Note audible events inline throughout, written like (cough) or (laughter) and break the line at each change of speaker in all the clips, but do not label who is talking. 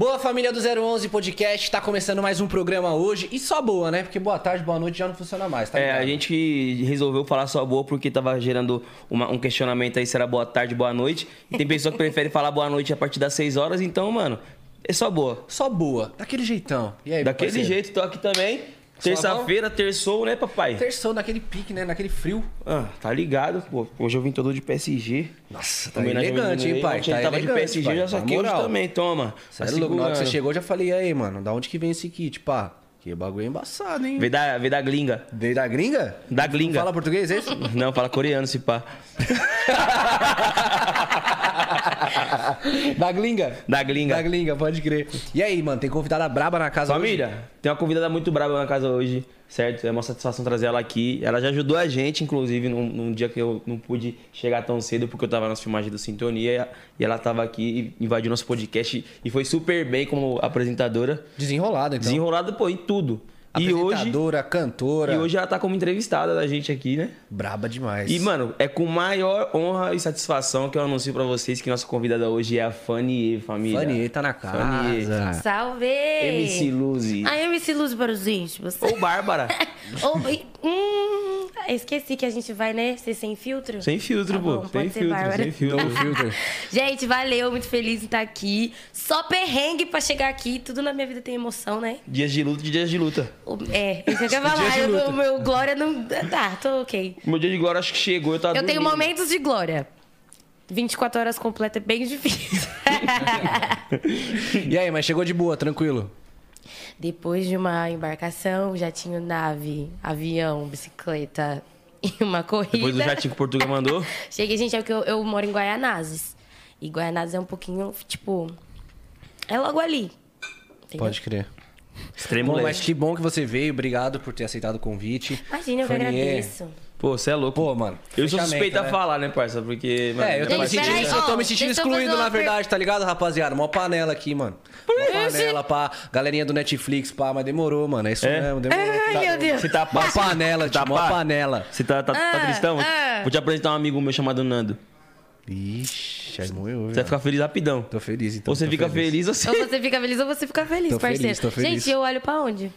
Boa família do 011 Podcast, tá começando mais um programa hoje. E só boa, né? Porque boa tarde, boa noite já não funciona mais, tá
É,
ligado?
a gente resolveu falar só boa porque tava gerando uma- um questionamento aí se era boa tarde, boa noite. E tem pessoa que prefere falar boa noite a partir das 6 horas, então, mano, é só boa.
Só boa, daquele jeitão. E aí,
Daquele jeito, tô aqui também. Terça-feira, terçou, né, papai?
Terçou naquele pique, né? Naquele frio.
Ah, tá ligado, pô. Hoje eu vim todo de PSG.
Nossa, tá elegante, hein, pai?
Ontem
Tá
tava
elegante,
de PSG,
pai.
já saquei hoje também, toma.
Sério,
Tá
louco, na hora que você chegou, eu já falei, aí, mano, da onde que vem esse kit? Pá, que bagulho embaçado, hein?
Veio da, veio da glinga.
Veio da gringa?
Da glinga.
Fala português, é isso?
Não, fala coreano, se pá. (laughs) (laughs)
da glinga?
Da glinga.
Da glinga, pode crer. E aí, mano, tem convidada braba na casa hoje?
Família, tem uma convidada muito brava na casa hoje, certo? É uma satisfação trazer ela aqui. Ela já ajudou a gente, inclusive, num, num dia que eu não pude chegar tão cedo, porque eu tava nas filmagens do Sintonia. E ela tava aqui e invadiu nosso podcast e foi super bem como apresentadora.
Desenrolada, então.
Desenrolada, pô, em tudo. E hoje,
cantora.
e hoje ela tá como entrevistada da gente aqui, né?
Braba demais.
E, mano, é com maior honra e satisfação que eu anuncio pra vocês que nossa convidada hoje é a Fanny, família.
Fanny tá na casa.
Fanny.
Salve!
MC Luzi.
A MC Luz para os íntimos.
Ou Bárbara. (laughs)
Ou- hum, esqueci que a gente vai, né? Ser sem filtro?
Sem filtro,
Tá
pô.
bom,
sem
pode ser
filtro,
Bárbara.
sem filtro. (laughs)
Gente, valeu, muito feliz em estar aqui. Só perrengue pra chegar aqui. Tudo na minha vida tem emoção, né?
Dias de luta, dias de luta.
O- É, isso que eu ia (laughs)
Dias de
falar.
luta.
O meu glória não. Tá, tô ok.
Meu dia de glória acho que chegou, eu tava
Eu tenho momentos de glória. 24 horas completas é bem difícil. (laughs)
E aí, mas chegou de boa, tranquilo?
Depois de uma embarcação, já tinha nave, avião, bicicleta (laughs) e uma corrida.
Depois do jatinho que o Portugal mandou. (laughs)
Cheguei, gente, é que eu, eu moro em Guaianazes. E Guaianazes é um pouquinho, tipo. É logo ali. Entendeu?
Pode crer.
Extremo
Bom, mas
leste.
que bom que você veio, obrigado por ter aceitado o convite.
Imagina, eu que
Fanier.
agradeço.
Pô, você é louco.
Pô, mano.
eu sou suspeito a
né?
falar, né, parça? Porque. mano,
É, eu tô, me sentindo,
peraí,
eu tô me sentindo excluído, na
uma per-
verdade, tá ligado, rapaziada? Mó panela aqui, mano. Mó panela, pá. Galerinha do Netflix, pá, mas demorou, mano. É isso
É?
mesmo, demorou.
Ai,
Tá-
meu Deus.
Você tá
Mó
pá?
panela,
Você tá
tio, mó
pá?
panela.
Você tá, tá, tá
Ah,
tristão?
ah.
Vou te apresentar um amigo meu chamado Nando.
Ixi, aí morreu.
Você vai ficar feliz rapidão.
Tô feliz, então.
Ou você fica feliz, ou você.
Ou você fica feliz ou você fica feliz,
Tô feliz,
parceiro.
tô feliz.
Gente, eu olho pra onde?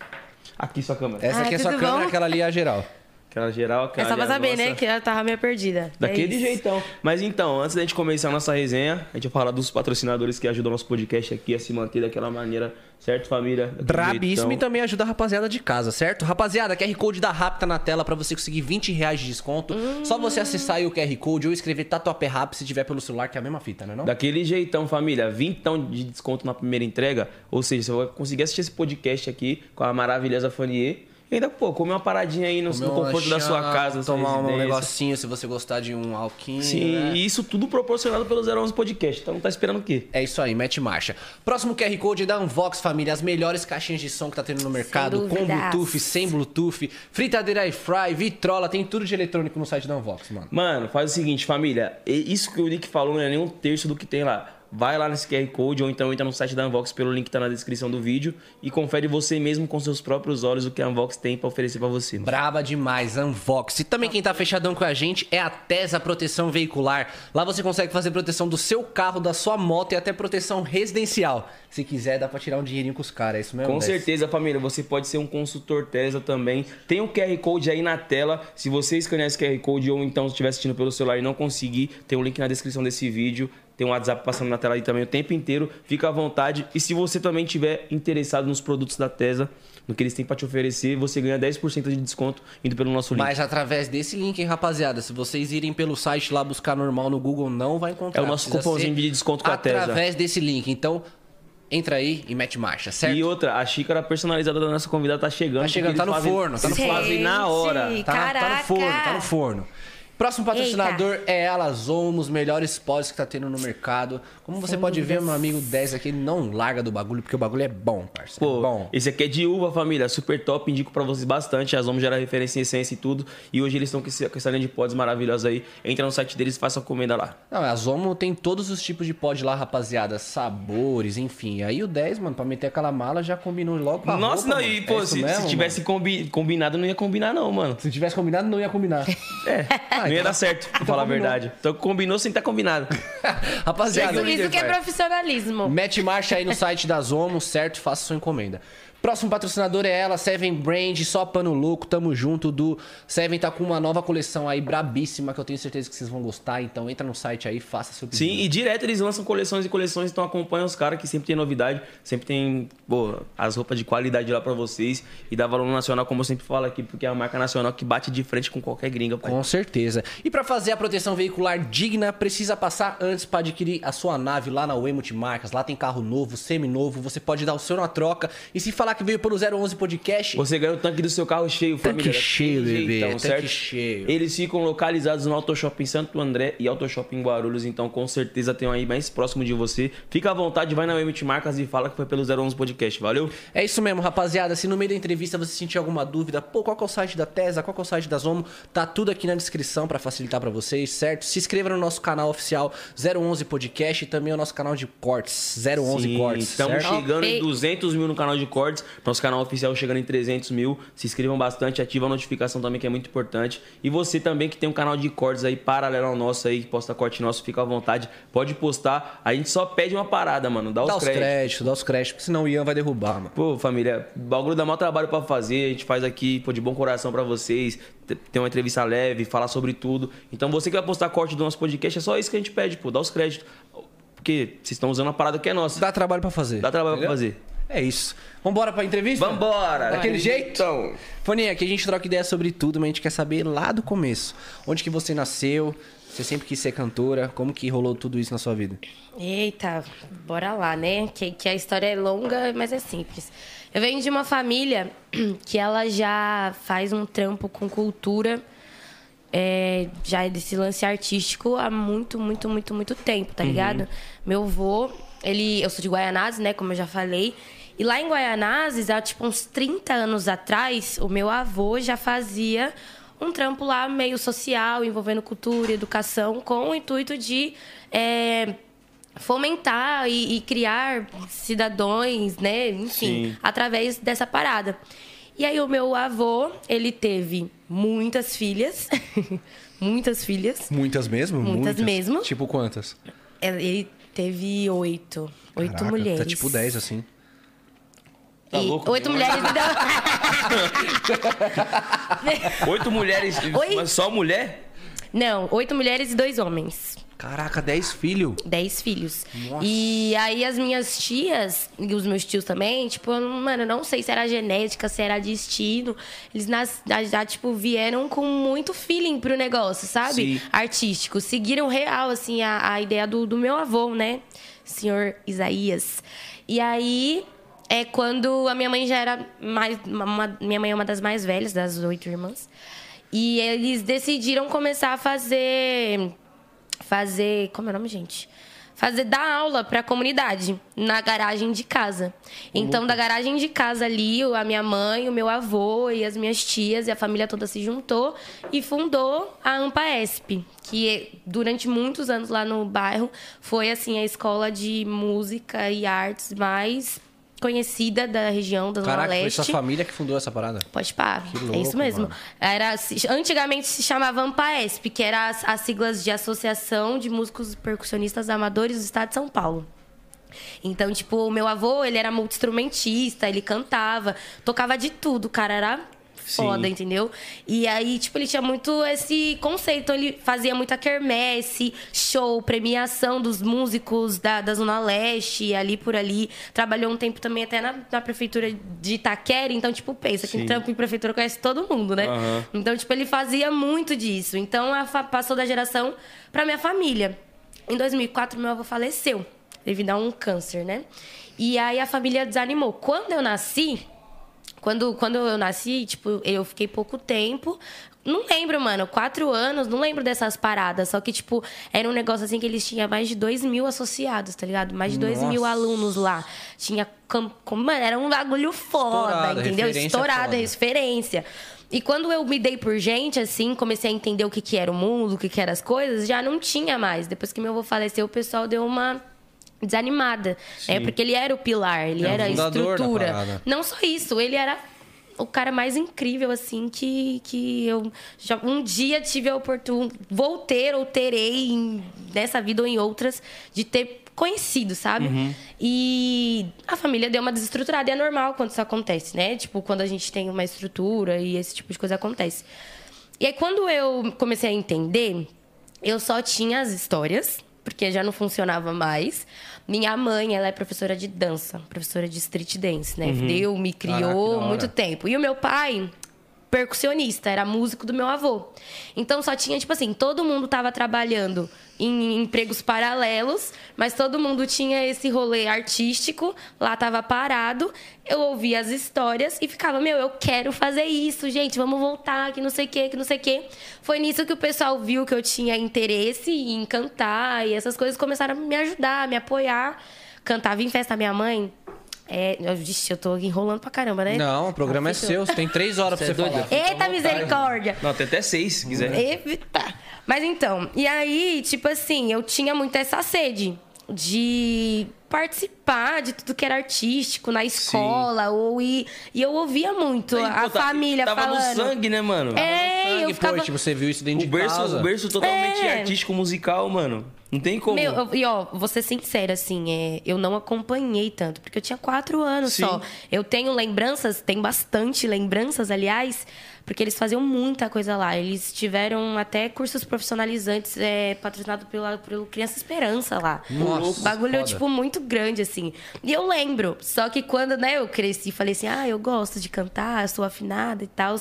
Aqui sua câmera.
Essa
Ah,
aqui é sua
tudo
câmera, aquela ali é a geral.
Aquela geral,
É
aquela.
só pra saber,
nossa.
né? Que ela tava meio perdida.
Daquele
É
jeitão. Mas então, antes da gente começar a nossa resenha, a gente vai falar dos patrocinadores que ajudam o nosso podcast aqui a se manter daquela maneira, certo, família?
Brabíssimo e
jeitão.
também ajuda a rapaziada de casa, certo? Rapaziada, QR Code da Rap tá na tela pra você conseguir 20 reais de desconto. Só você acessar aí o QR Code ou escrever Tatuapé Rap se tiver pelo celular, que é a mesma fita, né não?
Daquele jeitão, família. Vintão de desconto na primeira entrega. Ou seja, você vai conseguir assistir esse podcast aqui com a maravilhosa Fanier. E ainda, pô, comer uma paradinha aí no, no conforto da sua casa,
Tomar um negocinho se você gostar de um alquinho,
Sim,
né?
e isso tudo proporcionado pelo 011 Podcast. Então tá esperando o quê?
É isso aí, mete marcha. Próximo QR Code é da Unvox, família. As melhores caixinhas de som que tá tendo no mercado. Com. Bluetooth, sem Bluetooth. Fritadeira air fry, vitrola. Tem tudo de eletrônico no site da Unvox, mano.
Mano, faz o seguinte, família. E Isso que o Nick falou não é nem um terço do que tem lá. Vai lá nesse QR Code ou então entra no site da Unvox pelo link que tá na descrição do vídeo e confere você mesmo com seus próprios olhos o que a Unvox tem pra oferecer pra você. mano.
Braba demais, Unvox. E também quem tá fechadão com a gente é a Tesa Proteção Veicular. Lá você consegue fazer proteção do seu carro, da sua moto e até proteção residencial. Se quiser, dá pra tirar um dinheirinho com os caras, é isso mesmo?
Com certeza, família, você pode ser um consultor Tesla também. Tem o QR Code aí na tela. Se você escanear esse QR Code ou então estiver assistindo pelo celular e não conseguir, tem um link na descrição desse vídeo. Tem um WhatsApp passando na tela aí também o tempo inteiro. Fica à vontade. E se você também tiver interessado nos produtos da Tesla, no que eles têm pra te oferecer, você ganha 10% de desconto indo pelo nosso link.
Mas através desse link, hein, rapaziada. Se vocês irem pelo site lá buscar normal no Google, não vai encontrar.
É o nosso
Precisa
cupomzinho de desconto com a Tesa.
Através desse link. Então, entra aí e mete marcha, certo?
E outra, a xícara personalizada da nossa convidada tá chegando.
Tá chegando, tá no
fazem-
forno, tá no
fazem na hora.
Tá, tá no forno, tá no forno. Próximo patrocinador é ela, Zoom, os melhores pods que tá tendo no mercado. Como você
Sem
pode ver,
dúvidas.
meu amigo 10 aqui, ele não larga do bagulho, porque o bagulho é bom, parceiro.
Pô,
é bom.
esse aqui é de uva, família. Super top, indico pra vocês bastante. As vamos gerar referência em essência e tudo. E hoje eles estão com, com essa linha de pods maravilhosa aí. Entra no site deles e faça a comenda lá.
Não, a Zomo tem todos os tipos de pod lá, rapaziada. Sabores, enfim. Aí o 10, mano, pra meter aquela mala, já combinou logo com a
Nossa,
roupa,
não,
mano.
e
É
pô,
isso
se,
mesmo,
se tivesse combi- combinado, não ia combinar, não, mano.
mano? Se tivesse combinado, não ia combinar.
É. (laughs)
Ah,
não ia
então-
dar certo, pra falar a
combinou.
verdade. Então combinou sem estar combinado. (laughs)
Rapaziada,
Isso, isso que é profissionalismo.
Mete marcha aí no site da Zomo, certo? Faça sua encomenda. Próximo patrocinador é ela, Seven Brand, só pano louco, tamo junto. Do Seven tá com uma nova coleção aí brabíssima que eu tenho certeza que vocês vão gostar. Então entra no site aí, faça seu pedido.
Sim, e direto eles lançam coleções e coleções, então acompanha os caras que sempre tem novidade, sempre tem, pô, as roupas de qualidade lá pra vocês e dá valor nacional, como eu sempre falo aqui, porque é a marca nacional que bate de frente com qualquer gringa, pai.
Com certeza. E pra fazer a proteção veicular digna, precisa passar antes pra adquirir a sua nave lá na UE Multimarcas. Lá tem carro novo, semi-novo, você pode dar o seu na troca. E se falar que veio pelo 011 Podcast,
Você ganha o tanque do seu carro cheio,
Tanque
família.
cheio,
Daquele
bebê, tanque
certo?
cheio.
Eles ficam localizados no Auto Shopping Santo André e Auto Shopping Guarulhos, então com certeza tem um aí mais próximo de você. Fica à vontade, vai na Emit Marcas e fala que foi pelo 011 Podcast, valeu?
É isso mesmo, rapaziada. Se no meio da entrevista você sentir alguma dúvida, pô, qual que é o site da Tesa, qual que é o site da Zomo, tá tudo aqui na descrição pra facilitar pra vocês, certo? Se inscreva no nosso canal oficial 011 Podcast e também o nosso canal de cortes, 011
Sim,
Cortes,
Estamos
certo?
chegando em
Ok.
200 mil no canal de cortes. Nosso canal oficial chegando em 300 mil. Se inscrevam bastante, ativa a notificação também, que é muito importante. E você também que tem um canal de cortes aí paralelo ao nosso aí, que posta corte nosso, fica à vontade. Pode postar. A gente só pede uma parada, mano. Dá os
Dá os
créditos.
créditos, dá os créditos, porque senão o Ian vai derrubar, mano.
Pô, família, bagulho dá maior trabalho pra fazer. A gente faz aqui, pô, de bom coração pra vocês. Ter uma entrevista leve, falar sobre tudo. Então você que vai postar corte do nosso podcast, é só isso que a gente pede, pô. Dá os créditos. Porque vocês estão usando a parada que é nossa.
Dá trabalho pra fazer.
Dá trabalho pra
entendeu?
fazer.
É isso. Vambora pra entrevista?
Vambora!
Daquele jeito?
Então.
Foninha, aqui a gente troca ideia sobre tudo, mas a gente quer saber lá do começo. Onde que você nasceu? Você sempre quis ser cantora? Como que rolou tudo isso na sua vida?
Eita, bora lá, né? Que, que a história é longa, mas é simples. Eu venho de uma família (clears throat) que ela já faz um trampo com cultura, é, já é desse lance artístico há muito, muito, muito, muito tempo, tá ligado? Meu avô, ele, eu sou de Guaianazes, né? Como eu já falei. E lá em Guaianazes, há tipo uns 30 anos atrás, o meu avô já fazia um trampo lá meio social, envolvendo cultura e educação, com o intuito de é, fomentar e, e criar cidadãos, né? Enfim,
Sim.
através dessa parada. E aí o meu avô, ele teve muitas filhas, (laughs) muitas filhas.
Muitas mesmo?
Muitas mesmo.
Tipo quantas?
Ele teve oito, oito
Caraca,
mulheres.
Tá tipo 10 assim.
Tá
E
louco,
oito
tem
mulheres. (laughs)
Oito mulheres,
Oi?
mas só mulher?
Não, oito mulheres e dois homens.
Caraca, 10 filhos.
Dez filhos.
Nossa.
E aí as minhas tias, e os meus tios também, tipo, não- mano, não sei se era genética, se era destino. Eles nas, já, já, tipo, vieram com muito feeling pro negócio, sabe?
Sim.
Artístico. Seguiram real, assim, a, a ideia do, do meu avô, né? Senhor Isaías. E aí, é quando a minha mãe já era mais. uma- minha mãe é uma das mais velhas, das oito irmãs. E eles decidiram começar a fazer fazer. Como é o nome, gente? Fazer dar aula para a comunidade na garagem de casa. Então, da garagem de casa ali, a minha mãe, o meu avô e as minhas tias e a família toda se juntou e fundou a AmpaESP, que durante muitos anos lá no bairro foi assim a escola de música e artes mais conhecida da região da Zona
Caraca, foi
Leste.
sua família que fundou essa parada?
Pode pá.
louco,
é isso mesmo.
mano.
Era, antigamente se chamava AMPAESP, que era as, as siglas de Associação de Músicos e Percussionistas Amadores do Estado de São Paulo. Então, tipo, o meu avô, ele era multi-instrumentista, ele cantava, tocava de tudo, o cara era foda,
Sim.
entendeu? E aí, tipo, ele tinha muito esse conceito. Ele fazia muita quermesse, show, premiação dos músicos da, da Zona Leste, ali por ali. Trabalhou um tempo também até na, na prefeitura de Itaquera. Então, tipo, pensa que trampo em prefeitura conhece todo mundo, né?
Aham.
Então, tipo, ele fazia muito disso. Então, a passou da geração pra minha família. Em 2004, meu avô faleceu devido a um câncer, né? E aí a família desanimou. Quando eu nasci, quando, quando eu nasci, tipo, eu fiquei pouco tempo. Não lembro, mano, quatro anos, não lembro dessas paradas. Só que, tipo, era um negócio assim que eles tinham mais de dois mil associados, tá ligado? Mais de dois mil
Nossa.
alunos lá. Tinha. Mano, era um bagulho foda,
Estourado,
entendeu?
referência
Estourado,
foda.
referência. E quando eu me dei por gente, assim, comecei a entender o que, que era o mundo, o que, que eram as coisas, já não tinha mais. Depois que meu avô faleceu, o pessoal deu uma desanimada. É porque ele era o pilar, ele
É
era a estrutura. Não só isso, ele era o cara mais incrível, assim, que, que eu já um dia tive a oportunidade, vou ter ou terei em, nessa vida ou em outras, de ter conhecido, sabe? E a família deu uma desestruturada. E é normal quando isso acontece, né? Tipo, quando a gente tem uma estrutura e esse tipo de coisa acontece. E aí, quando eu comecei a entender, eu só tinha as histórias, porque já não funcionava mais. Minha mãe, ela é professora de dança, professora de street dance, né? Deu, me
Caraca,
criou
hora.
muito tempo. E o meu pai, percussionista, era músico do meu avô. Então só tinha, tipo assim, todo mundo tava trabalhando em empregos paralelos, mas todo mundo tinha esse rolê artístico, lá tava parado. Eu ouvia as histórias e ficava, meu, eu quero fazer isso, gente, vamos voltar, que não sei o que, que não sei o que. Foi nisso que o pessoal viu que eu tinha interesse em cantar e essas coisas começaram a me ajudar, a me apoiar. Cantava em festa, minha mãe. É, eu, vixe, eu tô enrolando pra caramba, né?
Não, o programa é seu. Você tem três horas pra
Você
você
é
falar.
Eita misericórdia!
Não, tem até seis, se quiser.
Eita. Mas então, e aí, tipo assim, eu tinha muito essa sede de participar de tudo que era artístico na escola, ou ir, e eu ouvia muito
Aí,
a
pô,
família
tava
falando.
no sangue, né, mano?
É,
Sangue,
eu
pô,
ficava
tipo, você viu isso dentro
O
de
berço,
casa.
o berço totalmente
É.
artístico, musical, mano. Não tem como.
Meu, eu- e ó, vou ser sincera, assim, é, eu não acompanhei tanto, porque eu tinha quatro anos
Sim.
só. Eu tenho lembranças, tem bastante lembranças, aliás, porque eles faziam muita coisa lá. Eles tiveram até cursos profissionalizantes é, patrocinados pela, pelo Criança Esperança lá.
Nossa,
Bagulho,
foda.
tipo, muito grande, assim. E eu lembro, só que quando, né, eu cresci, falei assim, ah, eu gosto de cantar, sou afinada e tal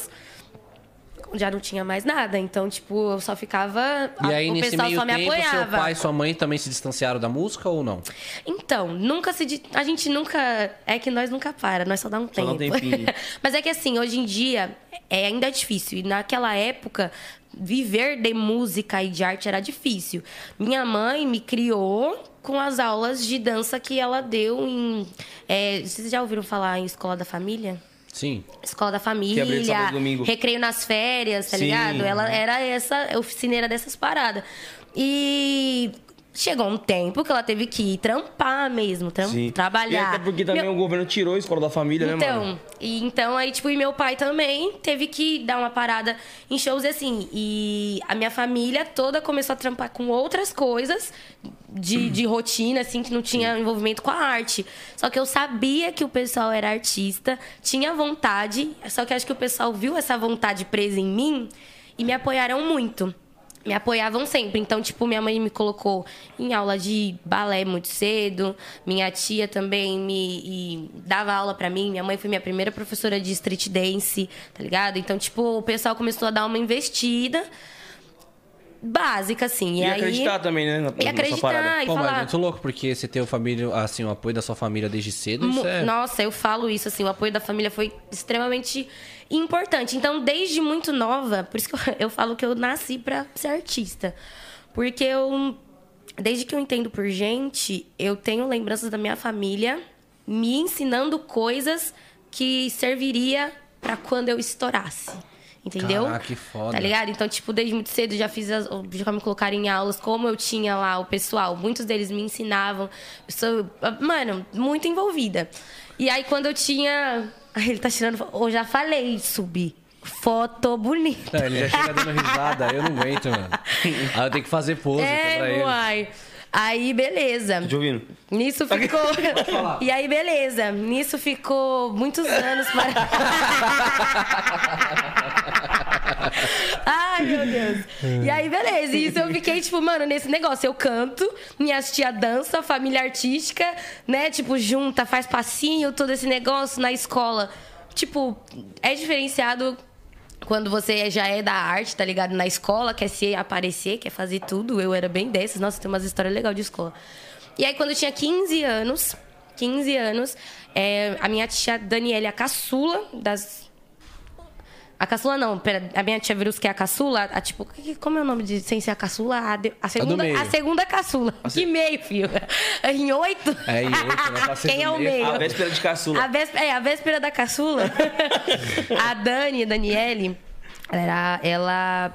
já não tinha mais nada. Então, tipo, eu só ficava.
E aí,
o
nesse
pessoal
meio
só me
tempo,
apoiava.
seu pai e sua mãe também se distanciaram da música ou não?
Então, nunca se. A gente nunca. É que nós nunca para, nós só dá um
Só dá um
tempo.
tempinho. (laughs)
Mas é que assim, hoje em dia é ainda difícil. E naquela época, viver de música e de arte era difícil. Minha mãe me criou com as aulas de dança que ela deu em. é, vocês já ouviram falar em escola da família?
Sim.
Escola da família,
domingo.
recreio nas férias, tá
Sim.
ligado? Ela era essa oficineira dessas paradas. E chegou um tempo que ela teve que ir trampar mesmo, tram-
Sim.
trabalhar.
E até porque também
Meu-
o governo tirou a escola da família, né,
então,
mano?
e então aí, tipo, e meu pai também teve que dar uma parada em shows assim. E a minha família toda começou a trampar com outras coisas de, de rotina, assim, que não tinha envolvimento com a arte. Só que eu sabia que o pessoal era artista, tinha vontade, só que acho que o pessoal viu essa vontade presa em mim e me apoiaram muito me apoiavam sempre. Então, tipo, minha mãe me colocou em aula de balé muito cedo. Minha tia também me dava aula pra mim. Minha mãe foi minha primeira professora de street dance, tá ligado? Então, tipo, o pessoal começou a dar uma investida básica, assim. E,
E
aí...
acreditar também, né? Na,
E
na sua
acreditar e
Pô, mas é
falar...
muito louco, porque você ter o, família, assim, o apoio da sua família desde cedo, é...
Nossa, eu falo isso, assim, o apoio da família foi extremamente importante. Então, desde muito nova, por isso que eu, eu falo que eu nasci pra ser artista. Porque eu, desde que eu entendo por gente, eu tenho lembranças da minha família me ensinando coisas que serviria pra quando eu estourasse. Entendeu?
Caraca, que foda.
Tá ligado? Então, tipo, desde muito cedo já fiz as, já me colocaram em aulas, como eu tinha lá o pessoal. Muitos deles me ensinavam. Eu sou, mano, muito envolvida. E aí, quando eu tinha. Aí ele tá tirando. Eu já falei, subir. Foto bonita.
Não, ele já chega dando risada, eu não aguento, mano. (laughs) Aí eu tenho que fazer pose pra
É,
ele.
Aí, beleza.
Tô te ouvindo?
Nisso ficou. e aí, beleza. Nisso ficou muitos anos para. (laughs) Ai, meu Deus. E aí, beleza. E isso eu fiquei, tipo, mano, nesse negócio. Eu canto, minhas tia dança, família artística, né? Tipo, junta, faz passinho, todo esse negócio na escola. Tipo, é diferenciado quando você já é da arte, tá ligado? Na escola, quer se aparecer, quer fazer tudo. Eu era bem dessas. Nossa, tem umas histórias legais de escola. E aí, quando eu tinha 15 anos, 15 anos, é, a minha tia Daniela, a caçula das... A caçula não, pera, a minha tia Virus, que é a caçula, a, tipo, como é o nome de sem ser a caçula? A, de- a segunda,
meio.
a segunda caçula. Que meio, filho? (laughs) Em oito?
É, em oito, né? (laughs)
Quem é o
meio.
A véspera de caçula.
A véspera, é, a véspera da caçula. (laughs) a Dani, a Daniele, ela, era- ela.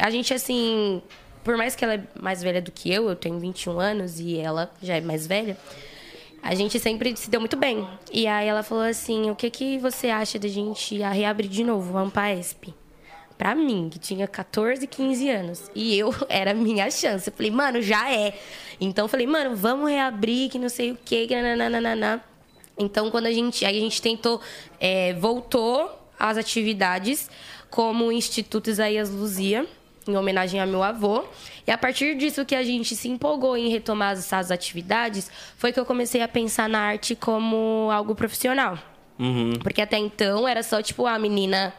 A gente, assim. Por mais que ela é mais velha do que eu, eu tenho 21 anos e ela já é mais velha. A gente sempre se deu muito bem. E aí ela falou assim: o que, que você acha da gente reabrir de novo o Ampaesp? Pra mim, que tinha 14, 15 anos. E eu (laughs) era a minha chance. Eu falei, mano, já é. Então eu falei, mano, vamos reabrir, que não sei o quê, que nananana. Então, quando a gente. Aí a gente tentou. É, voltou às atividades como o Instituto Isaías Luzia, em homenagem a meu avô. E a partir disso que a gente se empolgou em retomar essas atividades, foi que eu comecei a pensar na arte como algo profissional. Porque até então era só, tipo, a menina.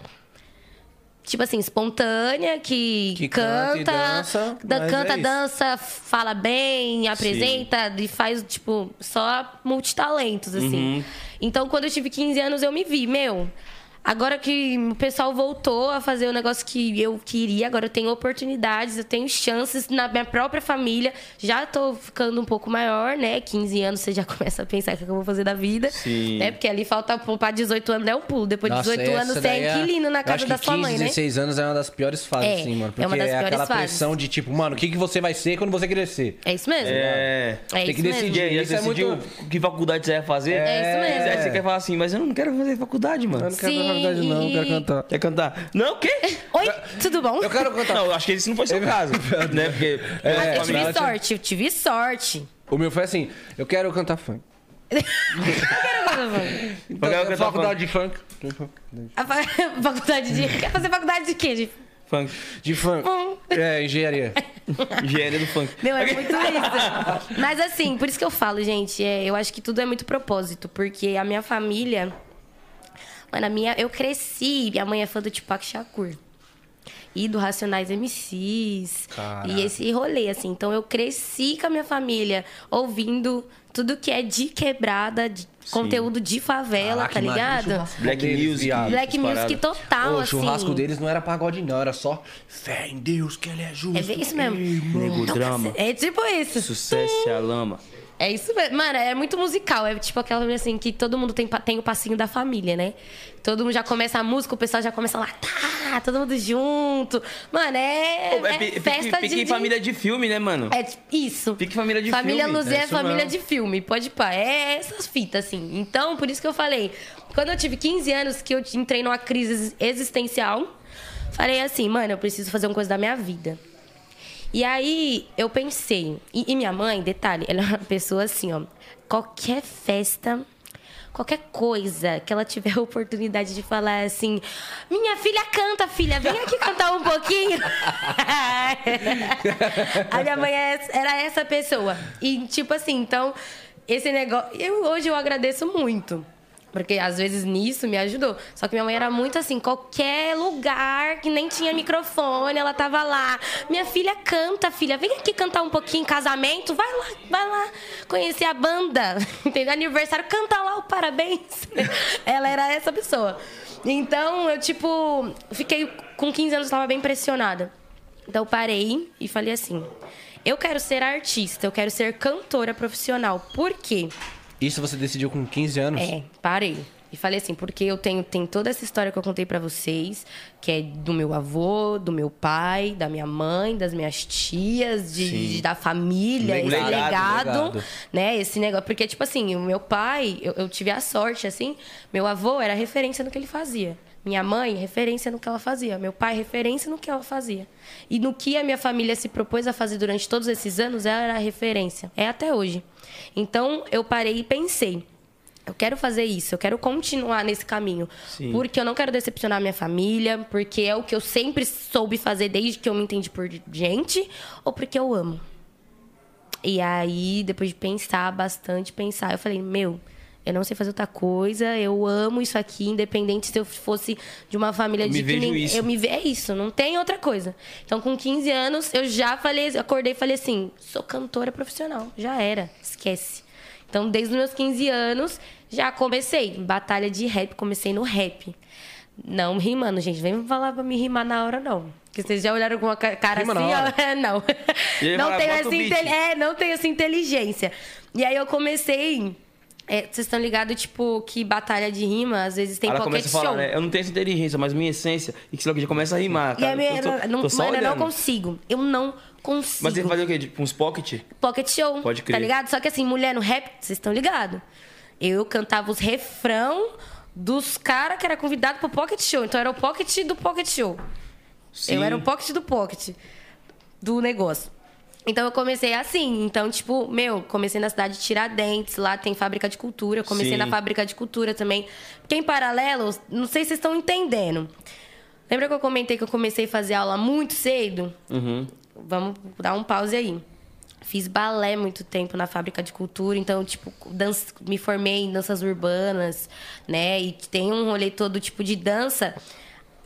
Tipo assim, espontânea, que,
Que canta
canta,
dança,
da- canta,
é
dança, fala bem, apresenta e faz, tipo, só multitalentos, assim. Então, quando eu tive 15 anos, eu me vi, meu. Agora que o pessoal voltou a fazer o negócio que eu queria, agora eu tenho oportunidades, eu tenho chances na minha própria família. Já tô ficando um pouco maior, né? 15 anos você já (laughs) começa a pensar o que eu vou fazer da vida.
Sim.
Né? Porque ali falta pra 18 anos, é um pulo. Depois de
Nossa,
18 anos, você
daí
é inquilino na casa da sua
15,
mãe, né?
16 anos é uma das piores fases,
É,
sim, mano.
é
Porque
uma das
é,
piores
aquela
fases.
pressão de tipo, mano, o que, que você vai ser quando você crescer?
É isso mesmo.
É.
É
Tem
isso
que decidir.
mesmo.
E
Isso é
decidiu
muito-
que faculdade você ia fazer?
É isso mesmo.
Aí você quer falar assim, mas eu não quero fazer faculdade, mano.
Eu não quero
Sim,
faculdade, não, eu quero cantar.
Quer cantar? Não, o quê?
Oi, tudo bom?
Eu quero cantar.
Não, eu acho que esse não foi seu caso. né? Porque.
É,
Ah, eu tive
família-
sorte, eu tive sorte.
O meu foi assim, eu quero cantar funk. (laughs) Então,
quero cantar
faculdade de funk.
A fa- (laughs) faculdade de. Quer fazer faculdade de quê? De...
Funk.
De funk.
Hum.
É, engenharia. (laughs)
Engenharia do funk.
Meu, é muito isso. Mas assim, por isso que eu falo, gente, é, eu acho que tudo é muito propósito, porque a minha família. Mano, a minha. Eu cresci, minha mãe é fã do Tupac Shakur. E do Racionais MCs.
Caraca.
E esse rolê, assim. Então eu cresci com a minha família ouvindo tudo que é de quebrada, de conteúdo de favela,
Caraca,
tá ligado?
Black
deles,
Music.
Black Music total,
Ô, o
assim.
churrasco deles não era pagode, não. Era só fé em Deus que ele é justo.
É bem isso mesmo.
Nego
Então,
drama.
É tipo isso.
Sucesso e a lama.
É isso mesmo. Mano, é muito musical. É tipo aquela assim que todo mundo tem, tem o passinho da família, né? Todo mundo já começa a música, o pessoal já começa lá, tá, todo mundo junto. Mano, é,
Pô,
é
pique-
festa
pique
de, de-
família de filme, né, mano?
É isso.
Pique família de
família
filme.
Luzia
é
é, família
mesmo.
de filme, pode pá. É essas fitas, assim. Então, por isso que eu falei. Quando eu tive 15 anos, que eu entrei numa crise existencial, falei assim, mano, eu preciso fazer uma coisa da minha vida. E aí eu pensei, e, e minha mãe, detalhe, ela é uma pessoa assim, ó, qualquer festa, qualquer coisa que ela tiver (laughs) a oportunidade de falar assim, minha filha canta, filha, vem aqui cantar um pouquinho. (laughs) a minha mãe é- era essa pessoa. E tipo assim, então, esse negócio, eu, hoje eu agradeço muito. Porque às vezes nisso me ajudou. Só que minha mãe era muito assim, qualquer lugar que nem tinha microfone, ela tava lá. Minha filha canta, filha, vem aqui cantar um pouquinho em casamento, vai lá, vai lá conhecer a banda. (laughs) Entendeu? Aniversário, canta lá o parabéns. (laughs) ela era essa pessoa. Então, eu tipo, fiquei com 15 anos, eu tava bem pressionada. Então eu parei e falei assim: eu quero ser artista, eu quero ser cantora profissional. Por quê?
Isso você decidiu com 15 anos?
É, parei. E falei assim, porque eu tenho tem toda essa história que eu contei pra vocês, que é do meu avô, do meu pai, da minha mãe, das minhas tias, de, de- da família,
Legado,
esse legado,
legado.
né? Esse negócio. Porque, tipo assim, o meu pai, eu, eu tive a sorte, assim, meu avô era referência no que ele fazia. Minha mãe, referência no que ela fazia. Meu pai, referência no que ela fazia. E no que a minha família se propôs a fazer durante todos esses anos, ela era referência. É até hoje. Então, eu parei e pensei. Eu quero fazer isso, eu quero continuar nesse caminho.
Sim.
Porque eu não quero decepcionar minha família, porque é o que eu sempre soube fazer desde que eu me entendi por gente, ou porque eu amo. E aí, depois de pensar bastante, pensar, eu falei, meu, eu não sei fazer outra coisa, eu amo isso aqui, independente se eu fosse de uma família
Eu
de
me vejo
nem-
isso.
Eu me ve é isso, não tem outra coisa. Então, com 15 anos, eu já falei, acordei e falei assim, sou cantora profissional, já era, esquece. Então, desde os meus 15 anos, já comecei. Batalha de rap, comecei no rap. Não rimando, gente. Vem falar pra me rimar na hora, não. Porque vocês já olharam com uma ca- cara
Rima
assim. (laughs) Não. Não
fala,
tenho,
"Bota
essa
o beat."
inte- é, não tenho essa inteligência. E aí eu comecei É, Vocês estão ligados, tipo, que batalha de rima, às vezes tem
Ela
pocket
começa a falar,
show.
né? Eu não tenho essa inteligência, mas minha essência. E que que já começa a rimar.
E a
Cara.
minha,
Eu tô-
não,
tô
mano, eu não consigo. Eu não consigo.
Mas você fazer o quê? Tipo, uns pocket?
Pocket show.
Pode crer.
Tá ligado? Só que assim, mulher no rap, vocês estão ligados. Eu cantava os refrão dos caras que era convidado pro pocket show. Então era o pocket do pocket show.
Sim.
Eu era o pocket do pocket do negócio. Então eu comecei assim. Então, tipo, meu, comecei na cidade de Tiradentes, lá tem fábrica de cultura. Eu comecei
Sim.
na fábrica de cultura também. Porque em paralelo, não sei se vocês estão entendendo. Lembra que eu comentei que eu comecei a fazer aula muito cedo?
Uhum.
Vamos dar um pause aí. Fiz balé muito tempo na fábrica de cultura, então, tipo, dança, me formei em danças urbanas, né? E tem um rolê todo tipo de dança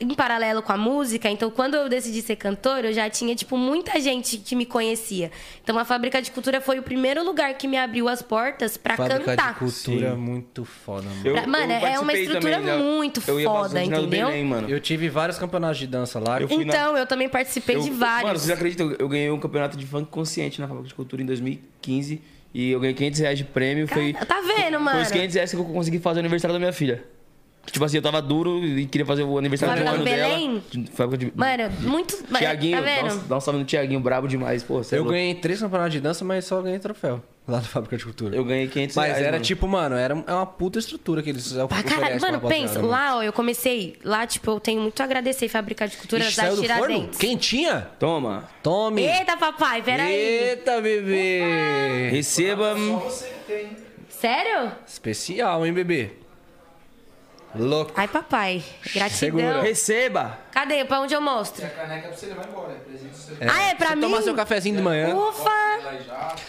em paralelo com a música. Então, quando eu decidi ser cantora, eu já tinha, tipo, muita gente que me conhecia. Então, a fábrica de cultura foi o primeiro lugar que me abriu as portas pra
Fábrica
cantar.
de cultura
Sim.
muito foda, mano.
Eu-
Pra- mano,
eu
é uma estrutura
também,
muito
eu ia
foda, entendeu?
Belém, mano.
Eu tive vários campeonatos de dança lá.
Eu fui na-
Então, eu também participei
Eu-
de vários.
Mano, vocês acreditam? Eu ganhei um campeonato de funk consciente na Fábrica de Cultura em 2015. E eu ganhei 500 reais de prêmio. Foi,
Tá vendo, mano?
foi os 500 reais que eu consegui fazer o aniversário da minha filha. Tipo assim, eu tava duro e queria fazer o aniversário
Fábrica
do ano dela.
Belém?
De- Fábrica de...
Mano, muito.
Tiaguinho,
tá
dá um, dá um salve no Tiaguinho, brabo demais. Pô, é
Eu
louco.
ganhei três campeonatos de dança, mas só ganhei troféu. Lá na Fábrica de Cultura.
Eu ganhei 500
Mas
reais,
era
mano.
tipo, mano, era é uma puta estrutura que eles
Pra
oferecem
caralho, mano, pensa,
mano.
lá, ó, eu comecei, lá, tipo, eu tenho muito a agradecer Fábrica de Cultura
Ixi,
da
saiu do forno?
Tiradentes.
Quentinha?
Toma.
Tome.
Eita, papai, peraí.
Eita, bebê.
Receba.
Sério?
Especial, hein, bebê? Louco.
Ai, papai, gratidão.
Segura.
Receba.
Cadê? Pra onde eu mostro?
A caneca pra você levar embora, é presente
Ah, é pra
Você
mim?
tomar seu cafezinho de manhã.
Ufa!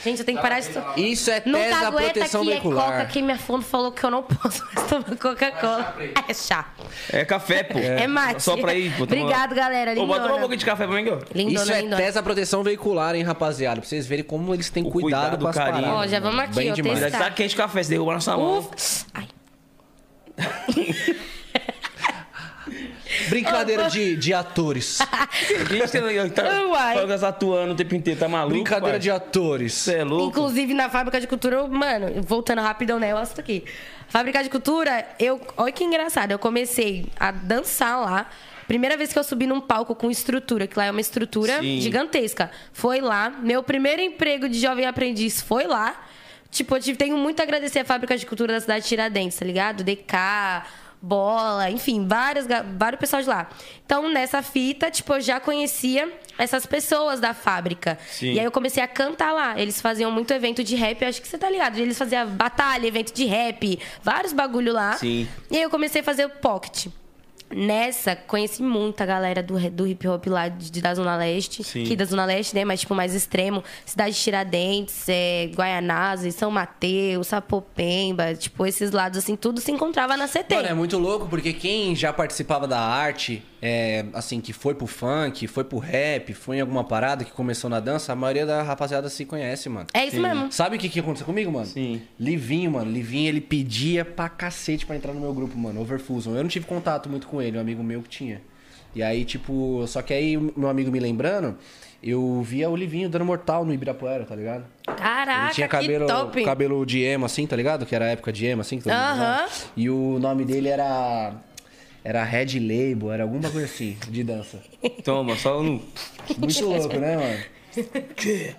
Gente, eu tenho que parar de... to-
Isso é tese da proteção
que é coca.
veicular.
Quem me fundo falou que eu não (laughs) posso mais tomar Coca-Cola. É chá.
É café, pô.
É, mate.
Só pra ir.
Obrigado, galera.
Ô, bota uma
Lindona.
boca de café pra mim, ó.
Lindona,
Isso é
lindona.
tese da proteção veicular, hein, rapaziada? Pra vocês verem como eles têm
O
cuidado,
cuidado,
com as
carinho.
paradas.
Ó, já vamos aqui,
Bem
ó,
demais.
testar.
Tá quente café, se derrubar na sua mão.
Ai. (laughs)
Brincadeira de, de atores. (laughs)
Gente tá
Uai.
tá atuando o tempo inteiro, tá maluco?
Brincadeira
pai?
de atores.
Você é louco?
Inclusive, na fábrica de cultura, eu- mano, voltando rapidão, né? Eu gosto aqui. Fábrica de cultura, eu. Olha que engraçado. Eu comecei a dançar lá. Primeira vez que eu subi num palco com estrutura, que lá é uma estrutura
Sim.
gigantesca. Foi lá. Meu primeiro emprego de jovem aprendiz foi lá. Tipo, eu tenho muito a agradecer a Fábrica de Cultura da cidade de Tiradentes, tá ligado? DK, Bola, enfim, várias, vários pessoal de lá. Então, nessa fita, tipo, eu já conhecia essas pessoas da fábrica.
Sim.
E aí eu comecei a cantar lá. Eles faziam muito evento de rap, eu acho que você tá ligado. Eles faziam batalha, evento de rap, vários bagulho lá.
Sim.
E aí eu comecei a fazer o pocket. Nessa, conheci muita galera do, do hip hop lá de, da Zona Leste.
Sim.
Aqui da Zona Leste, né? Mas, tipo, mais extremo. Cidade de Tiradentes, é, Guaianazes, São Mateus, Sapopemba. Tipo, esses lados, assim, tudo se encontrava na CT.
Mano, é muito louco porque quem já participava da arte, é, assim, que foi pro funk, foi pro rap, foi em alguma parada que começou na dança, a maioria da rapaziada se conhece, mano.
É isso mesmo.
Sabe o que, que aconteceu comigo, mano?
Sim.
Livinho, mano. Livinho, ele pedia pra cacete pra entrar no meu grupo, mano. Overfusion. Eu não tive contato muito com ele, um amigo meu que tinha. E aí, tipo... Só que aí, o meu amigo me lembrando, eu via o Livinho dando mortal no Ibirapuera, tá ligado?
Caraca,
ele tinha
que
cabelo,
top.
cabelo de emo, assim, tá ligado? Que era a época de emo, assim. que
Aham.
usava. E o nome dele era... Era Red Label, era alguma coisa assim, de dança.
Toma, só no.
Muito louco, né, mano?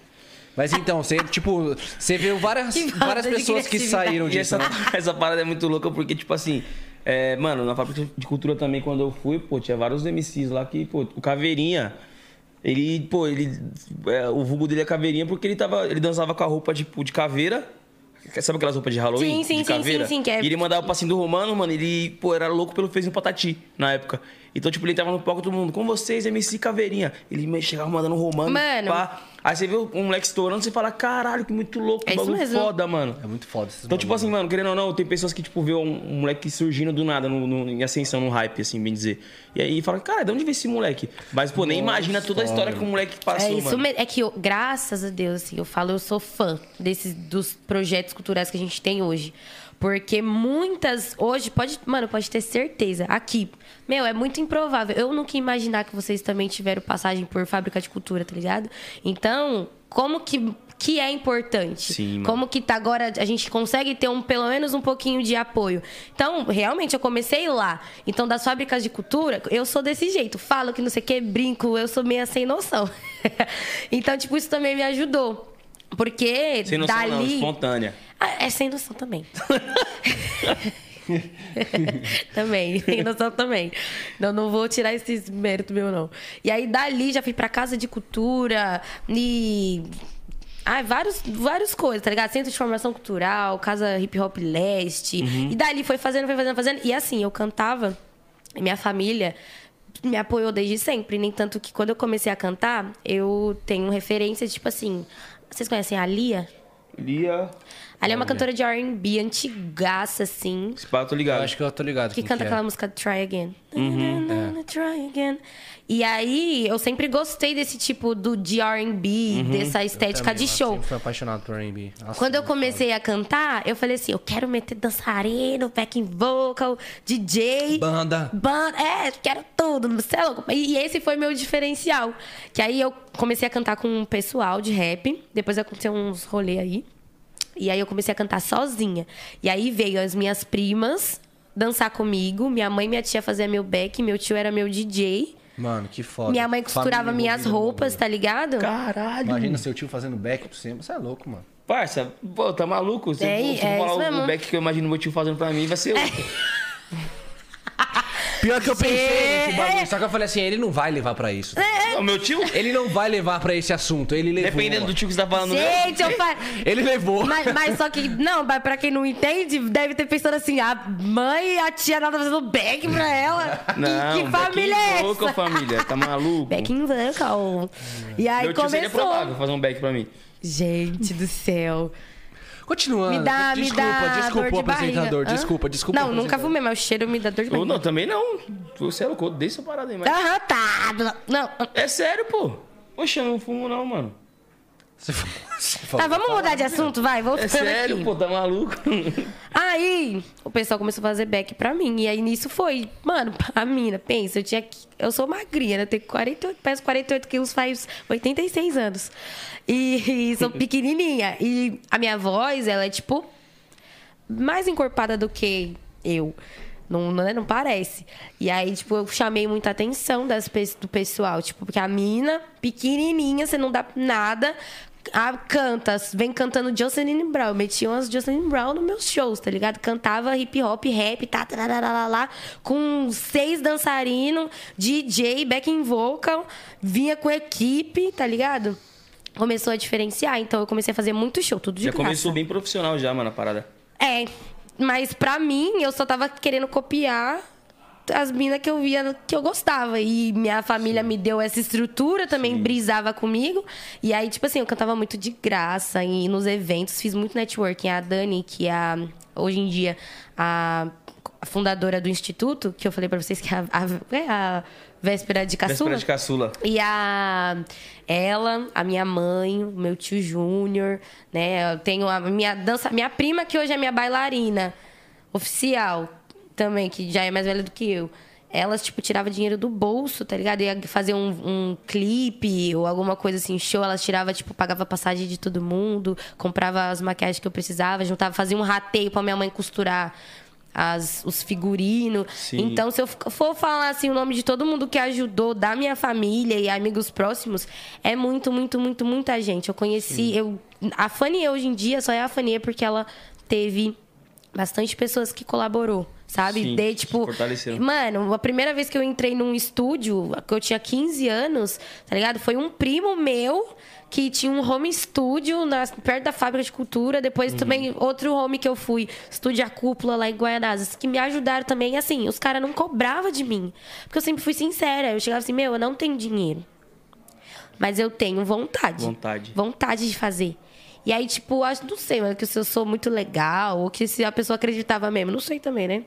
Mas então, você, tipo, você viu várias,
Que
várias pessoas que saíram
E
disso.
essa,
né?
essa parada é muito louca porque, tipo assim, é, mano, na fábrica de cultura também, quando eu fui, pô, tinha vários MCs lá que, pô, o Caveirinha, ele, pô, ele. é, o vulgo dele é Caveirinha porque ele tava. Ele dançava com a roupa, tipo, de caveira. Sabe aquelas roupas de Halloween?
Sim, sim,
de
sim,
caveira?
sim, sim, que é-
E ele mandava o passinho do Romano, mano, ele, pô, era louco pelo Fez um Patati na época. Então, tipo, ele entrava no palco todo mundo, com vocês, MC Caveirinha. Ele chegava mandando um Romano.
Mano.
pá. Aí você vê um moleque estourando, você fala, caralho, que muito louco, que
É isso
bagulho
mesmo.
foda, mano.
É muito foda esses
Então, tipo assim, mano, querendo ou não, tem pessoas que, tipo, vê um, um moleque surgindo do nada, no, no- em ascensão, no hype, assim, bem dizer. E aí fala, cara, de onde veio esse moleque? Mas, pô, nem imagina toda a história que o moleque passou,
É isso
mano.
mesmo. É que, eu, graças a Deus, assim, eu falo, eu sou fã desses, dos projetos culturais que a gente tem hoje. Porque muitas, hoje, pode, mano, pode ter certeza, aqui, meu, é muito improvável. Eu nunca ia imaginar que vocês também tiveram passagem por fábrica de cultura, tá ligado? Então, como que que é importante.
Sim,
como que tá agora, a gente consegue ter um, pelo menos um pouquinho de apoio. Então, realmente, eu comecei lá. Então, das fábricas de cultura, eu sou desse jeito. Falo que não sei o que, brinco, eu sou meio sem noção. (laughs) então, tipo, isso também me ajudou. Porque
Sem noção
dali.
não, espontânea.
Ah, é sem noção também. (laughs) (laughs) também, sem noção também. Não, não vou tirar esse mérito meu, não. E aí, dali, já fui pra Casa de Cultura e... Ah, vários, várias coisas, tá ligado? Centro de Formação Cultural, Casa Hip Hop Leste. E dali foi fazendo, foi fazendo, fazendo. E assim, eu cantava, e minha família me apoiou desde sempre. Nem tanto que quando eu comecei a cantar, eu tenho referências, tipo assim... Vocês conhecem a Lia?
Lia.
Ali é uma cantora de R&B antigaça, assim.
Esse pá, eu tô
Eu
ligado.
acho que eu tô ligado.
Que canta
é.
aquela música Try Again.
Uhum.
Try Again. E aí, eu sempre gostei desse tipo do, de R&B,
Uhum.
dessa estética
Também,
de
eu
show.
sempre fui apaixonado por R&B.
Quando eu comecei a cantar, eu falei assim, eu quero meter dançarino, backing vocal, DJ.
Banda.
Banda, é, quero tudo, você é louco. E e esse foi meu diferencial. Que aí eu comecei a cantar com um pessoal de rap, depois aconteceu uns rolê aí. E aí eu comecei a cantar sozinha. E aí veio as minhas primas dançar comigo, minha mãe e minha tia faziam meu back, meu tio era meu DJ.
Mano, que foda.
Minha mãe costurava
Família
minhas
envolvida
roupas, tá ligado?
Caralho.
Imagina seu tio fazendo back por cima. Você é louco, mano.
Parça, pô, tá maluco? Se
É, é
falar
isso
o
mesmo.
back que eu imagino meu tio fazendo pra mim, vai ser outro. (laughs)
Pior que eu pensei
É.
nesse bagulho, só que eu falei assim, ele não vai levar pra isso.
O meu tio?
Ele não vai levar pra esse assunto, ele levou.
Dependendo do tio que você tá falando. meu.
Gente, eu fa...
Ele levou.
Mas, mas só que, não, mas pra quem não entende, deve ter pensado assim, a mãe e a tia nada fazendo back pra ela. (laughs)
Não,
que, que família é
louco,
essa?
família. Tá maluco?
Back in vocal. E aí
meu tio seria
começou.
provável fazer um back pra mim.
Gente do céu.
Continuando.
Me dá, me
desculpa,
dá
desculpa
dor
o
de
apresentador. Desculpa, desculpa.
Não, nunca fumei, mas o cheiro me dá dor de
Ou
barriga.
não, também não. Você é louco, eu odeio essa parada aí, mas...
Aham, tá. Não.
É sério, pô. Poxa, eu não fumo não, mano.
Você falou-
Tá, vamos mudar de assunto, vai. Voltando
É sério,
aqui.
pô, tá maluco?
Aí, o pessoal começou a fazer back pra mim. E aí, nisso foi. Mano, a mina, pensa, eu tinha. que- Eu sou magrinha, né? Eu tenho 48, peso 48 quilos faz 86 anos. E, e sou (laughs) pequenininha. E a minha voz, ela é tipo. Mais encorpada do que eu. Não, não, não parece. E aí, tipo, eu chamei muita atenção das, do pessoal. Tipo, porque a mina, pequenininha, você não dá nada. A, canta, vem cantando Jocelyn Brown. Eu meti umas Jocelyn Brown nos meus shows, tá ligado? Cantava hip hop, rap, tá, lá, com seis dançarinos, DJ, backing vocal, vinha com equipe, tá ligado? Começou a diferenciar, então eu comecei a fazer muito show, tudo de
Já
graça.
começou bem profissional já, mano, a parada.
É, mas pra mim, eu só tava querendo copiar as minas que eu via que eu gostava. E minha família me deu essa estrutura, também brisava comigo. E aí, tipo assim, eu cantava muito de graça e nos eventos, fiz muito networking. A Dani, que é a, hoje em dia a a fundadora do instituto, que eu falei pra vocês que é a, a, é a véspera de caçula.
Véspera de caçula.
E a ela, a minha mãe, o meu tio Júnior, né? Eu tenho a minha dança, minha prima que hoje é minha bailarina oficial também, que já é mais velha do que eu. Elas, tipo, tirava dinheiro do bolso, tá ligado? Ia fazer um, um clipe ou alguma coisa assim, show. Elas tirava, tipo, pagava passagem de todo mundo, comprava as maquiagens que eu precisava, juntava, fazia um rateio pra minha mãe costurar as, os figurinos. Então, se eu for falar assim o nome de todo mundo que ajudou da minha família e amigos próximos, é muito, muito, muito, muita gente. Eu conheci, eu a Fanny hoje em dia só é a Fanny porque ela teve bastante pessoas que colaborou, sabe?
Sim,
de tipo, mano, a primeira vez que eu entrei num estúdio, que eu tinha 15 anos, tá ligado? Foi um primo meu que tinha um home studio na, perto da fábrica de cultura. Depois
Uhum.
também outro home que eu fui, estúdio a cúpula lá em Guaianazes, que me ajudaram também. Assim, os caras não cobravam de mim. Porque eu sempre fui sincera. Eu chegava assim, meu, eu não tenho dinheiro. Mas eu tenho vontade.
Vontade.
Vontade de fazer. E aí, tipo, acho, não sei, mano, que se eu sou muito legal, ou que se a pessoa acreditava mesmo, não sei também, né?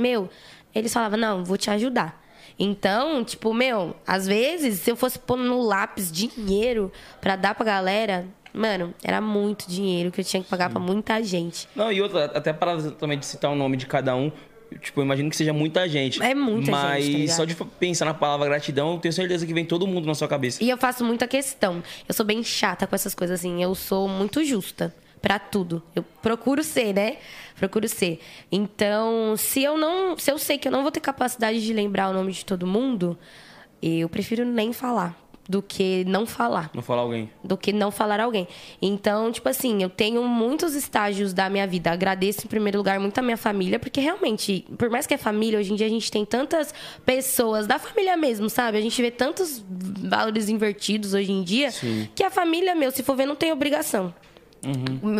Meu, eles falavam, não, vou te ajudar. Então, tipo, meu, às vezes, se eu fosse pôr no lápis dinheiro pra dar pra galera, mano, era muito dinheiro que eu tinha que pagar pra muita gente.
Não, e outra, até a parada também de citar o nome de cada um. Tipo, eu imagino que seja muita gente.
É muita
mas
gente, tá ligado?
só de pensar na palavra gratidão, eu tenho certeza que vem todo mundo na sua cabeça.
E eu faço muita questão. Eu sou bem chata com essas coisas, assim. Eu sou muito justa pra tudo. Eu procuro ser, né? Procuro ser. Então, se eu não. Se eu sei que eu não vou ter capacidade de lembrar o nome de todo mundo, eu prefiro nem falar do que não falar
Não falar alguém.
do que não falar a alguém. Então, tipo assim, eu tenho muitos estágios da minha vida. Agradeço em primeiro lugar muito a minha família, porque realmente, por mais que é família, hoje em dia a gente tem tantas pessoas da família mesmo, sabe? A gente vê tantos valores invertidos hoje em dia
Sim.
que a família, meu, se for ver, não tem obrigação.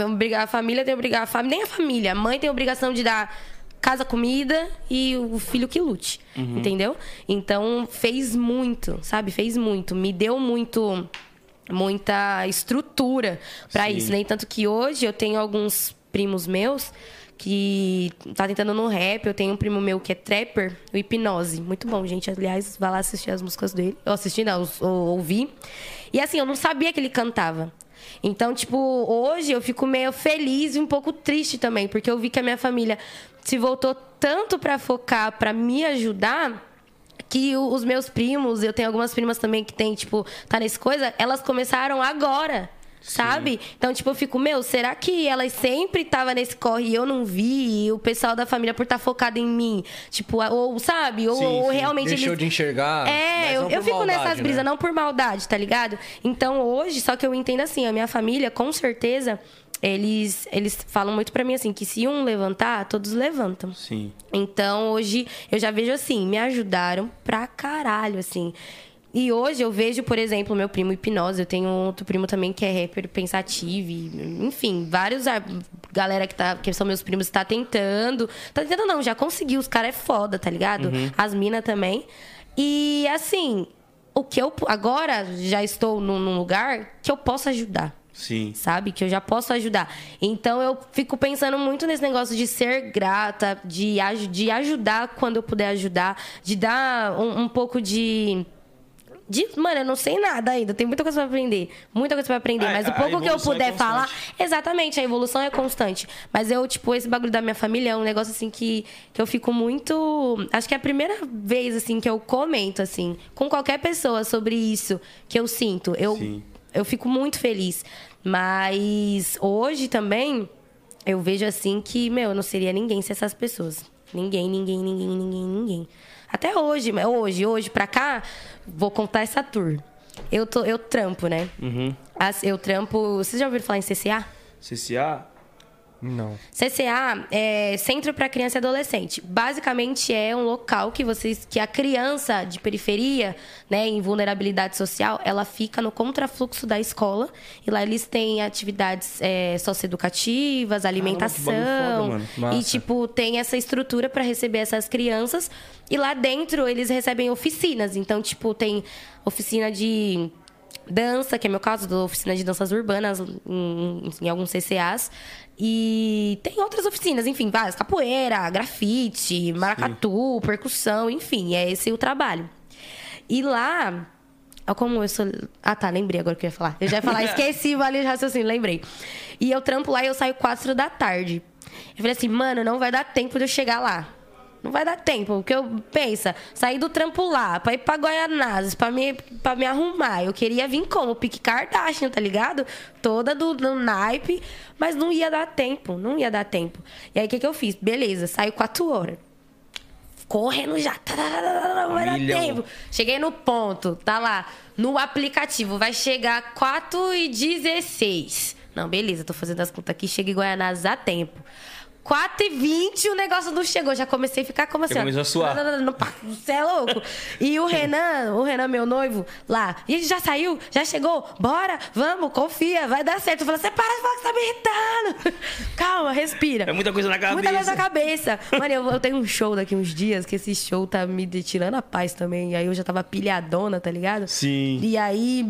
Obrigar a família tem obrigar a família, nem a família. A mãe tem obrigação de dar casa, comida e o filho que lute. Entendeu? Então fez muito, sabe? Fez muito. Me deu muito muita estrutura pra
Sim.
isso, né? Tanto que hoje eu tenho alguns primos meus que tá tentando no rap. Eu tenho um primo meu que é trapper, o Hipnose. Muito bom, gente. Aliás, vai lá assistir as músicas dele. Eu assisti, não, eu ouvi. E assim, eu não sabia que ele cantava. Então, tipo, hoje eu fico meio feliz e um pouco triste também, porque eu vi que a minha família se voltou tanto pra focar, pra me ajudar, que os meus primos, eu tenho algumas primas também que tem, tipo, tá nesse coisa, elas começaram agora. Sabe? Então, tipo, eu fico, meu, será que elas sempre estavam nesse corre e eu não vi? E o pessoal da família por estar focado em mim? Tipo, ou, sabe? Ou,
Sim,
ou
sim.
realmente
Deixou
eles...
de enxergar.
É, eu, eu fico
maldade,
nessas brisas,
né?
não por maldade, tá ligado? Então hoje, só que eu entendo assim, a minha família, com certeza, eles, eles falam muito pra mim assim, que se um levantar, todos levantam.
Sim.
Então hoje eu já vejo assim, me ajudaram pra caralho, assim. E hoje eu vejo, por exemplo, meu primo Hipnose, eu tenho outro primo também que é rapper pensativo, e, enfim, vários ar- galera que, tá, que são meus primos tá tentando. Tá tentando não, já conseguiu, os caras é foda, tá ligado? As minas também. E assim, o que eu agora já estou num, num lugar que eu posso ajudar
Sim.
sabe? Que eu já posso ajudar. Então eu fico pensando muito nesse negócio de ser grata, de, de ajudar quando eu puder ajudar, de dar um, um pouco de. De, mano, eu não sei nada ainda, tem muita coisa pra aprender. Muita coisa pra aprender.
É,
mas o pouco que eu
é
puder
constante.
falar. Exatamente, a evolução é constante. Mas eu, tipo, esse bagulho da minha família é um negócio assim que, que eu fico muito. Acho que é a primeira vez, assim, que eu comento, assim, com qualquer pessoa sobre isso que eu sinto. Eu,
Sim.
eu fico muito feliz. Mas hoje também eu vejo assim que, meu, eu não seria ninguém sem essas pessoas. Ninguém, ninguém, ninguém, ninguém, ninguém. Até hoje, mas hoje, hoje pra cá, vou contar essa tour. Eu, tô, eu trampo, né?
Uhum.
As- Eu trampo. Vocês já ouviram falar em CCA?
CCA?
Não.
CCA é Centro para Criança e Adolescente. Basicamente é um local que vocês, que a criança de periferia, né, em vulnerabilidade social, ela fica no contrafluxo da escola e lá eles têm atividades é, socioeducativas, alimentação
foda, mano.
e tipo tem essa estrutura para receber essas crianças e lá dentro eles recebem oficinas. Então tipo tem oficina de dança, que é meu caso, da oficina de danças urbanas em, em alguns CCAs. E tem outras oficinas, enfim, várias. Capoeira, grafite, maracatu, percussão, enfim, é esse o trabalho. E lá. Como eu sou. Ah, tá, lembrei agora o que eu ia falar. Eu já ia falar, (laughs) esqueci o ali de raciocínio, lembrei. E eu trampo lá e eu saio quatro da tarde. Eu falei assim, mano, não vai dar tempo de eu chegar lá. Não vai dar tempo, porque eu pensa, sair do trampo lá, pra ir pra Goianazes, pra me, pra me arrumar. Eu queria vir como? Pique Kardashian, tá ligado? Toda do, do naipe, mas não ia dar tempo, não ia dar tempo. E aí o que, que eu fiz? Beleza, saio quatro horas. Correndo já, não vai dar tempo. Cheguei no ponto, tá lá, no aplicativo, vai chegar 4 e 16. Não, beleza, tô fazendo as contas aqui, chega em Goianazes a tempo. 4 e 20 o negócio não chegou. Já comecei a ficar como assim?
Começou a suar.
Você é louco. E o (laughs) Renan, o Renan, meu noivo, lá. E ele já saiu? Já chegou? Bora, vamos, confia, vai dar certo. Eu falei, você para de falar que você tá me irritando. (laughs) Calma, respira.
É muita coisa na cabeça.
Muita coisa na cabeça. Mano, eu, eu tenho um show daqui uns dias, que esse show tá me tirando a paz também. E aí eu já tava pilhadona, tá ligado?
Sim.
E aí,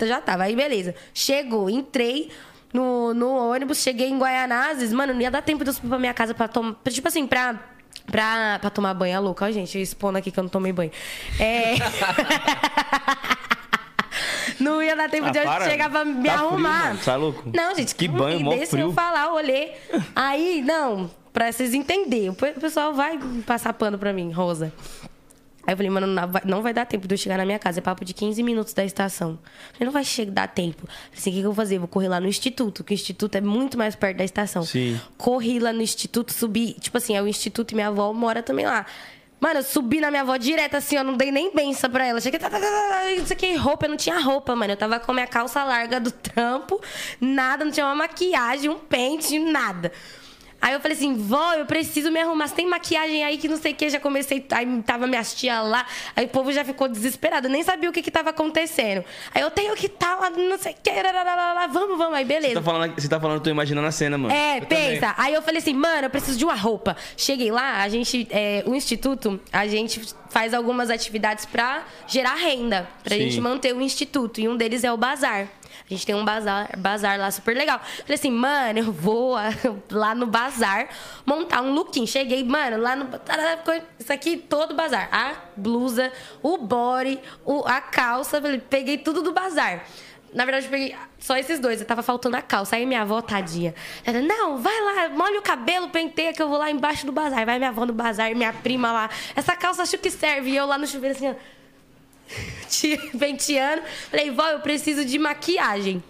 já tava. Aí, beleza. Chegou, entrei no, no ônibus, cheguei em Guaianazes. Mano, não ia dar tempo de eu subir pra minha casa pra tomar... Tipo assim, pra... Pra, pra tomar banho, é louco. Ó, gente, expondo aqui que eu não tomei banho. É... (laughs) Não ia dar tempo
Ah,
de eu
para.
chegar pra me
Tá frio,
arrumar.
mano. Tá louco?
Não, gente,
Que banho, mó
deixa
frio.
eu falar, eu olhei. Aí, não, pra vocês entenderem. O pessoal vai passar pano pra mim, Rosa. Aí eu falei, mano, não vai, não vai dar tempo de eu chegar na minha casa. É papo de 15 minutos da estação. Eu falei, não vai chegar, dar tempo. Falei assim, o que, que eu vou fazer? Vou correr lá no instituto, que o instituto é muito mais perto da estação.
Sim.
Corri lá no instituto, subi. Tipo assim, é o instituto e minha avó mora também lá. Mano, eu subi na minha avó direto assim, eu não dei nem benção pra ela. Cheguei, tá, tá, tá, tá, isso aqui, roupa, eu não tinha roupa, mano. Eu tava com a minha calça larga do (laughs) trampo, nada, não tinha uma maquiagem, um pente, nada. Aí eu falei assim, vó, eu preciso me arrumar. Você tem maquiagem aí que não sei o que, já comecei. Aí tava minhas tia lá. Aí o povo já ficou desesperado, nem sabia o que que tava acontecendo. Aí eu tenho que lá, não sei o que, vamos, vamos. Aí beleza.
Você tá falando, você tá falando, eu tô imaginando a cena, mano.
É, pensa. Aí eu falei assim, mano, eu preciso de uma roupa. Cheguei lá, a gente, é, o instituto, a gente faz algumas atividades pra gerar renda, pra
Sim.
gente manter o instituto. E um deles é o bazar. A gente tem um bazar, bazar lá super legal. Falei assim, mano, eu vou (laughs) lá no bazar montar um lookinho. Cheguei, mano, lá no. Isso aqui todo bazar. A blusa, o body, o, a calça. falei, Peguei tudo do bazar. Na verdade, eu peguei só esses dois. Eu tava faltando a calça. Aí minha avó, tadinha. Ela, não, vai lá, molha o cabelo, penteia que eu vou lá embaixo do bazar. Vai minha avó no bazar minha prima lá. Essa calça acho que serve. E eu lá no chuveiro assim, ó. (laughs) te penteando. Falei, vó, eu preciso de maquiagem.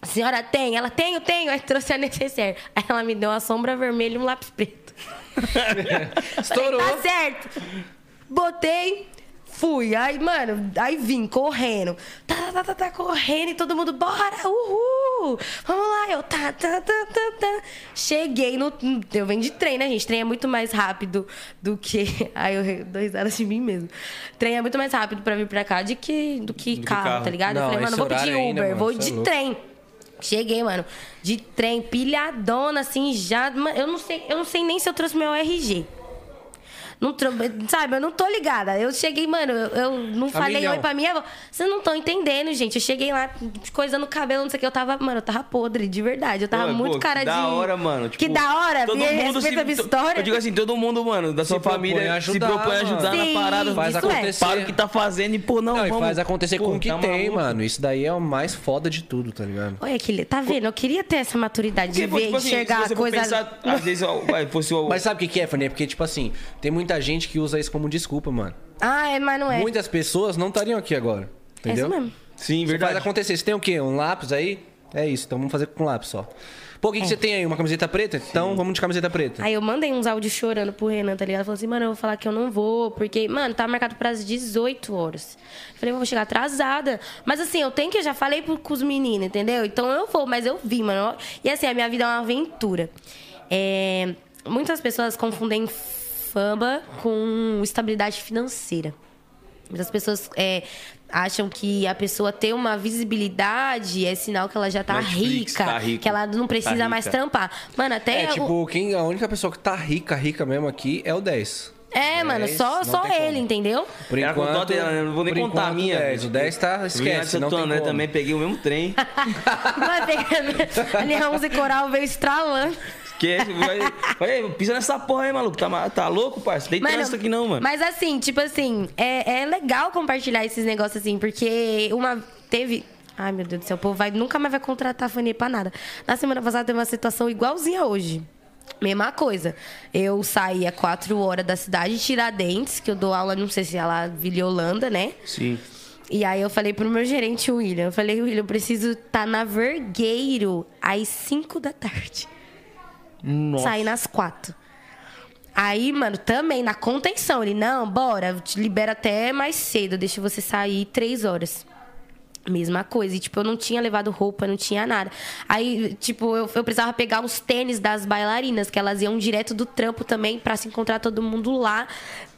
A senhora tem? Ela, tenho, tenho. Aí trouxe a necessaire. Aí ela me deu uma sombra vermelha e um lápis preto.
Estourou. (laughs)
Falei, tá certo. Botei, fui. Aí, mano, aí vim correndo. Tá, tá, tá, tá, correndo e todo mundo, bora, uhul. Vamos lá, eu tá, tá, tá, tá, tá. Cheguei no. Eu venho de trem, né, gente? Trem é muito mais rápido do que. (laughs) Aí eu dou risada de mim mesmo. Trem é muito mais rápido pra vir pra cá do que, do que,
Do que
carro,
carro.
tá ligado? eu
Não,
falei, mano, vou pedir
ainda,
Uber,
mano,
vou
é
de
louco.
trem. Cheguei, mano, de trem, pilhadona, assim, já. Mano, Eu não sei, eu não sei nem se eu trouxe meu RG. Não. Sabe, eu não tô ligada. Eu cheguei, mano, eu, eu não
A
falei
milhão.
oi pra minha avó. Vocês não estão entendendo, gente. Eu cheguei lá, coisando o cabelo, não sei o que. Eu tava, mano, eu tava podre, de verdade. Eu tava
Pô,
muito
pô,
cara
que
de.
Da hora, mano. Tipo,
que da hora,
Todo mundo se.
respeita a minha história.
Eu digo assim, todo mundo, mano, da sua
propõe
família
a
se
ajudar,
propõe a
mano.
ajudar
Sim,
na parada.
Faz
isso é.
acontecer.
Para o que tá fazendo e, pô, não,
Não,
vamos.
faz acontecer
Pô,
com o que
tá
tem,
maluco.
mano. Isso daí é o mais foda de tudo, tá ligado?
Olha aquele, tá vendo? Eu queria ter essa maturidade de
Porque, pô,
ver,
tipo assim,
enxergar
se
a coisa.
pensar, às vezes, vai, fosse o.
Mas sabe o que, que é, Fanny? Porque, tipo assim, tem muita gente que usa isso como desculpa, mano.
Ah, é, mas não é.
Muitas pessoas não estariam aqui agora.
É
Entendeu?
isso mesmo.
Sim,
Você
verdade.
faz acontecer. Você tem o quê? Um lápis aí? É isso, então vamos fazer com lápis só. Pô, o
É.
que, que você tem aí? Uma camiseta preta? Então vamos de camiseta preta.
Aí eu mandei uns áudios chorando pro Renan, tá ligado? Falou assim, mano, eu vou falar que eu não vou, porque, mano, tá marcado para as 18 horas. Eu falei, eu vou chegar atrasada. Mas assim, eu tenho que, eu já falei pro, com os meninos, entendeu? Então eu vou, mas eu vi, mano. E assim, a minha vida é uma aventura. É, muitas pessoas confundem fama com estabilidade financeira. Muitas pessoas é, acham que a pessoa ter uma visibilidade é sinal que ela já tá
Netflix,
rica,
tá rica,
que ela não precisa
tá
mais trampar. Mano, até
É,
o-
tipo, quem, a única pessoa que tá rica, rica mesmo aqui é o 10.
É, mano,
Dez,
só, só
tem como.
ele, entendeu?
Por
contou
enquanto,
dela, né? Não vou nem contar a
enquanto,
minha.
10. O 10 tá,
Eu
esquece, não
Santo
tem como.
também, peguei o mesmo trem.
A minha música coral veio estralando.
Que vai, vai, pisa nessa porra aí, maluco. Tá, tá louco, parça? Tem
Mano,
trânsito aqui não, mano.
Mas assim, tipo assim, é, é legal compartilhar esses negócios assim, porque uma. Teve. Ai, meu Deus do céu, o povo vai, nunca mais vai contratar a Fanny pra nada. Na semana passada teve uma situação igualzinha hoje. Mesma coisa. Eu saí às 4 horas da cidade de Tiradentes, que eu dou aula, não sei se é lá, Vila Holanda, né?
Sim.
E aí eu falei pro meu gerente, o William, eu falei, William, eu preciso estar na Vergueiro às 5 da tarde.
Nossa.
Saí nas quatro. Aí, mano, também na contenção. Ele, não, bora, te libero até mais cedo, deixa você sair três horas. Mesma coisa. E, tipo, eu não tinha levado roupa, não tinha nada. Aí, tipo, eu, eu precisava pegar os tênis das bailarinas, que elas iam direto do trampo também pra se encontrar todo mundo lá.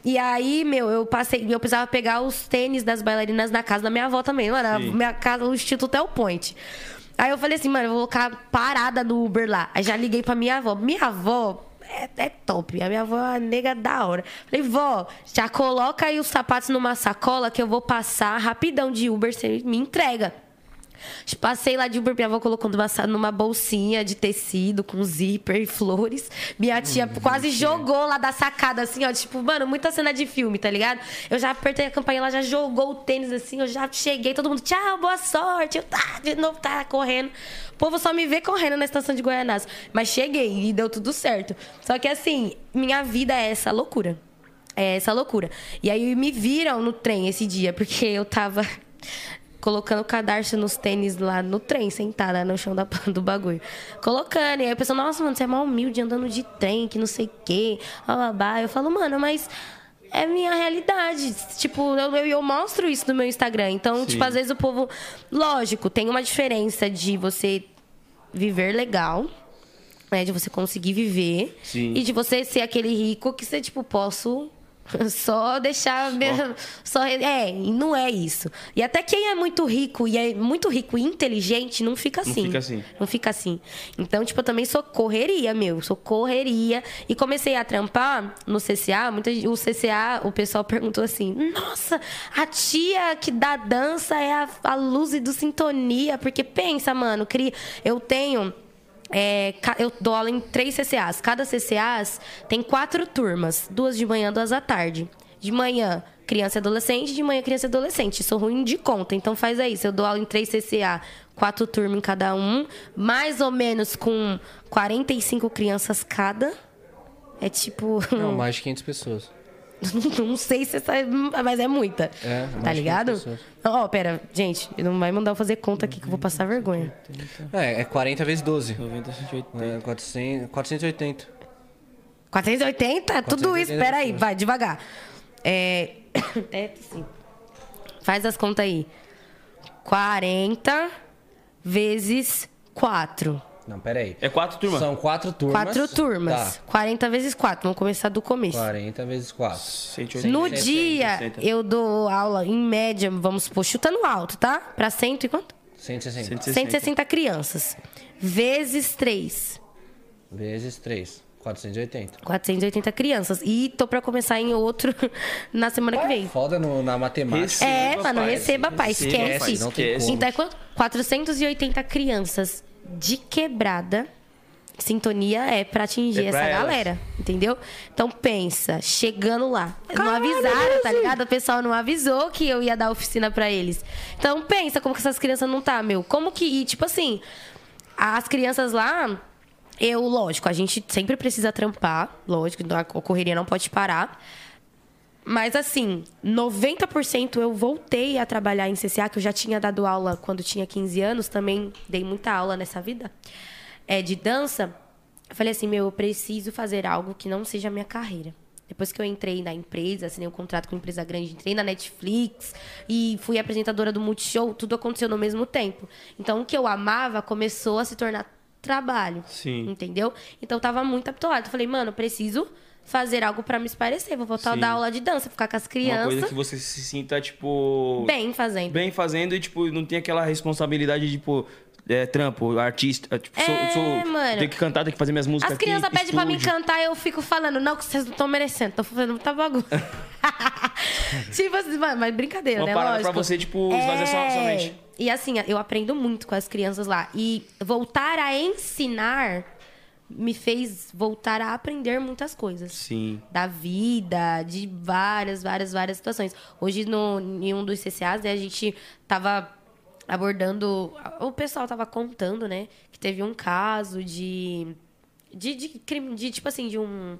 E aí, meu, eu passei. Eu precisava pegar os tênis das bailarinas na casa da minha avó também. Mano, minha casa, o Instituto é o Point. Aí eu falei assim, mano, eu vou colocar parada no Uber lá. Aí já liguei pra minha avó. Minha avó é, é top. A minha avó é nega da hora. Falei, vó, já coloca aí os sapatos numa sacola que eu vou passar rapidão de Uber, você me entrega. Passei lá de Uber, minha avó colocou numa, sa- numa bolsinha de tecido com zíper e flores. Minha tia quase jogou lá da sacada, assim, ó. Tipo, mano, muita cena de filme, tá ligado? Eu já apertei a campainha, ela já jogou o tênis, assim, eu já cheguei, todo mundo, tchau, boa sorte. Eu tá, de novo, tá correndo. O povo só me vê correndo na estação de Goianás. Mas cheguei e deu tudo certo. Só que, assim, minha vida é essa loucura. É essa loucura. E aí me viram no trem esse dia, porque eu tava colocando cadarço nos tênis lá no trem, sentada no chão da, (laughs) do bagulho. Colocando. E aí a pessoa, nossa, mano, você é mal humilde andando de trem, que não sei o quê. Babá. Eu falo, mano, mas é minha realidade. Tipo, eu, eu, eu mostro isso no meu Instagram. Então, tipo, às vezes o povo. Lógico, tem uma diferença de você viver legal. Né, de você conseguir viver
Sim.
e de você ser aquele rico que você, tipo, posso (laughs) só deixar mesmo. Só, é, não é isso. E até quem é muito rico e é muito rico e inteligente não fica assim.
fica assim.
Não fica assim. Então, tipo, eu também sou correria, meu. Sou correria. E comecei a trampar no CCA. Muita, o CCA, o pessoal perguntou assim: Nossa, a tia que dá dança é a, a luz do sintonia. Porque pensa, mano, cria, eu tenho. É, eu dou aula em três CCAs. Cada CCAs tem quatro turmas: duas de manhã, duas à tarde. De manhã, criança e adolescente, de manhã, criança e adolescente. Sou ruim de conta, então faz aí. Se eu dou aula em três CCA, quatro turmas em cada um, mais ou menos com 45 crianças cada. É tipo.
Não, mais de 500 pessoas. (laughs)
não sei se essa. Mas é muita.
É,
tá
de
ligado?
500 pessoas.
Ó, pera, gente, não vai mandar eu fazer conta aqui que eu vou passar vergonha.
É, é 40 vezes 12.
90, 180.
É, 400, 480.
480? Tudo isso,
480
peraí,
pessoas.
vai, devagar. É. (coughs) É sim. Faz as contas aí. 40 vezes 4.
Não, peraí.
É quatro turmas?
São quatro turmas.
Quatro turmas.
Tá.
40 vezes 4. Vamos começar do começo.
40 vezes 4.
180.
No
160,
dia,
160.
eu dou aula, em média, vamos supor, chutando alto, tá? Pra cento e quanto?
160.
160.
160 crianças. Vezes 3.
Vezes 3. 480.
480 crianças. E tô pra começar em outro (laughs) na semana que vem.
Foda no- na matemática.
Receba,
É, mano,
pai.
receba, pai.
Receba,
Esquece.
pai,
tem
esquece.
como.
Então é quanto? 480 crianças de quebrada. Sintonia é pra atingir
É pra
essa
elas.
galera, entendeu? Então pensa, chegando lá. Não avisaram, tá ligado? O pessoal não avisou que eu ia dar oficina pra eles. Então pensa como que essas crianças não tá, meu. Como que. E, tipo assim, as crianças lá. Eu, lógico, a gente sempre precisa trampar, lógico, a correria não pode parar. Mas assim, 90% eu voltei a trabalhar em CCA, que eu já tinha dado aula quando tinha 15 anos, também dei muita aula nessa vida, é, de dança. Eu falei assim, meu, eu preciso fazer algo que não seja a minha carreira. Depois que eu entrei na empresa, assinei um contrato com uma empresa grande, entrei na Netflix e fui apresentadora do Multishow, tudo aconteceu no mesmo tempo. Então, o que eu amava começou a se tornar trabalho.
Sim.
Entendeu? Então, eu tava muito habituada. Eu falei, mano, eu preciso fazer algo pra me esparecer. Vou voltar a
Sim.
dar aula de dança, ficar com as
Uma
crianças
coisa que você se sinta, tipo.
bem fazendo.
bem fazendo e, tipo, não tem aquela responsabilidade de, tipo, é, trampo, artista. Tipo, sou,
É,
sou,
mano.
tenho que cantar, tenho que fazer minhas músicas
As crianças pedem pra mim cantar, eu fico falando, não, que vocês não estão merecendo, tô fazendo muita bagunça. (laughs) tipo assim, mas brincadeira,
Uma
né?
parada
Lógico.
pra você, tipo, esvaziar sua- sua mente.
E assim, eu aprendo muito com as crianças lá. E voltar a ensinar me fez voltar a aprender muitas coisas.
Sim.
Da vida, de várias, várias, várias situações. Hoje, no, em um dos CCAs, né, a gente tava abordando. O pessoal tava contando, né? Que teve um caso de. De, de crime. De, tipo assim, de um.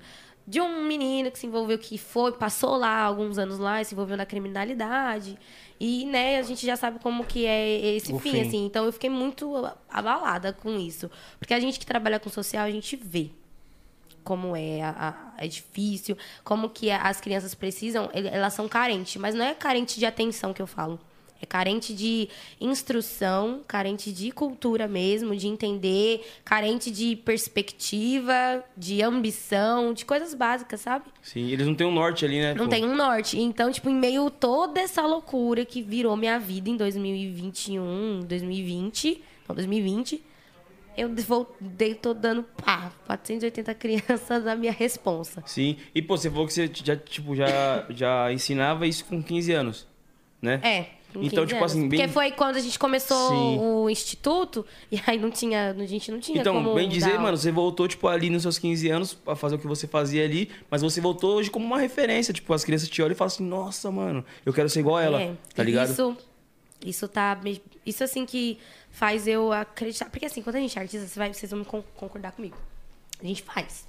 De um menino que se envolveu, que foi, passou lá alguns anos lá e se envolveu na criminalidade. E, né, a gente já sabe como que é esse fim,
fim.
assim. Então eu fiquei muito abalada com isso. Porque a gente que trabalha com social, a gente vê como é, a- a- é difícil, como que as crianças precisam, elas são carentes, mas não é carente de atenção que eu falo. É carente de instrução, carente de cultura mesmo, de entender, carente de perspectiva, de ambição, de coisas básicas, sabe?
Sim, eles não têm um norte ali, né?
Não
pô?
tem um norte. Então, tipo, em meio a toda essa loucura que virou minha vida em 2021, 2020, não, 2020, eu voltei, tô dando, pá, 480 crianças da minha responsa.
Sim. E, pô, você falou que você já, tipo, já, já ensinava isso com 15 anos, né?
É.
Então,
15
tipo
anos.
assim, bem-
Porque foi quando a gente começou
Sim.
o instituto, (laughs) e aí não tinha, a gente não tinha
Então, bem dizer, mano, você voltou, tipo, ali nos seus 15 anos pra fazer o que você fazia ali, mas você voltou hoje como uma referência. Tipo, as crianças te olham e falam assim, nossa, mano, eu quero ser igual a ela,
É,
tá ligado?
Isso, isso tá. Isso assim que faz eu acreditar. Porque assim, quando a gente é artista, você vai, vocês vão concordar comigo. A gente faz.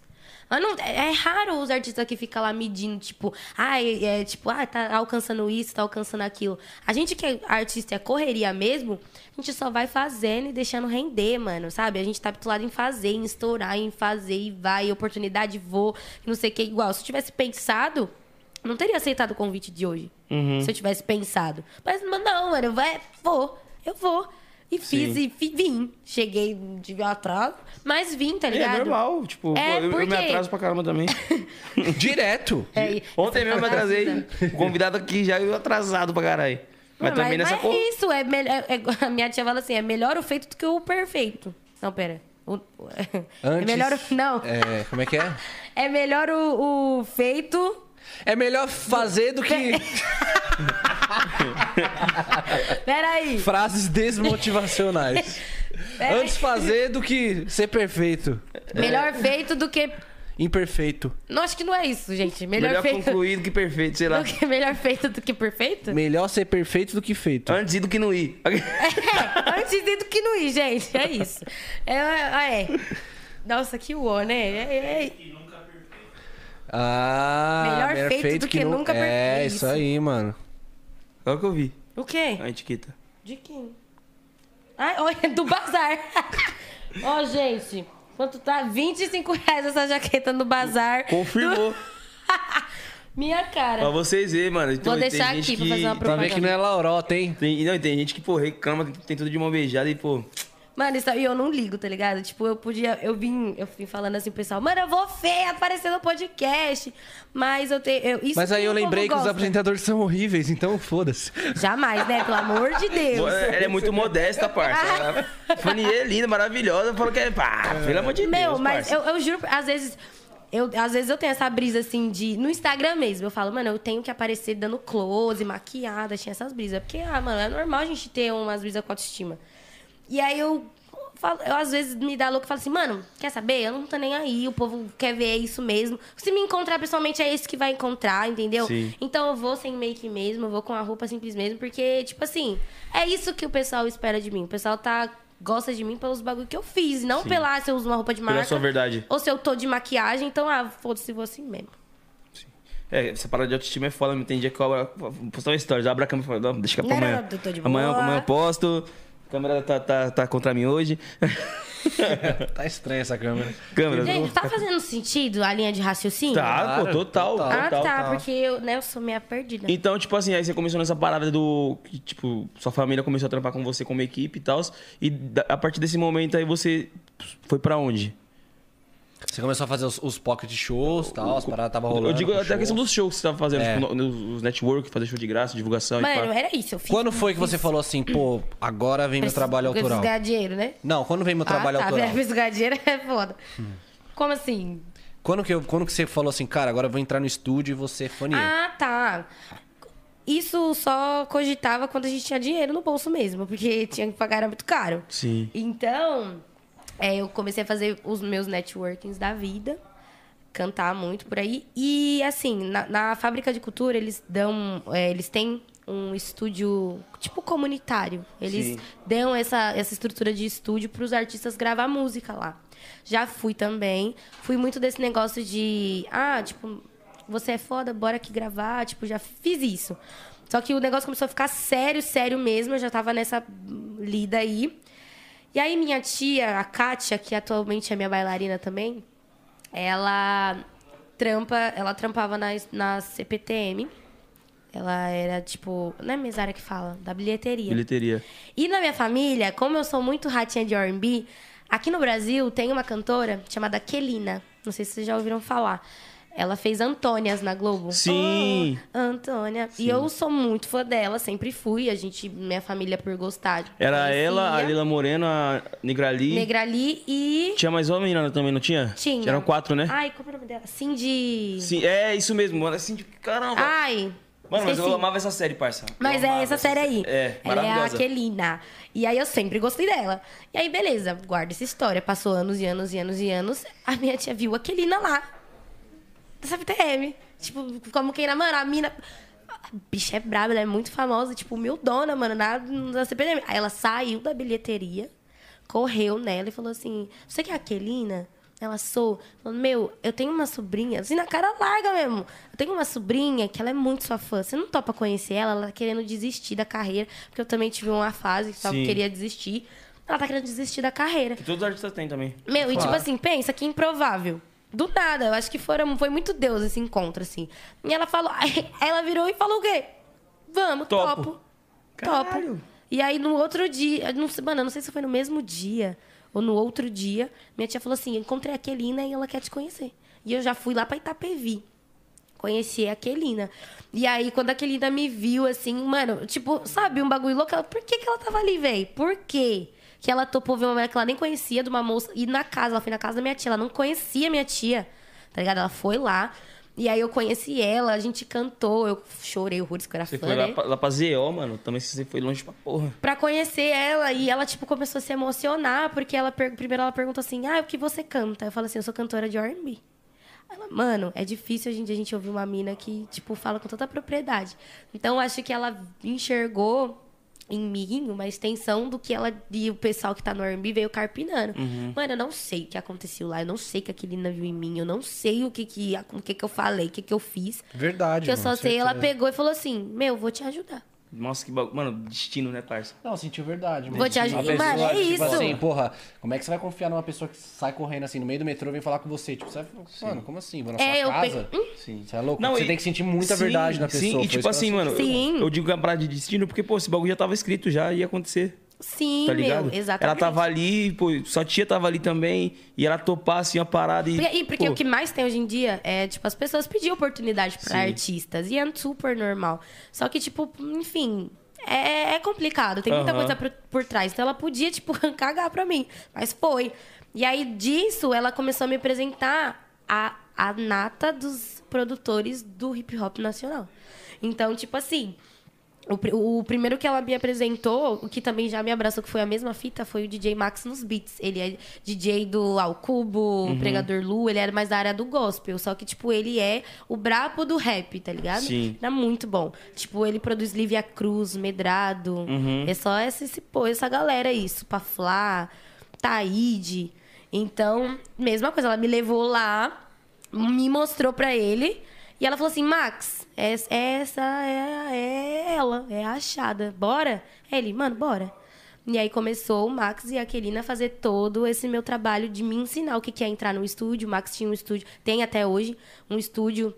Mas não, é, é raro os artistas que ficam lá medindo, tipo, ah, é, é, tipo, ah, tá alcançando isso, tá alcançando aquilo. A gente que é artista é correria mesmo, a gente só vai fazendo e deixando render, mano, sabe? A gente tá habituado em fazer, em estourar, em fazer, e vai, oportunidade, vou, não sei o que. Igual, se eu tivesse pensado, não teria aceitado o convite de hoje.
Uhum.
Se eu tivesse pensado. Mas não, mano, vai, vou, eu vou. E fiz,
Sim.
e vim. Cheguei, um atraso, mas vim, tá
É
ligado?
normal, tipo,
É,
eu, eu me
porque-
atraso pra caramba também. (laughs)
Direto.
É,
Ontem mesmo eu me
essa
atrasei. O convidado aqui já eu atrasado pra caralho. Mas
Não,
também nessa
mas
cor.
é isso, é, mel- é- é- (laughs) a minha tia fala assim, é melhor o feito do que o perfeito. Não, pera. O- (laughs) é
Antes,
melhor o, não,
É, como é que é?
é melhor o, o feito
É melhor fazer do que (laughs)
Peraí.
frases desmotivacionais.
Peraí.
Antes fazer do que ser perfeito.
Melhor feito do que
Imperfeito.
Não, acho que não é isso, gente. Melhor,
Melhor
feito
concluído que perfeito, sei lá.
do que melhor feito do que perfeito?
Melhor ser perfeito do que feito.
Antes ir do que não ir. (laughs)
É, antes do que não ir, gente. É isso. É, é. Nossa, que uó, né? É, é-
Ah,
Melhor feito do que
nu-
nunca
É,
perfeito.
isso aí, mano.
Olha o que eu vi.
O quê?
A etiqueta.
De quem? Ai, olha, do bazar. (laughs) Ó, gente. Quanto tá? 25 reais essa jaqueta no bazar.
Confirmou. (laughs)
Minha cara.
pra vocês verem, mano. Então,
Vou deixar aqui pra fazer uma
Pra ver que não é laurota, hein?
Tem, não, tem gente que, pô, reclama que tem tudo de mão beijada e, pô.
Mano, isso aí eu não ligo, tá ligado? Tipo, eu podia. Eu vim, eu vim falando assim pro pessoal, mano, eu vou feia aparecer no podcast. Mas eu tenho. Eu, isso
Mas aí eu lembrei que os
gosta.
apresentadores são horríveis, então foda-se.
Jamais, né? Pelo amor de Deus.
Ela é muito modesta, parça. A (laughs) Fanny é linda, maravilhosa. Falou que é. Pá, pelo amor de
Meu,
Deus.
mas
parça.
eu, eu juro, às vezes. Eu, às vezes eu tenho essa brisa assim de. No Instagram mesmo, eu falo, mano, eu tenho que aparecer dando close, maquiada, tinha essas brisas. Porque, ah, mano, é normal a gente ter umas brisas com autoestima. E aí eu. falo- Eu às vezes me dá louco e falo assim, mano, quer saber? Eu não tô nem aí, o povo quer ver isso mesmo. Se me encontrar pessoalmente, é esse que vai encontrar, entendeu?
Sim.
Então eu vou sem make mesmo, eu vou com a roupa simples mesmo, porque, tipo assim, é isso que o pessoal espera de mim. O pessoal tá. Gosta de mim pelos bagulho que eu fiz, não
Sim.
pela se eu uso uma roupa de
Pela
marca.
sua verdade.
Ou se eu tô de maquiagem, então, ah, foda-se, vou assim mesmo.
É, essa parada de autoestima é foda, me tem dia que eu abro- vou postar uma já abro a câmera e falo, deixa pra
Não,
amanhã.
não, eu tô de
amanhã, amanhã eu posto, a câmera tá, tá, tá contra mim hoje. (laughs)
Tá estranha essa câmera.
câmera.
Gente, tá fazendo sentido a linha de raciocínio?
Tá, pô,
Claro,
total,
total.
Ah,
total.
tá, porque eu, né, eu sou meia perdida.
Então, tipo assim, aí você começou nessa parada do. que, Tipo, sua família começou a trampar com você como equipe e tal. E a partir desse momento aí você foi pra onde?
Você começou a fazer os, os pocket shows e tal, as paradas tava rolando.
Eu digo até a questão dos shows que você tava fazendo,
É.
tipo, no- os network, fazer show de graça, divulgação e
Mano,
pá.
era isso, eu fiz.
Quando foi que você falou assim, pô, agora vem meu trabalho
eu preciso
autoral?
ganhar dinheiro, né?
Não, quando vem meu trabalho
ah, tá,
autoral?
Preciso ganhar dinheiro (laughs) é foda. Como assim?
Quando que, eu, quando que você falou assim, cara, agora eu vou entrar no estúdio e vou ser?
Ah, tá. Isso só cogitava quando a gente tinha dinheiro no bolso mesmo, porque tinha que pagar, era muito caro.
Sim.
Então, é, eu comecei a fazer os meus networkings da vida, cantar muito por aí. E, assim, na, na fábrica de cultura, eles dão. é, eles têm um estúdio, tipo, comunitário. Eles
Sim.
dão essa, essa estrutura de estúdio para os artistas gravar música lá. Já fui também. Fui muito desse negócio de. Ah, tipo, você é foda, bora aqui gravar. Tipo, já fiz isso. Só que o negócio começou a ficar sério, sério mesmo. Eu já tava nessa lida aí. E aí minha tia, a Kátia, que atualmente é minha bailarina também, ela trampa, ela trampava na, na CPTM. Ela era tipo, não é mesária que fala, da bilheteria.
Bilheteria.
E na minha família, como eu sou muito ratinha de R&B, aqui no Brasil tem uma cantora chamada Kelina. Não sei se vocês já ouviram falar. Ela fez Antônias na Globo.
Sim.
Oh, Antônia. E eu sou muito fã dela, sempre fui. A gente, minha família, por gostar.
Era
conhecia.
ela, a Lila Moreno, a Negrali.
Negrali e.
Tinha mais uma menina também, não tinha?
Tinha.
Eram quatro, né?
Ai, como é o nome dela? Cindy.
Sim, é isso mesmo, mano. Assim, de caramba.
Ai.
Mano, mas eu amava essa série, parça. Eu
Mas é essa série aí.
É,
Ela é a. Aquelina. E aí eu sempre gostei dela. E aí, beleza, guarda essa história. Passou anos e anos e anos e anos. A minha tia viu a Aquelina lá. Da CPTM. Tipo, como quem namora, a mina. A bicha é braba, ela é muito famosa, tipo, dona mano, na, na CPTM. Aí ela saiu da bilheteria, correu nela e falou assim: Você que é a Aquelina? Ela sou. Falou, meu, eu tenho uma sobrinha, assim, na cara larga mesmo. Eu tenho uma sobrinha que ela é muito sua fã. Você não topa conhecer ela? Ela tá querendo desistir da carreira. Porque eu também tive uma fase que tava,
Sim.
queria desistir. Ela tá querendo desistir da carreira.
Que todos os artistas têm também.
Meu, e tipo
Claro.
assim, pensa que improvável. Do nada, eu acho que foram, foi muito Deus esse encontro, assim. E ela falou, (laughs) ela virou e falou o quê? Vamos,
Topo.
topo.
Caralho.
Topo. E aí no outro dia, não sei, mano, não sei se foi no mesmo dia ou no outro dia, minha tia falou assim: encontrei a Kelina e ela quer te conhecer. E eu já fui lá pra Itapevi. Conheci a Kelina. E aí, quando a Kelina me viu, assim, mano, tipo, sabe, um bagulho louco. Ela, por que, que ela tava ali, velho? Por quê? Que ela topou ver uma mulher que ela nem conhecia, de uma moça. E na casa, ela foi na casa da minha tia. Ela não conhecia minha tia, tá ligado? Ela foi lá. E aí eu conheci ela, a gente cantou, eu chorei horrores, que eu era
Você
fã,
foi lá,
né?
pra, lá pra ZO, mano. Também você foi longe pra porra.
Pra conhecer ela. E ela, tipo, começou a se emocionar, porque ela primeiro ela perguntou assim: Ah, o que você canta? Eu falo assim, eu sou cantora de RB. Ela, mano, é difícil hoje em dia a gente ouvir uma mina que, tipo, fala com tanta propriedade. Então, eu acho que ela enxergou em mim uma extensão do que ela e o pessoal que tá no R&B veio carpinando. Mano, eu não sei o que aconteceu lá, eu não sei o que a Kelina viu em mim, eu não sei o que que, o que, que eu falei, o que, que eu fiz.
Verdade,
que eu só sei, ela
certeza.
pegou e falou assim: Meu, vou te ajudar.
Nossa, que bagulho. Mano, destino, né, parça?
Não, sentiu verdade, mano.
Vou te ajudar.
Uma
Mano, é
tipo
isso.
assim, porra, como é que você vai confiar numa pessoa que sai correndo assim no meio do metrô e vem falar com você? Tipo, você vai falar, mano, como assim? Vou na
É, eu
sua casa?
pe- Hum?
Sim.
Você é louco?
Não,
você
e-
tem que sentir muita
Sim,
verdade na pessoa.
Sim,
foi
e
isso
tipo
que
assim, mano,
Sim.
eu, eu digo que é uma parada de destino porque, pô, esse bagulho já tava escrito já, ia acontecer.
Sim,
Tá ligado?
meu, exatamente.
Ela tava ali, pô, sua tia tava ali também, e ela topar assim a parada e.
Porque, e porque
pô,
o que mais tem hoje em dia é, tipo, as pessoas pedir oportunidade pra
Sim.
artistas. E é super normal. Só que, tipo, enfim, é, é complicado. Tem muita
Aham.
coisa por, por trás. Então ela podia, tipo, (laughs) cagar pra mim. Mas foi. E aí, disso, ela começou a me apresentar a, a nata dos produtores do hip hop nacional. Então, tipo assim. O, o primeiro que ela me apresentou, o que também já me abraçou, que foi a mesma fita, foi o DJ Max nos beats. Ele é DJ do Al Cubo,
Uhum.
Pregador Lu, ele era mais da área do gospel. Só que, tipo, ele é o brabo do rap, tá ligado?
Sim.
Era muito bom. Tipo, ele produz Lívia Cruz, Medrado.
Uhum.
É só essa, esse, pô, essa galera aí, Supaflá, Taíde. Então, mesma coisa, ela me levou lá, me mostrou pra ele. E ela falou assim, Max, es- essa é, é ela, é a achada. Bora? Ele, mano, bora. E aí começou o Max e a Kelina a fazer todo esse meu trabalho de me ensinar o que que é entrar no estúdio. O Max tinha um estúdio, tem até hoje, um estúdio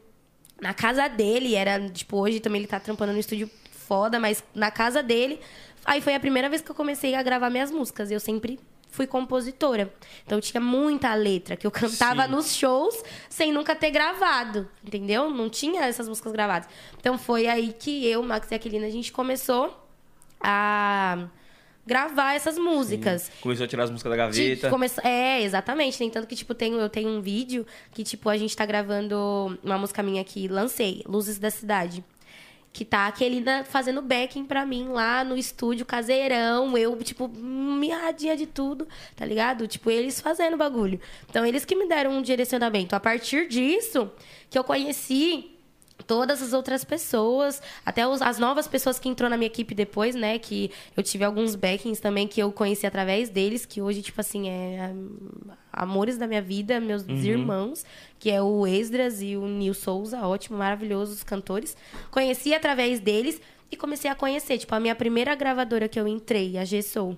na casa dele. Era, tipo, hoje também ele tá trampando no estúdio foda, mas na casa dele. Aí foi a primeira vez que eu comecei a gravar minhas músicas. Eu sempre fui compositora. Então tinha muita letra que eu cantava
Sim.
nos shows sem nunca ter gravado, entendeu? Não tinha essas músicas gravadas. Então foi aí que eu, Max e Aquilina, a gente começou a gravar essas músicas.
Começou a tirar as músicas da gaveta.
começa- É, exatamente. Tem tanto que, tipo, tenho, eu tenho um vídeo que, tipo, a gente tá gravando uma música minha que lancei, Luzes da Cidade. Que tá a Kelina fazendo backing pra mim lá no estúdio caseirão. Eu, tipo, mirradinha de tudo, tá ligado? Tipo, eles fazendo bagulho. Então, eles que me deram um direcionamento. A partir disso, que eu conheci todas as outras pessoas, até os- as novas pessoas que entrou na minha equipe depois, né? Que eu tive alguns backings também que eu conheci através deles, que hoje, tipo assim, é amores da minha vida, meus irmãos, que é o Esdras e o Nil Souza, ótimo, maravilhosos cantores. Conheci através deles e comecei a conhecer. Tipo, a minha primeira gravadora que eu entrei, a G-Soul,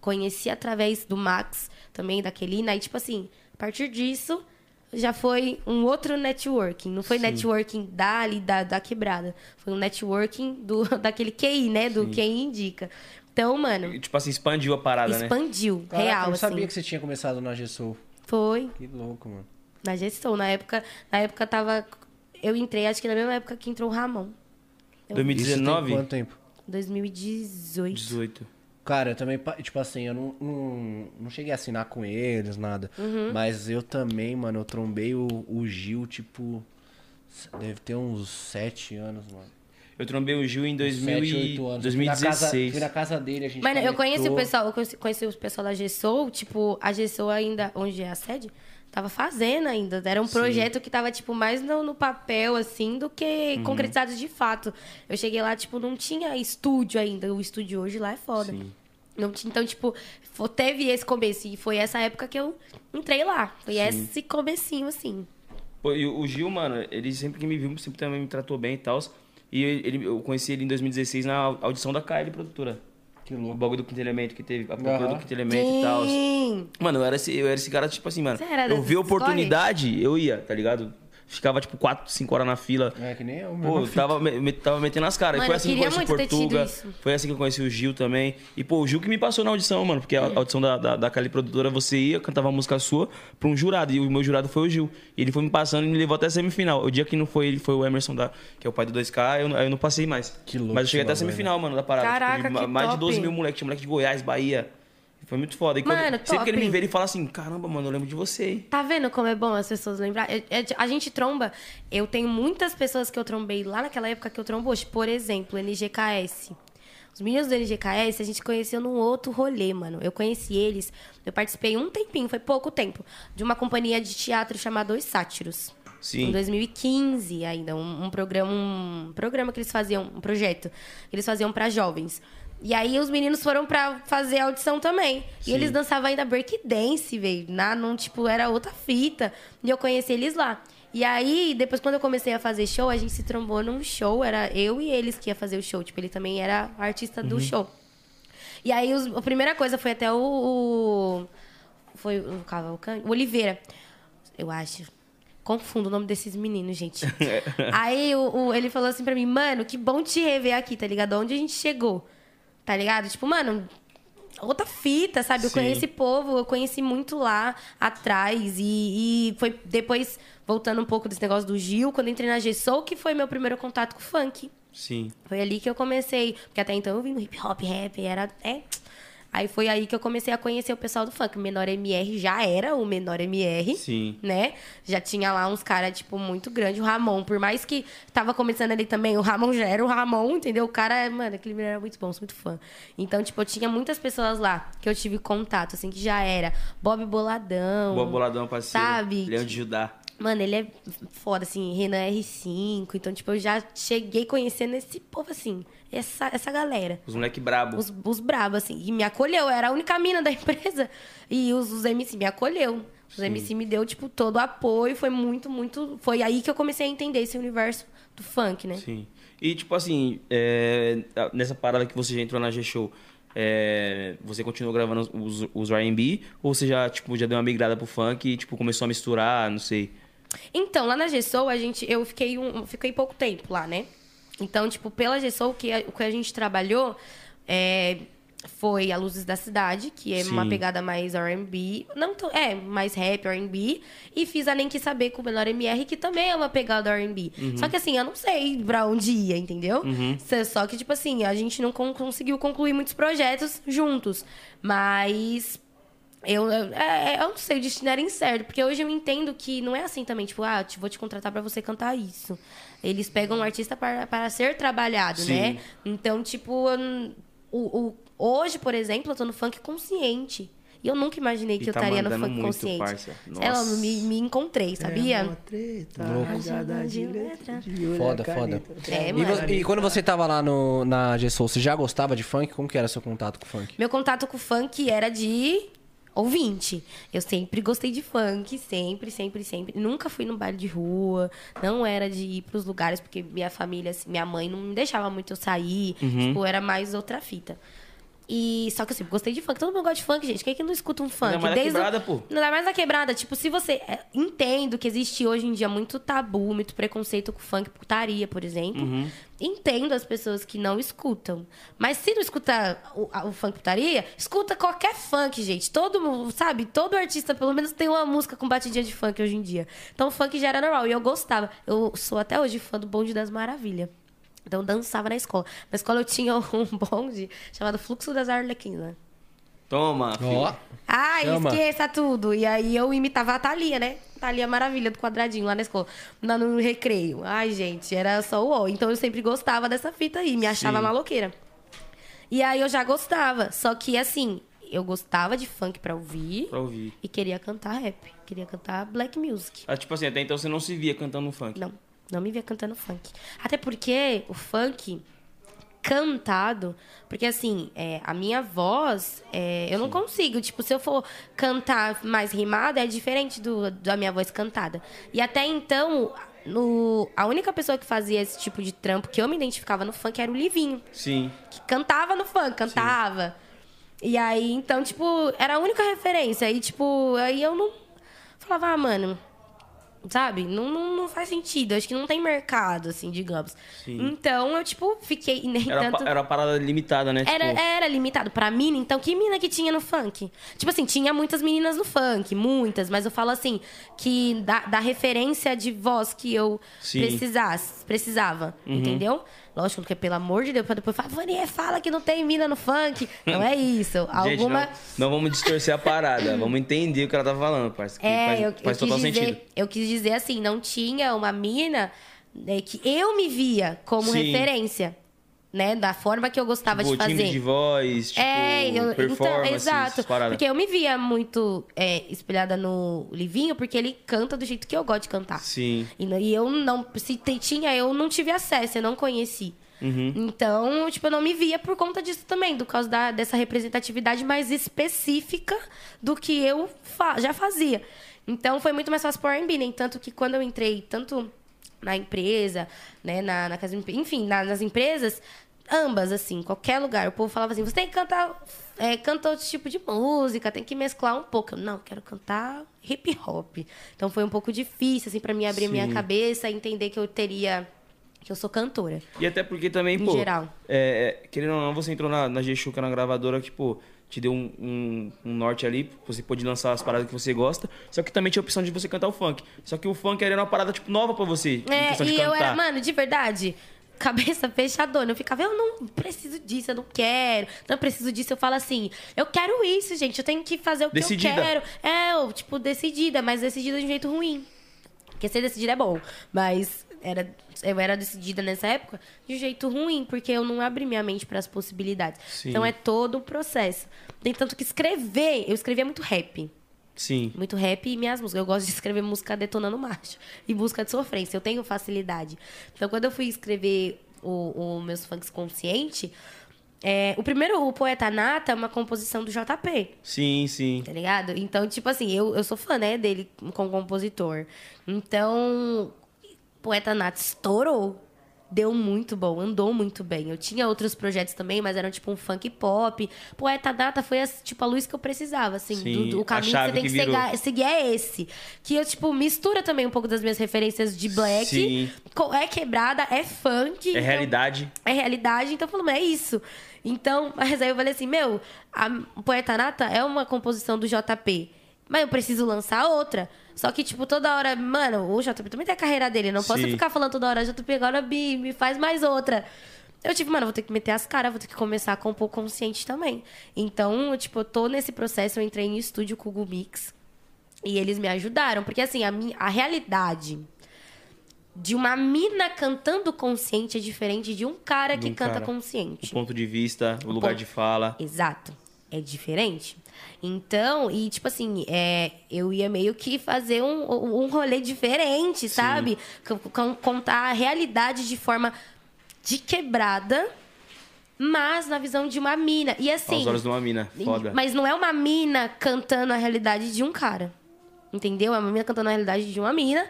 conheci através do Max, também da Kelina, e tipo assim, a partir disso já foi um outro networking. Não foi networking da ali, da, da quebrada. Foi um networking do, (laughs) daquele QI, né? Do quem indica. Então, mano,
E, Tipo assim, expandiu a parada, né?
expandiu, real,
eu não
assim.
sabia que você tinha começado na G-Soul.
Foi
Que louco, mano.
na gestão. Na época, na época tava. Eu entrei, acho que na mesma época que entrou o Ramon.
Isso tem
2019?
quanto tempo?
2018.
18.
Cara, eu também, tipo assim, eu não, não, não cheguei a assinar com eles, nada.
Uhum.
Mas eu também, mano, eu trombei o, o Gil, tipo, deve ter uns sete anos, mano.
Eu trombei o Gil em 2000
Sete,
e...
oito anos. Eu fui na casa-
2016.
Fui na casa dele, a gente
Mano, eu conheci o pessoal, eu conheci, conheci o pessoal da GSOU, tipo, a GSOU ainda, onde é a sede, tava fazendo ainda. Era um projeto que tava, tipo, mais no, no papel, assim, do que
Uhum.
concretizado de fato. Eu cheguei lá, tipo, não tinha estúdio ainda. O estúdio hoje lá é foda.
Sim.
Não tinha, então, tipo, teve esse começo. E foi essa época que eu entrei lá. Foi esse comecinho, assim.
Pô, e o Gil, mano, ele sempre que me viu, sempre também me tratou bem e tal. E ele, eu conheci ele em 2016 na audição da KL Produtora.
Que
O
louco.
bagulho do Quinto Elemento que teve, a procura
Aham.
do Quinto Elemento e tal.
Sim.
Mano, eu era, esse, eu era esse cara, tipo assim, mano.
Você era
eu vi oportunidade, eu ia, tá ligado? Ficava, tipo, 4, 5 horas na fila.
É que nem eu,
Pô, eu tava, me- tava metendo as caras. E
Mano,
foi
eu
assim que eu conheci o Portuga. Foi assim que eu conheci o Gil também. E, pô, o Gil que me passou na audição, mano. Porque a audição da, da, da Cali Produtora, você ia, cantava uma música sua pra um jurado. E o meu jurado foi o Gil. E ele foi me passando e me levou até a semifinal. O dia que não foi ele, foi o Emerson, da, que é o pai do 2K, eu, eu não passei mais.
Que louco
Mas eu cheguei até a semifinal, mano, da parada.
Caraca,
Tipo, de
que
mais de
top.
12 mil moleques. Tinha moleque de Goiás, Bahia. Foi muito foda. E quando,
Mano,
sempre que ele me
top.
vê, ele fala assim: caramba, mano, eu lembro de você. hein?"
Tá vendo como é bom as pessoas lembrar? A gente tromba. Eu tenho muitas pessoas que eu trombei lá naquela época que eu trombo hoje. Por exemplo, NGKS. Os meninos do NGKS a gente conheceu num outro rolê, mano. Eu conheci eles. Eu participei um tempinho, foi pouco tempo, de uma companhia de teatro chamada Os Sátiros.
Sim.
Em 2015 ainda, um, um programa, um programa que eles faziam, um projeto que eles faziam pra jovens. E aí os meninos foram pra fazer audição também.
Sim.
E eles dançavam ainda breakdance, velho. Na, num, tipo, era outra fita. E eu conheci eles lá. E aí, depois, quando eu comecei a fazer show, a gente se trombou num show. Era eu e eles que ia fazer o show. Tipo, ele também era artista do show. E aí, os- a primeira coisa foi até o... o- foi o Cavalcante? O Oliveira, eu acho. Confundo o nome desses meninos, gente. (laughs) aí o, o- ele falou assim pra mim, mano, que bom te rever aqui, tá ligado? Onde a gente chegou? Tá ligado? Tipo, mano, outra fita, sabe? Eu
Sim.
conheci povo, eu conheci muito lá atrás. E, e foi depois, voltando um pouco desse negócio do Gil, quando eu entrei na G-Soul, que foi meu primeiro contato com o funk.
Sim.
Foi ali que eu comecei. Porque até então eu vim no hip hop, rap, era. É. Aí foi aí que eu comecei a conhecer o pessoal do funk. O Menor MR já era o Menor MR.
Sim.
Né? Já tinha lá uns caras, tipo, muito grande. O Ramon, por mais que tava começando ali também, o Ramon já era o Ramon, entendeu? O cara, mano, aquele menino era muito bom, sou muito fã. Então, tipo, eu tinha muitas pessoas lá que eu tive contato, assim, que já era. Bob Boladão.
Boa boladão, parceiro.
Sabe?
De Judá.
Mano, ele é foda, assim, Renan R5. Então, tipo, eu já cheguei conhecendo esse povo, assim, essa, essa galera.
Os moleque brabo.
Os, os brabos, assim. E me acolheu. Eu era a única mina da (laughs) empresa. E os, os MC me acolheu. Os MC me deu, tipo, todo o apoio. Foi muito, muito... Foi aí que eu comecei a entender esse universo do funk, né?
Sim. E, tipo assim, é, nessa parada que você já entrou na G-Show, é, você continuou gravando os, os R&B? Ou você já, tipo, já deu uma migrada pro funk e, tipo, começou a misturar, não sei?
Então, lá na GSOU, a gente, eu fiquei, um, fiquei pouco tempo lá, né? Então, tipo, pela GSOU, o que a, o que a gente trabalhou é, foi a Luzes da Cidade, que é uma
Sim.
pegada mais R&B. Não tão, é, mais rap, R&B. E fiz a Nem Que Saber com o Menor MR, que também é uma pegada R&B. Só que assim, eu não sei pra onde ia, entendeu? Só- Só que, tipo assim, a gente não con- conseguiu concluir muitos projetos juntos. Mas eu, eu, é, eu não sei, o destino era incerto, porque hoje eu entendo que não é assim também, tipo, ah, te, vou te contratar pra você cantar isso. Eles pegam um artista para, para ser trabalhado,
Sim.
né? Então, tipo, eu- o, o- hoje, por exemplo, eu tô no funk consciente. E eu nunca imaginei que
E
eu
tá
estaria no funk
muito,
consciente.
parça.
Ela
Nossa.
me, me encontrei, sabia?
Foda, foda.
É,
E, e quando você tava lá no, na G-Soul, você já gostava de funk? Como que era seu contato com funk?
Meu contato com o funk era de ouvinte. Eu sempre gostei de funk, sempre, sempre, sempre. Nunca fui no baile de rua, não era de ir pros lugares, porque minha família, assim, minha mãe não me deixava muito eu sair.
Uhum.
Tipo, era mais outra fita. E só que eu sempre gostei de funk. Todo mundo gosta de funk, gente. Quem é que não escuta um funk?
Ainda mais na
Desde o-
quebrada, pô.
Não dá mais na quebrada. Tipo, se você. é, entendo que existe hoje em dia muito tabu, muito preconceito com funk, putaria, por exemplo.
Uhum.
Entendo as pessoas que não escutam. Mas se não escuta o, o funk putaria, escuta qualquer funk, gente. Todo mundo, sabe? Todo artista, pelo menos, tem uma música com batidinha de funk hoje em dia. Então, o funk já era normal. E eu gostava. Eu sou até hoje fã do Bonde das Maravilhas. Então, eu dançava na escola. Na escola, eu tinha (laughs) um bonde chamado Fluxo das Arlequinas.
Toma, filho.
Ó.
Ai,
Chama.
esqueça tudo. E aí eu imitava a Thalia, né? Thalia Maravilha do quadradinho lá na escola, lá no recreio. Ai, gente, era só o ó. Então eu sempre gostava dessa fita aí, me achava
Sim.
maloqueira. E aí eu já gostava. Só que assim, eu gostava de funk pra ouvir
Pra ouvir.
e queria cantar rap. Queria cantar black music.
Ah, tipo assim, até então você não se via cantando funk.
Não, não me via cantando funk. Até porque o funk cantado, porque assim, é, a minha voz, é, eu não consigo, tipo, se eu for cantar mais rimado, é diferente do, da minha voz cantada. E até então, no, a única pessoa que fazia esse tipo de trampo que eu me identificava no funk era o Livinho,
Sim.
que cantava no funk, cantava. E aí, então, tipo, era a única referência. E, tipo, aí eu não. Falava, ah, mano. Sabe? Não, não, não faz sentido. Acho que não tem mercado, assim, digamos.
Sim.
Então eu, tipo, fiquei. (laughs) Nem
Era,
tanto.
era uma parada limitada, né?
Era,
tipo,
era limitado pra mina, então que mina que tinha no funk? Tipo assim, tinha muitas meninas no funk, muitas, mas eu falo assim, que da, da referência de voz que eu
Sim. Uhum.
precisasse, precisava, entendeu? Lógico, porque pelo amor de Deus, pra depois falar, Vanier, fala que não tem mina no funk. Não é isso. (laughs)
Gente,
Alguma.
não, não vamos distorcer a parada. (laughs) vamos entender o que ela tá falando, parceiro. que
É,
faz,
eu,
faz
eu
total
quis dizer,
sentido.
eu quis dizer assim, não tinha uma mina né, que eu me via como
Sim.
referência, né? Da forma que eu gostava
Tipo,
de fazer.
timbre de voz, tipo,
É, eu, então,
performance,
exato.
essas paradas.
Porque eu me via muito é, espelhada no Livinho, porque ele canta do jeito que eu gosto de cantar.
Sim.
E, e eu não, se tinha, eu não tive acesso, eu não conheci.
Uhum.
Então, tipo, eu não me via por conta disso também, do causa da, dessa representatividade mais específica do que eu fa- já fazia. Então, foi muito mais fácil pro R&B, né? Tanto que quando eu entrei, tanto na empresa, né, na, na casa, enfim, na- nas empresas, ambas, assim, qualquer lugar, o povo falava assim, você tem que cantar, é, canta outro tipo de música, tem que mesclar um pouco. Eu, não, quero cantar hip hop. Então, foi um pouco difícil, assim, pra mim abrir minha
Sim.
cabeça e entender que eu teria, que eu sou cantora.
E até porque também,
Em
pô.
geral.
É, é, querendo ou não, você entrou na, na G-Shuka, na gravadora, que, pô, te deu um, um- um norte ali, você pôde lançar as paradas que você gosta. Só que também tinha a opção de você cantar o funk. Só que o funk era uma parada, tipo, nova pra você.
É, e eu era, mano, de verdade, cabeça (laughs) fechadona. Eu ficava, eu não preciso disso, eu não quero. Não preciso disso. Eu falo assim, eu quero isso, gente. Eu tenho que fazer o que
Decidida.
eu quero. É, eu, tipo, decidida, mas decidida de um jeito ruim. Porque ser decidida é bom. Mas era, eu era decidida nessa época de um jeito ruim, porque eu não abri minha mente para as possibilidades.
Sim.
Então é todo um processo. Tem tanto que escrever, eu escrevia muito rap.
Sim.
Muito rap e minhas músicas. Eu gosto de escrever música detonando macho. E música de sofrência. Eu tenho facilidade. Então, quando eu fui escrever o, o meus funks consciente, é, o primeiro, o Poeta Nata, é uma composição do JP.
Sim, sim.
Tá ligado? Então, tipo assim, eu, eu sou fã, né, dele como compositor. Então, Poeta Nata estourou. Deu muito bom, andou muito bem. Eu tinha outros projetos também, mas eram tipo um funk pop. Poeta Nata foi as- tipo a luz que eu precisava, assim.
Sim,
do, do
a
caminho que você tem
que
que,
virou.
seguir, é esse. Que eu, tipo, mistura também um pouco das minhas referências de black.
Sim.
É quebrada, é funk.
É
então-
realidade.
é realidade, então mas é isso. Então, (laughs) mas aí eu falei assim, meu, a Poeta Nata é uma composição do JP. Mas eu preciso lançar outra. Só que, tipo, toda hora, mano, o JP também tem a carreira dele. Não posso
Sim.
ficar falando toda hora, JP, agora me, me faz mais outra. Eu, tipo, mano, vou ter que meter as caras, vou ter que começar a compor consciente também. Então, eu, tipo, eu tô nesse processo, eu entrei em estúdio com o Google Mix. E eles me ajudaram. Porque, assim, a, minha, a realidade de uma mina cantando consciente é diferente de um cara
De
que
um
canta
cara. O
consciente.
ponto de vista, o lugar
ponto-
de fala.
Exato. É diferente. Então, e tipo assim, é, eu ia meio que fazer um, um rolê diferente, sabe? C- Contar a realidade de forma de quebrada, mas na visão de uma mina. E assim.
Aos olhos de uma mina. Foda.
Mas não é uma mina cantando a realidade de um cara. Entendeu? É uma mina cantando a realidade de uma mina,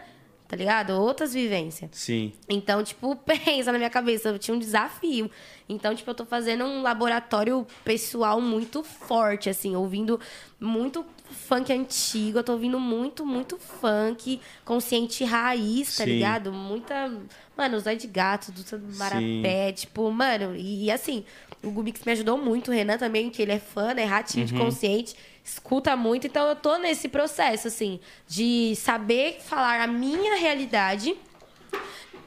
tá ligado? Outras vivências.
Sim.
Então, tipo, (laughs) pensa na minha cabeça, eu tinha um desafio. Então, tipo, eu tô fazendo um laboratório pessoal muito forte, assim, ouvindo muito funk antigo, eu tô ouvindo muito, muito funk, consciente raiz, tá
Sim.
ligado? Muita. Mano, Zóio de Gato, do Marapé, tipo, mano, e, e assim, o Gubix me ajudou muito, o Renan também, que ele é fã, né? Ratinho de consciente, escuta muito, então eu tô nesse processo, assim, de saber falar a minha realidade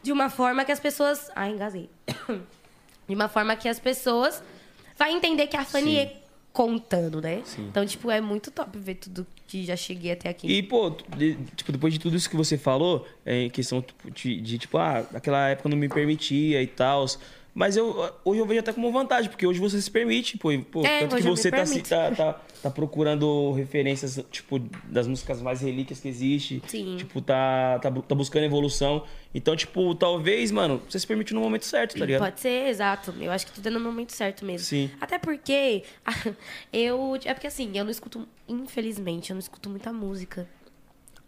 de uma forma que as pessoas. Ai, engasguei. (coughs) De uma forma que as pessoas vai entender que a Fanny contando, né? Então, tipo, é muito top ver tudo que já cheguei até aqui.
E, pô, de- tipo, depois de tudo isso que você falou, é, em questão tipo, de, de, tipo, ah, naquela época não me permitia e tal. Mas eu, hoje eu vejo até como vantagem, porque hoje você se permite, pô. pô
É,
tanto que você tá, tá, tá, tá procurando referências, tipo, das músicas mais relíquias que existe.
Sim.
Tipo, tá, tá, tá buscando evolução. Então, tipo, talvez, mano, você se permite no momento certo, tá ligado?
Pode ser, exato. Eu acho que tudo é no momento certo mesmo.
Sim.
Até porque (laughs) eu. É porque assim, eu não escuto, infelizmente, eu não escuto muita música.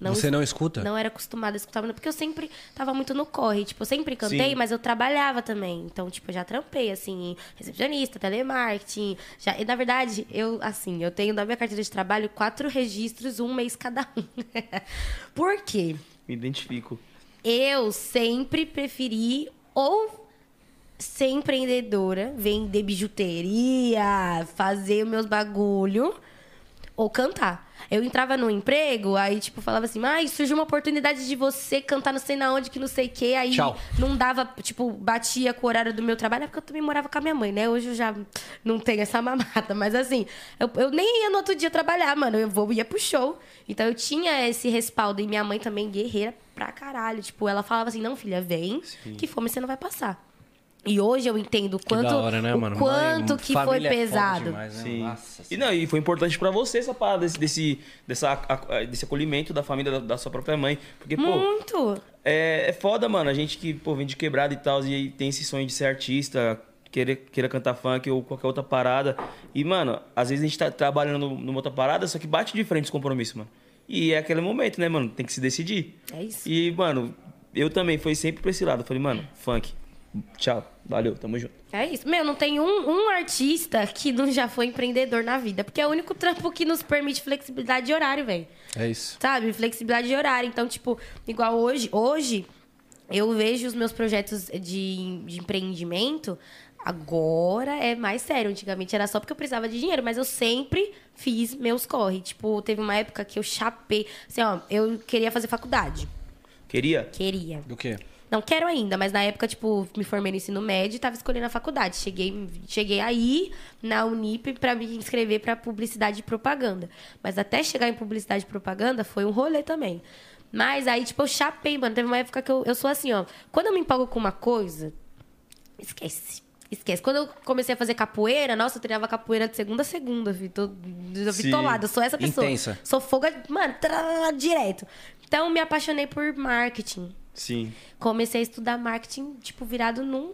Você
es-
não escuta?
Não era acostumada a escutar, porque eu sempre tava muito no corre. Tipo, eu sempre cantei,
Sim.
mas eu trabalhava também. Então, tipo, eu já trampei, assim, recepcionista, telemarketing. Já... E, na verdade, eu, assim, eu tenho na minha carteira de trabalho quatro registros, um mês cada um. (laughs) Por quê?
Me identifico.
Eu sempre preferi ou ser empreendedora, vender bijuteria, fazer meus bagulho, ou cantar. Eu entrava no emprego, aí, tipo, falava assim, ai, surgiu uma oportunidade de você cantar não sei na onde, que não sei o quê. Aí
Tchau.
não dava, tipo, batia com o horário do meu trabalho, é porque eu também morava com a minha mãe, né? Hoje eu já não tenho essa (laughs) mamata. Mas assim, eu, eu nem ia no outro dia trabalhar, mano. Eu vou, ia pro show. Então eu tinha esse respaldo. E minha mãe também, guerreira pra caralho. Tipo, ela falava assim, não, filha, vem, que fome você não vai passar. E hoje eu entendo o quanto,
da hora, né,
o
mano?
quanto
Mãe,
que foi
é
pesado.
demais, né? Nossa
E, não, e foi importante pra você essa parada desse, desse, dessa, desse acolhimento da família da, da sua própria mãe. Porque, pô,
Muito.
é, é foda, mano. A gente que, pô, vem de quebrada e tal, e tem esse sonho de ser artista, querer, queira cantar funk ou qualquer outra parada. E, mano, às vezes a gente tá trabalhando numa outra parada, só que bate de frente os compromissos, mano. E é aquele momento, né, mano? Tem que se decidir.
É isso.
E, mano, eu também fui sempre pra esse lado. Eu falei, mano, funk. Tchau. Valeu, tamo junto.
É isso. Meu, não tem um, um artista que não já foi empreendedor na vida. Porque é o único trampo que nos permite flexibilidade de horário, velho.
É isso.
Sabe? Flexibilidade de horário. Então, tipo, igual hoje, hoje eu vejo os meus projetos de, de empreendimento. Agora é mais sério. Antigamente era só porque eu precisava de dinheiro, mas eu sempre fiz meus corre. Tipo, teve uma época que eu chapei. Assim, ó, eu queria fazer faculdade.
Queria?
Queria.
Do quê?
Não quero ainda, mas na época, tipo, me formei no ensino médio e tava escolhendo a faculdade. Cheguei, cheguei aí na Unip pra me inscrever pra publicidade e propaganda. Mas até chegar em publicidade e propaganda foi um rolê também. Mas aí, tipo, eu chapei, mano. Teve uma época que eu, eu sou assim, ó. Quando eu me empolgo com uma coisa, esquece. Esquece. Quando eu comecei a fazer capoeira, nossa, eu treinava capoeira de segunda a segunda, vi, tô. Eu sou essa pessoa.
Intensa.
Sou foga, mano, trá, direto. Então, me apaixonei por marketing.
Sim.
Comecei a estudar marketing, tipo, virado num.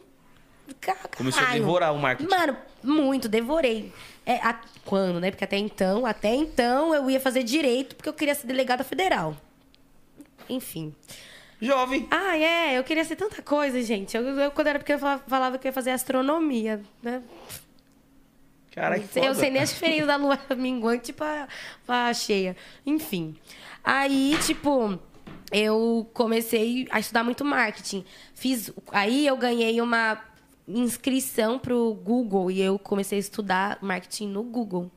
Caralho.
Começou a devorar o marketing.
Mano, muito, devorei. É, a- Quando, né? Porque até então, até então eu ia fazer direito porque eu queria ser delegada federal. Enfim.
Jovem.
Ah, é, eu queria ser tanta coisa, gente. Eu, eu, quando era pequena, eu falava, falava que eu ia fazer astronomia, né?
Caralho, que
Eu sei nem a diferença da lua (laughs) minguante pra, pra cheia. Enfim. Aí, tipo, eu comecei a estudar muito marketing. Fiz. Aí eu ganhei uma inscrição pro Google e eu comecei a estudar marketing no Google.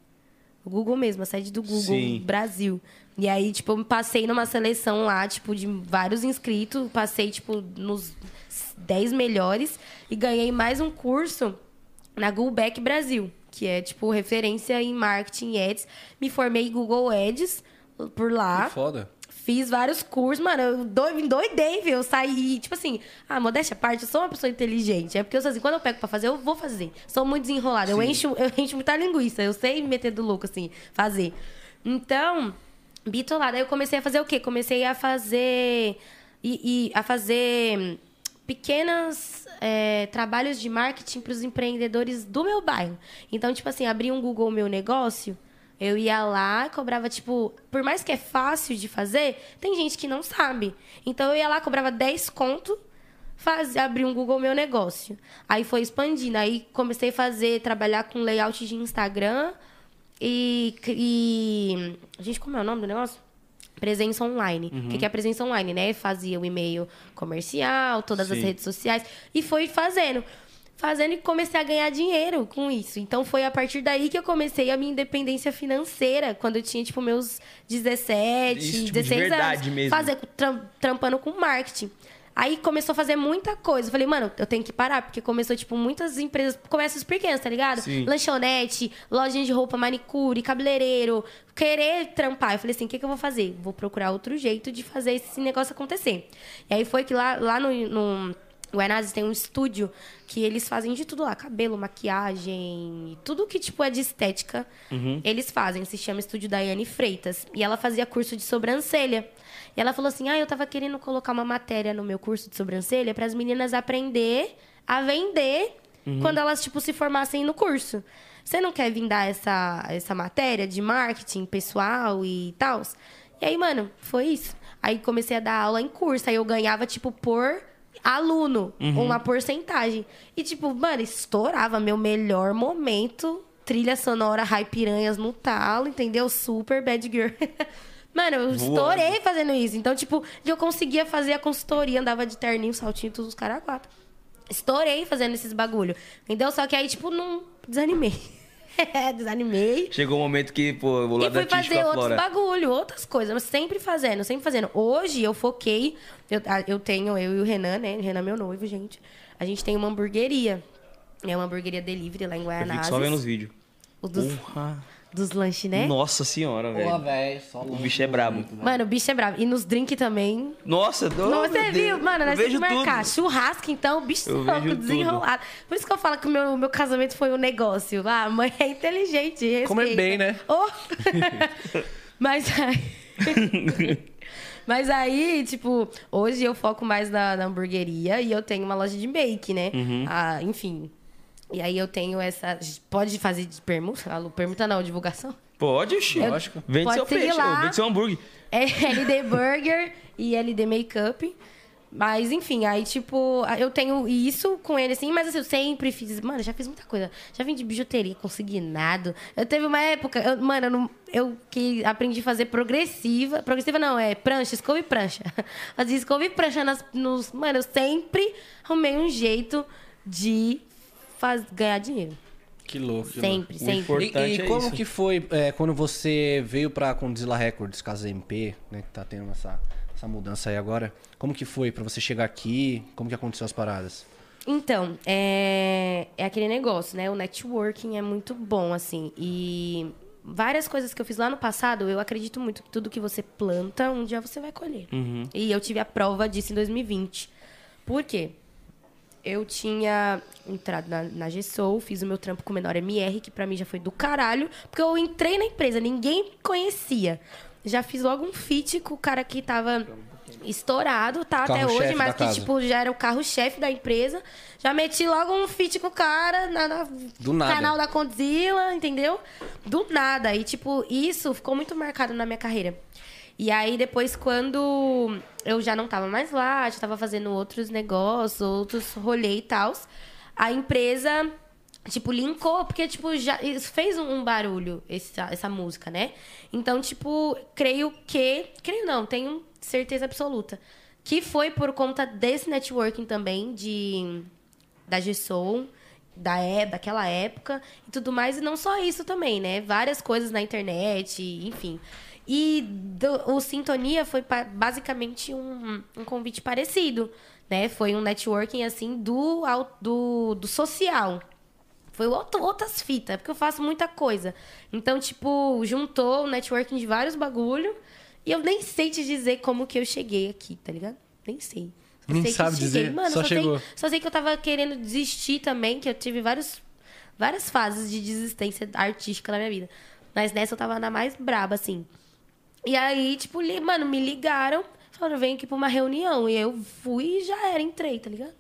O Google mesmo, a sede do Google
Sim.
Brasil. E aí, tipo, passei numa seleção lá, tipo, de vários inscritos. Passei, tipo, nos 10 melhores. E ganhei mais um curso na Google Back Brasil. Que é, tipo, referência em marketing e ads. Me formei em Google Ads por lá.
Que foda.
Fiz vários cursos, mano, eu doi- me doidei, viu? Eu saí, tipo assim, ah, modéstia à parte, eu sou uma pessoa inteligente. É porque eu sou assim, quando eu pego pra fazer, eu vou fazer. Sou muito desenrolada. Eu encho, eu encho muita linguiça. Eu sei me meter do louco, assim, fazer. Então, bitolada. Aí eu comecei a fazer o quê? Comecei a fazer. E, e a fazer pequenos é, trabalhos de marketing para os empreendedores do meu bairro. Então, tipo assim, abri um Google Meu Negócio, eu ia lá, cobrava, tipo, por mais que é fácil de fazer, tem gente que não sabe. Então, eu ia lá, cobrava 10 conto, fazia, abri um Google Meu Negócio. Aí foi expandindo. Aí comecei a fazer, trabalhar com layout de Instagram e. e... Gente, como é o nome do negócio? Presença online. O que que é presença online, né? Fazia o e-mail comercial, todas as
Sim.
redes sociais. E foi fazendo. Fazendo e comecei a ganhar dinheiro com isso. Então foi a partir daí que eu comecei a minha independência financeira. Quando eu tinha, tipo, meus 17,
Isso, tipo, de
16
verdade
anos.
mesmo.
Fazer, tram- trampando com marketing. Aí começou a fazer muita coisa. Eu falei, mano, eu tenho que parar, porque começou, tipo, muitas empresas, comércios pequenos, tá ligado?
Sim.
Lanchonete, lojinha de roupa, manicure, cabeleireiro, querer trampar. Eu falei assim, o que, que eu vou fazer? Vou procurar outro jeito de fazer esse negócio acontecer. E aí foi que lá, lá no, no o Enazes tem um estúdio que eles fazem de tudo lá, cabelo, maquiagem, tudo que tipo é de estética, eles fazem. Se chama Estúdio Daiane Freitas. E ela fazia curso de sobrancelha. E ela falou assim: "Ah, eu tava querendo colocar uma matéria no meu curso de sobrancelha para as meninas aprender a vender quando elas tipo se formassem no curso. Você não quer vir dar essa essa matéria de marketing pessoal e tal?" E aí, mano, foi isso. Aí comecei a dar aula em curso, aí eu ganhava tipo por aluno, uma porcentagem. E, tipo, mano, estourava meu melhor momento. Trilha sonora High Piranhas no talo, entendeu? Super bad girl. (laughs) Mano, eu estourei fazendo isso. Então, tipo, eu conseguia fazer a consultoria, andava de terninho, saltinho, todos os caras quatro. Estourei fazendo esses bagulho. Entendeu? Só que aí, tipo, não desanimei. (laughs) (laughs) desanimei.
Chegou um momento que, pô, o
E
lado
fui
artístico
fazer outros bagulho, outras coisas, mas sempre fazendo, sempre fazendo. Hoje eu foquei, eu, eu tenho, eu e o Renan, né? O Renan é meu noivo, gente. A gente tem uma hamburgueria. É uma hamburgueria delivery lá em
Eu fico só vendo os vídeos.
O dos,
Porra.
Dos lanches, né?
Nossa senhora,
Porra,
velho.
velho, só
O bicho é brabo.
Mano, o bicho é bravo. E nos drinks também.
Nossa, oh,
Não, você viu?
Deus.
Mano,
Eu
nós temos marcar.
tudo.
Churrasco, então, o bicho
Eu
louco, desenrolado. Por isso que eu falo que o meu, meu casamento foi um negócio. Ah, a mãe é inteligente.
Comer
respeita.
bem, né?
Oh! (laughs) Mas aí. (laughs) Mas aí, tipo, hoje eu foco mais na, na hamburgueria e eu tenho uma loja de make, né?
Uhum.
Ah, enfim. E aí eu tenho essa. Pode fazer de permuta? Ah, Permuta não, divulgação?
Pode, oxi.
Eu-
Lógico. Vende
Pode
seu peixe,
lá.
vende seu hambúrguer.
É (laughs) LD Burger e LD Makeup. Mas, enfim, aí, tipo, eu tenho isso com ele, assim, mas assim, eu sempre fiz. Mano, já fiz muita coisa. Já vim de bijuteria, consignado. Eu teve uma época, eu- mano, eu, não- eu que aprendi a fazer progressiva. Progressiva não, é prancha, escova e prancha. (laughs) Fazia escova e prancha nas, nos. Mano, eu sempre arrumei um jeito de faz, ganhar dinheiro.
Que louco. que
Sempre,
O
sempre.
E,
Importante
e
é
como
isso.
que foi é, quando você veio pra Condzilla Records, Casa MP, né? Que tá tendo essa, essa mudança aí agora. Como que foi pra você chegar aqui? Como que aconteceu as paradas?
Então, é, é aquele negócio, né? O networking é muito bom, assim. E várias coisas que eu fiz lá no passado, eu acredito muito que tudo que você planta, um dia você vai colher. E eu tive a prova disso em 2020. Por quê? Eu tinha entrado na, na GSOL, fiz o meu trampo com o menor MR, que pra mim já foi do caralho, porque eu entrei na empresa, ninguém conhecia. Já fiz logo um feat com o cara que tava estourado, tá até hoje, mas que,
casa.
tipo, já era o carro-chefe da empresa. Já meti logo um feat com o cara na, na-
Do nada.
canal da Condzilla, entendeu? Do nada. E, tipo, isso ficou muito marcado na minha carreira. E aí, depois, quando eu já não tava mais lá, já tava fazendo outros negócios, outros rolê e tal, a empresa, tipo, linkou, porque, tipo, já isso fez um, barulho, essa, essa música, né? Então, tipo, creio que. Creio não, tenho certeza absoluta. Que foi por conta desse networking também, de da G-Soul, da é, daquela época e tudo mais. E não só isso também, né? Várias coisas na internet, enfim. E do- o Sintonia foi basicamente um, um convite parecido, né? Foi um networking, assim, do, do, do social. Foi outro- outras fitas, porque eu faço muita coisa. Então, tipo, juntou o networking de vários bagulho. E eu nem sei te dizer como que eu cheguei aqui, tá ligado? Nem sei. Só
Nem
sei que
sabe dizer,
Mano,
só
só, sei,
chegou.
só sei que eu tava querendo desistir também, que eu tive vários, várias fases de desistência artística na minha vida. Mas nessa eu tava na mais braba, assim. E aí, tipo, li- mano, me ligaram, falaram, vem aqui pra uma reunião. E eu fui e já era, entrei, tá ligado?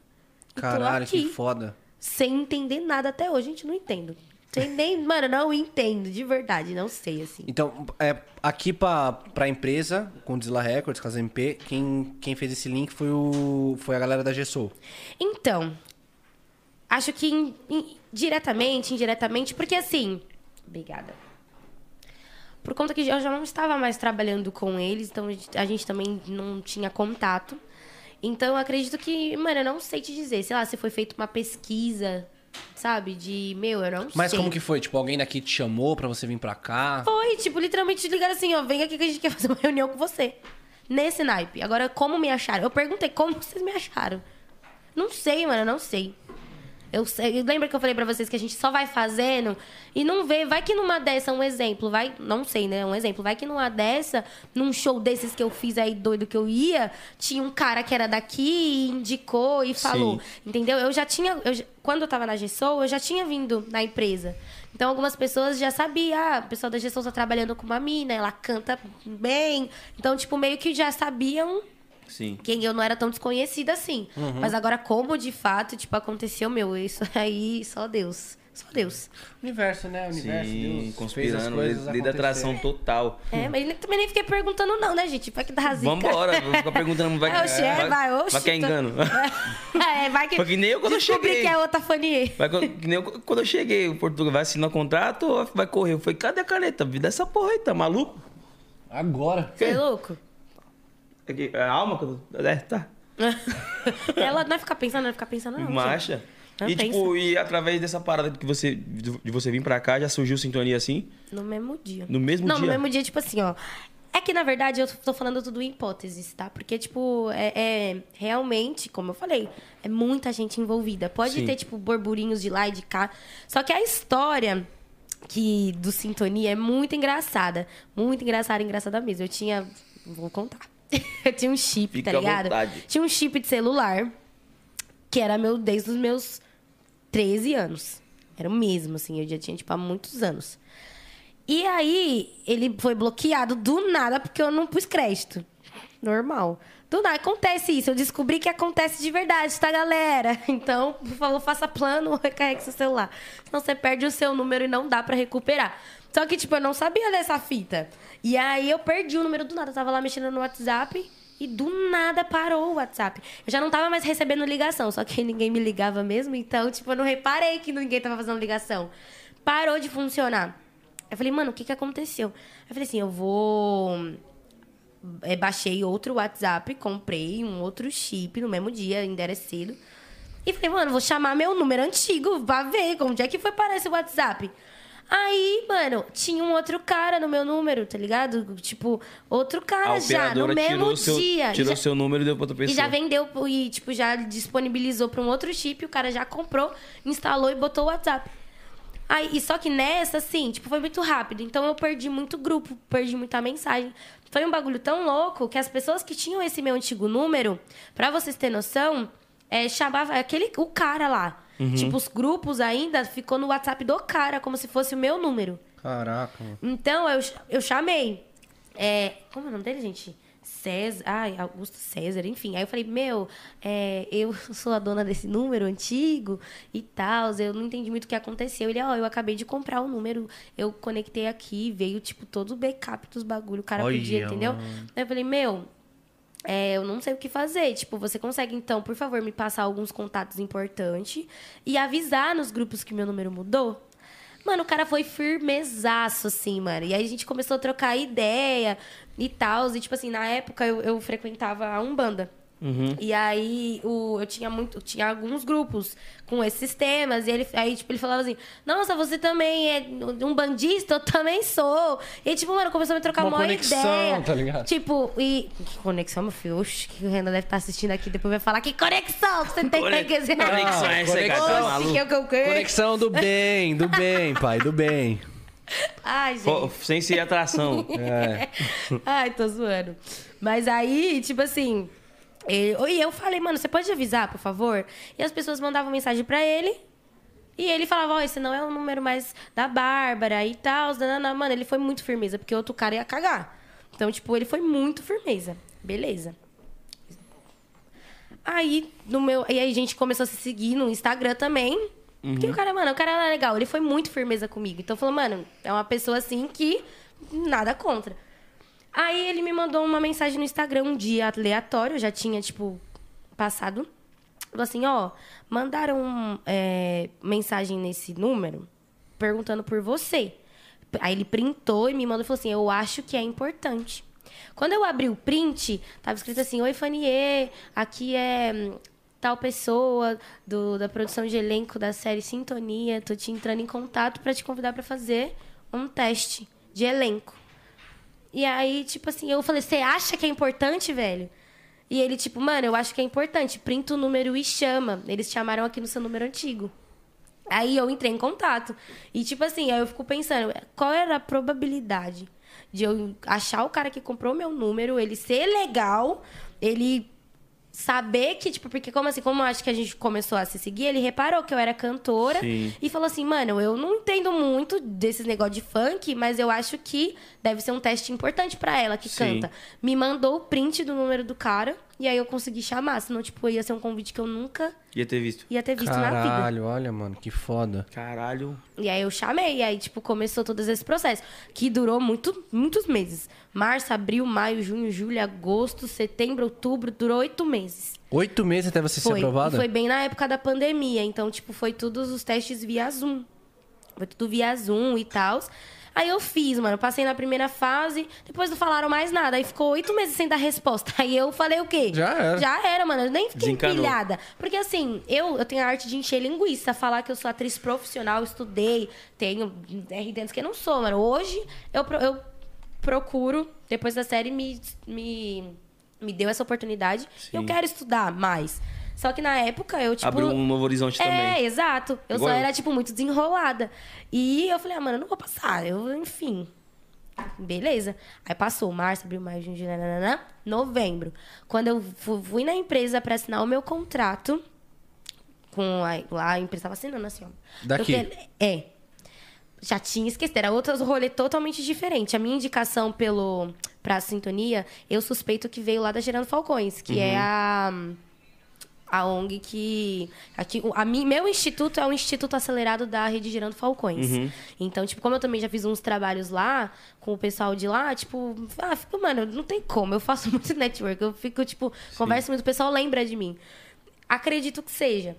E
Caralho, que
aqui,
foda.
Sem entender nada até hoje, gente, não entendo. Sem nem, (laughs) mano, não entendo, de verdade, não sei, assim.
Então, é, aqui pra, pra empresa, Condzilla Records, Casa MP, quem, quem fez esse link foi, o, foi a galera da G-Soul.
Então, acho que in- in- diretamente, indiretamente, porque assim. Obrigada. Por conta que eu já não estava mais trabalhando com eles, então a gente- também não tinha contato. Então, eu acredito que, mano, eu não sei te dizer. Sei lá, se foi feita uma pesquisa, sabe? De, meu, eu não
Mas
sei.
como que foi? Tipo, alguém daqui te chamou pra você vir pra cá?
Foi, tipo, literalmente ligaram assim, ó, vem aqui que a gente quer fazer uma reunião com você. nesse naipe. Agora, como me acharam? Eu perguntei, como vocês me acharam? Não sei, mano, não sei. Eu sei, lembra que eu falei pra vocês que a gente só vai fazendo e não vê, vai que numa dessa, um exemplo, vai, não sei, né, um exemplo, vai que numa dessa, num show desses que eu fiz aí doido que eu ia, tinha um cara que era daqui e indicou e falou,
Sim.
entendeu? Eu já tinha, eu quando eu tava na Gessou, eu já tinha vindo na empresa. Então algumas pessoas já sabiam, ah, a pessoa da Gessou tá trabalhando com uma mina, ela canta bem. Então, tipo, meio que já sabiam
Sim.
quem eu não era tão desconhecida assim. Mas agora, como de fato, tipo, aconteceu, meu, isso (laughs) aí, só Deus. Só Deus.
Universo, né? Universo,
Sim,
Deus fez as
conspirando,
coisas
lei da atração total.
É, mas ele também nem fiquei perguntando, não, né, gente? Vai que dá zica.
Vambora, vou ficar perguntando, vai,
É, oxe, é, vai, oxe,
vai que é
tô-
engano. (laughs)
é, vai que.
Foi que nem eu quando eu
Descobri
cheguei.
que é outra Fanier.
Vai, co- que nem eu, quando eu cheguei, o Portugal vai assinar contrato ou vai correr? Eu falei, cadê a caneta? Vida essa porra aí, tá maluco?
Agora.
Você é louco?
Que- é a alma? que eu- É, tá.
Ela não vai ficar pensando, não vai ficar pensando, não.
Marcha.
Não
E
pensa.
tipo, e através dessa parada que você, de você vir pra cá, já surgiu sintonia assim?
No mesmo dia.
No mesmo
não,
dia?
no mesmo dia, tipo assim, ó. É que, na verdade, eu tô falando tudo em hipóteses, tá? Porque, tipo, é, é realmente, como eu falei, é muita gente envolvida. Pode
Sim.
ter, tipo, burburinhos de lá e de cá. Só que a história que do Sintonia é muito engraçada. Muito engraçada, engraçada mesmo. Eu tinha. Vou contar. Eu (laughs) tinha um chip,
Fica
tá ligado? Tinha um chip de celular, que era meu desde os meus 13 anos. Era o mesmo, assim, eu já tinha, tipo, há muitos anos. E aí, ele foi bloqueado do nada porque eu não pus crédito. Normal. Do nada, acontece isso. Eu descobri que acontece de verdade, tá, galera? (laughs) Então, por favor, faça plano ou (laughs) recarregue seu celular. Senão você perde o seu número e não dá pra recuperar. Só que, tipo, eu não sabia dessa fita. E aí, eu perdi o número do nada. Eu tava lá mexendo no WhatsApp e do nada parou o WhatsApp. Eu já não tava mais recebendo ligação, só que ninguém me ligava mesmo. Então, tipo, eu não reparei que ninguém tava fazendo ligação. Parou de funcionar. Eu falei, mano, o que que aconteceu? Eu falei assim, eu vou... É, baixei outro WhatsApp, comprei um outro chip no mesmo dia, cedo. E falei, mano, vou chamar meu número antigo pra ver onde é que foi parar esse WhatsApp. Aí, mano, tinha um outro cara no meu número, tá ligado? Tipo, outro cara já, no mesmo
seu,
dia.
Tirou
já-
seu número e deu pra outra pessoa.
e já vendeu e, tipo, já disponibilizou pra um outro chip, o cara já comprou, instalou e botou o WhatsApp. Aí, e só que nessa, assim, tipo, foi muito rápido. Então eu perdi muito grupo, perdi muita mensagem. Foi um bagulho tão louco que as pessoas que tinham esse meu antigo número, pra vocês terem noção, é, chamava aquele, o cara lá. Tipo, os grupos ainda ficou no WhatsApp do cara, como se fosse o meu número.
Caraca, mano.
Então, eu, eu chamei. É, como é o nome dele, gente? César. Ai, Augusto César, enfim. Aí eu falei, meu, é, eu (laughs) sou a dona desse número antigo e tal. Eu não entendi muito o que aconteceu. Ele, ó, eu acabei de comprar o número, eu conectei aqui, veio, tipo, todo o backup dos bagulho. O cara
Olha,
podia, entendeu?
mano.
Aí eu falei, meu, é, eu não sei o que fazer. Tipo, você consegue, então, por favor, me passar alguns contatos importantes e avisar nos grupos que meu número mudou? Mano, o cara foi firmezaço, assim, mano. E aí a gente começou a trocar ideia e tal. E, tipo assim, na época eu, eu frequentava a Umbanda. E aí o, eu tinha muito, tinha alguns grupos com esses temas. E ele, aí, tipo, ele falava assim: Nossa, você também é um bandista? Eu também sou. E, tipo, mano, começou a me trocar
Uma
uma
conexão,
ideia.
tá ligado?
Tipo, e. Que conexão, meu filho? Oxe, que o Renan deve estar assistindo aqui. Depois vai falar: Que conexão que você tem
Conex-
que dizer.
conexão é essa, cara? Tá
que eu, que eu.
Conexão do bem, do bem, pai, do bem. (laughs)
Ai, gente.
Pô, Sem ser atração. (laughs)
É.
Ai, tô zoando. Mas aí, tipo assim. E eu falei, mano, você pode avisar, por favor? E as pessoas mandavam mensagem pra ele. E ele falava, ó, esse não é o número mais da Bárbara e tal. Mano, ele foi muito firmeza, porque outro cara ia cagar. Então, tipo, ele foi muito firmeza. Beleza. Aí, no meu. E aí a gente começou a se seguir no Instagram também. Porque o cara, mano, o cara era legal, ele foi muito firmeza comigo. Então falou, mano, é uma pessoa assim que nada contra. Aí ele me mandou uma mensagem no Instagram um dia aleatório, já tinha, tipo, passado. Falou assim, ó, mandaram é, mensagem nesse número perguntando por você. Aí ele printou e me mandou e falou assim, eu acho que é importante. Quando eu abri o print, tava escrito assim, Oi, Fanier, aqui é hum, tal pessoa do, da produção de elenco da série Sintonia, tô te entrando em contato para te convidar para fazer um teste de elenco. E aí, tipo assim, eu falei, você acha que é importante, velho? E ele, tipo, mano, eu acho que é importante. Printa o número e chama. Eles chamaram aqui no seu número antigo. Aí eu entrei em contato. E, tipo assim, aí eu fico pensando, qual era a probabilidade de eu achar o cara que comprou meu número, ele ser legal, ele saber que, tipo, porque como assim, como eu acho que a gente começou a se seguir, ele reparou que eu era cantora
Sim.
e falou assim, mano, eu não entendo muito desses negócios de funk, mas eu acho que deve ser um teste importante pra ela que
Sim.
canta. Me mandou o print do número do cara e aí eu consegui chamar, senão, tipo, ia ser um convite que eu nunca
Ia ter visto.
ia ter visto na vida.
Caralho, olha, mano, que foda.
Caralho.
E aí eu chamei, e aí, tipo, começou todo esse processo. Que durou muito, muitos meses. Março, abril, maio, junho, julho, agosto, setembro, outubro, durou oito meses.
Oito meses até você ser
Foi.
aprovada?
E foi bem na época da pandemia. Então, tipo, foi todos os testes via Zoom. Foi tudo via Zoom e tal. Aí eu fiz, mano. Passei na primeira fase, depois não falaram mais nada. Aí ficou oito meses sem dar resposta. (laughs) Aí eu falei o quê?
Já era.
Já era, mano. Eu nem fiquei
Desencanou.
empilhada. Porque assim, eu, eu tenho a arte de encher linguiça, falar que eu sou atriz profissional, estudei, tenho RD antes que eu não sou, mano. Hoje eu, eu procuro, depois da série, me, me, me deu essa oportunidade. E eu
Sim.
quero estudar mais. Só que na época eu, tipo.
Abriu um novo horizonte
É,
também.
exato. Eu
Igual
só
eu.
era, tipo, muito desenrolada. E eu falei, ah, mano, eu não vou passar. Eu, enfim. Beleza. Aí passou março, abril, maio, junho, julho, nananã, novembro. Quando eu fu- fui na empresa pra assinar o meu contrato, com a, lá a empresa tava assinando assim, ó.
Daqui?
Eu é. Já tinha esquecido. Era outro rolê totalmente diferente. A minha indicação pelo, pra sintonia, eu suspeito que veio lá da Gerando Falcões, que é a a ONG que. Aqui, a meu instituto é o Instituto Acelerado da Rede Gerando Falcões. Então, tipo, como eu também já fiz uns trabalhos lá com o pessoal de lá, tipo, ah, fico, mano, não tem como. Eu faço (laughs) muito network. Eu fico, tipo, converso muito, o pessoal lembra de mim. Acredito que seja.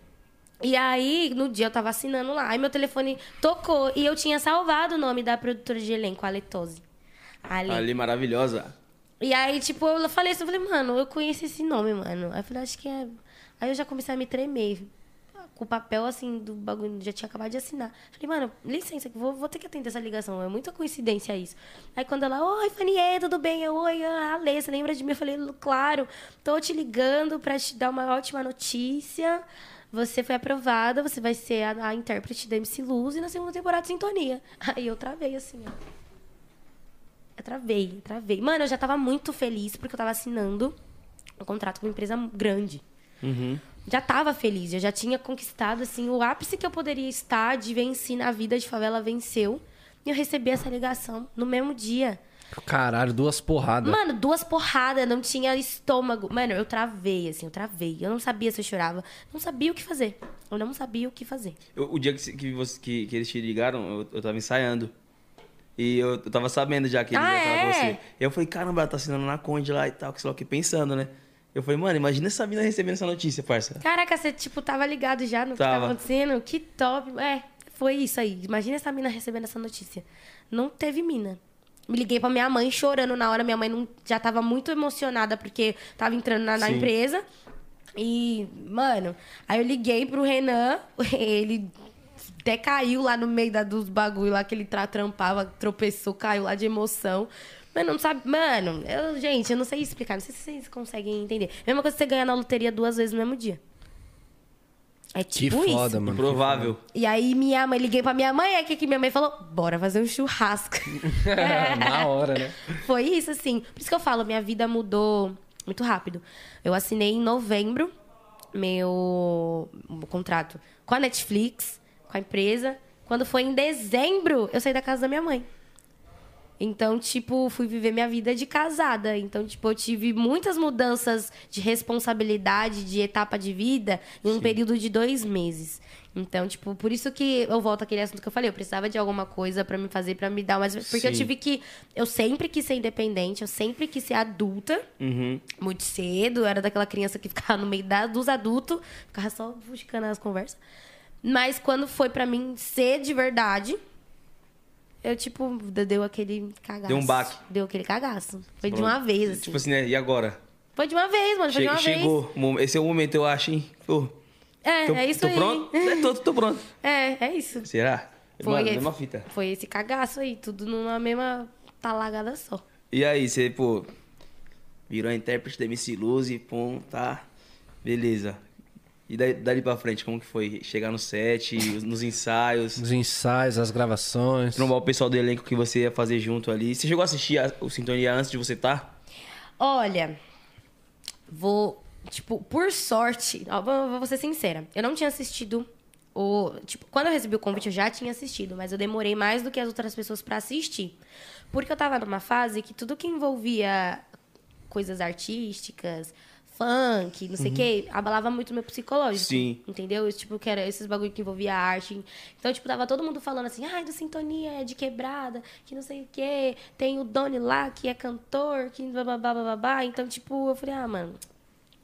E aí, no dia eu tava assinando lá. Aí meu telefone tocou e eu tinha salvado o nome da produtora de elenco, a Letose. Ale.
Ali, maravilhosa.
E aí, tipo, eu falei assim, eu falei, mano, eu conheço esse nome, mano. Aí eu falei, acho que é. Aí eu já comecei a me tremer. Com o papel, assim, do bagulho, já tinha acabado de assinar. Falei, mano, licença, que vou, vou ter que atender essa ligação. É muita coincidência isso. Aí quando ela, oi, Fanier, tudo bem? Eu, oi, a Alê, você lembra de mim? Eu falei, claro, tô te ligando pra te dar uma ótima notícia. Você foi aprovada, você vai ser a, a intérprete da MC Luz e na segunda temporada de Sintonia. Aí eu travei assim, ó. Eu travei, travei. Mano, eu já tava muito feliz porque eu tava assinando um contrato com uma empresa grande. Já tava feliz, eu já tinha conquistado, assim, o ápice que eu poderia estar de vencer na vida de favela venceu. E eu recebi essa ligação no mesmo dia.
Caralho, duas porradas.
Mano, duas porradas, não tinha estômago. Mano, eu travei, assim, eu travei. Eu não sabia se eu chorava. Não sabia o que fazer. Eu não sabia o que fazer.
Eu- o dia que, que, você- que, que eles te ligaram, eu, eu tava ensaiando. E eu, eu tava sabendo já que ele
Ah,
ia falar com
é?
você. Eu falei, caramba, ela tá assinando na Conde lá e tal, que sei lá o que, pensando, né? Eu falei, mano, imagina essa mina recebendo essa notícia, parça.
Caraca, você, tipo, tava ligado já no que tava
Tava.
acontecendo? Que top. É, foi isso aí. Imagina essa mina recebendo essa notícia. Não teve mina. Me liguei pra minha mãe chorando na hora. Minha mãe não, já tava muito emocionada porque tava entrando na, na empresa. E, mano, aí eu liguei pro Renan. (laughs) Ele até caiu lá no meio da, dos bagulho lá que ele tra trampava, tropeçou, caiu lá de emoção. Mano, não sabe. Mano, eu, gente, eu não sei explicar. Não sei se vocês conseguem entender. Mesma coisa que você ganhar na loteria duas vezes no mesmo dia. É
Que
tipo
foda,
isso.
mano.
Improvável.
E aí minha mãe, liguei pra minha mãe, aí que que minha mãe falou? Bora fazer um churrasco. (laughs)
Na hora, né?
Foi isso, assim. Por isso que eu falo, minha vida mudou muito rápido. Eu assinei em novembro meu contrato com a Netflix, com a empresa. Quando foi em dezembro, eu saí da casa da minha mãe. Então, tipo, fui viver minha vida de casada. Então, tipo, eu tive muitas mudanças de responsabilidade, de etapa de vida, em um período de dois meses. Então, tipo, por isso que eu volto àquele assunto que eu falei. Eu precisava de alguma coisa pra me fazer, pra me dar mais. Porque eu
Sim.
tive que. Eu sempre quis ser independente, eu sempre quis ser adulta.
Uhum.
Muito cedo. Eu era daquela criança que ficava no meio da, dos adultos, ficava só buscando as conversas. Mas quando foi pra mim ser de verdade, eu, tipo, de- deu aquele cagaço.
Deu um baque.
Deu aquele cagaço. Foi de uma vez, assim.
Tipo assim, né? E agora?
Foi de uma vez, mano. Foi de
Che-
uma
chegou. o mom- Esse é o momento, eu acho, hein?
Vez. É,
tô,
é isso
tô
aí.
pronto? É, tô, tô pronto. (laughs)
É, é isso.
Será?
Foi,
Mano,
esse-
mesma fita.
foi esse cagaço aí, tudo numa mesma talagada só.
E aí, você, pô, virou intérprete da MC Luz e pum, tá. Beleza. E daí, dali pra frente, como que foi? Chegar no set, nos ensaios,
Os ensaios, as gravações.
trombar o pessoal do elenco que você ia fazer junto ali. Você chegou a assistir a- o Sintonia antes de você tá?
Olha, vou. Tipo, por sorte, ó, vou, vou ser sincera. Eu não tinha assistido o. Tipo, quando eu recebi o convite, eu já tinha assistido, mas eu demorei mais do que as outras pessoas pra assistir. Porque eu tava numa fase que tudo que envolvia coisas artísticas, funk, não sei o quê, abalava muito o meu psicológico.
Sim.
Entendeu? Eu, Tipo, que era esses bagulho que envolvia arte. Então, tipo, tava todo mundo falando assim, ai, do Sintonia é de quebrada, que não sei o quê. Tem o Doni lá, que é cantor, que bababá, bababá. Então, tipo, eu falei, ah, mano,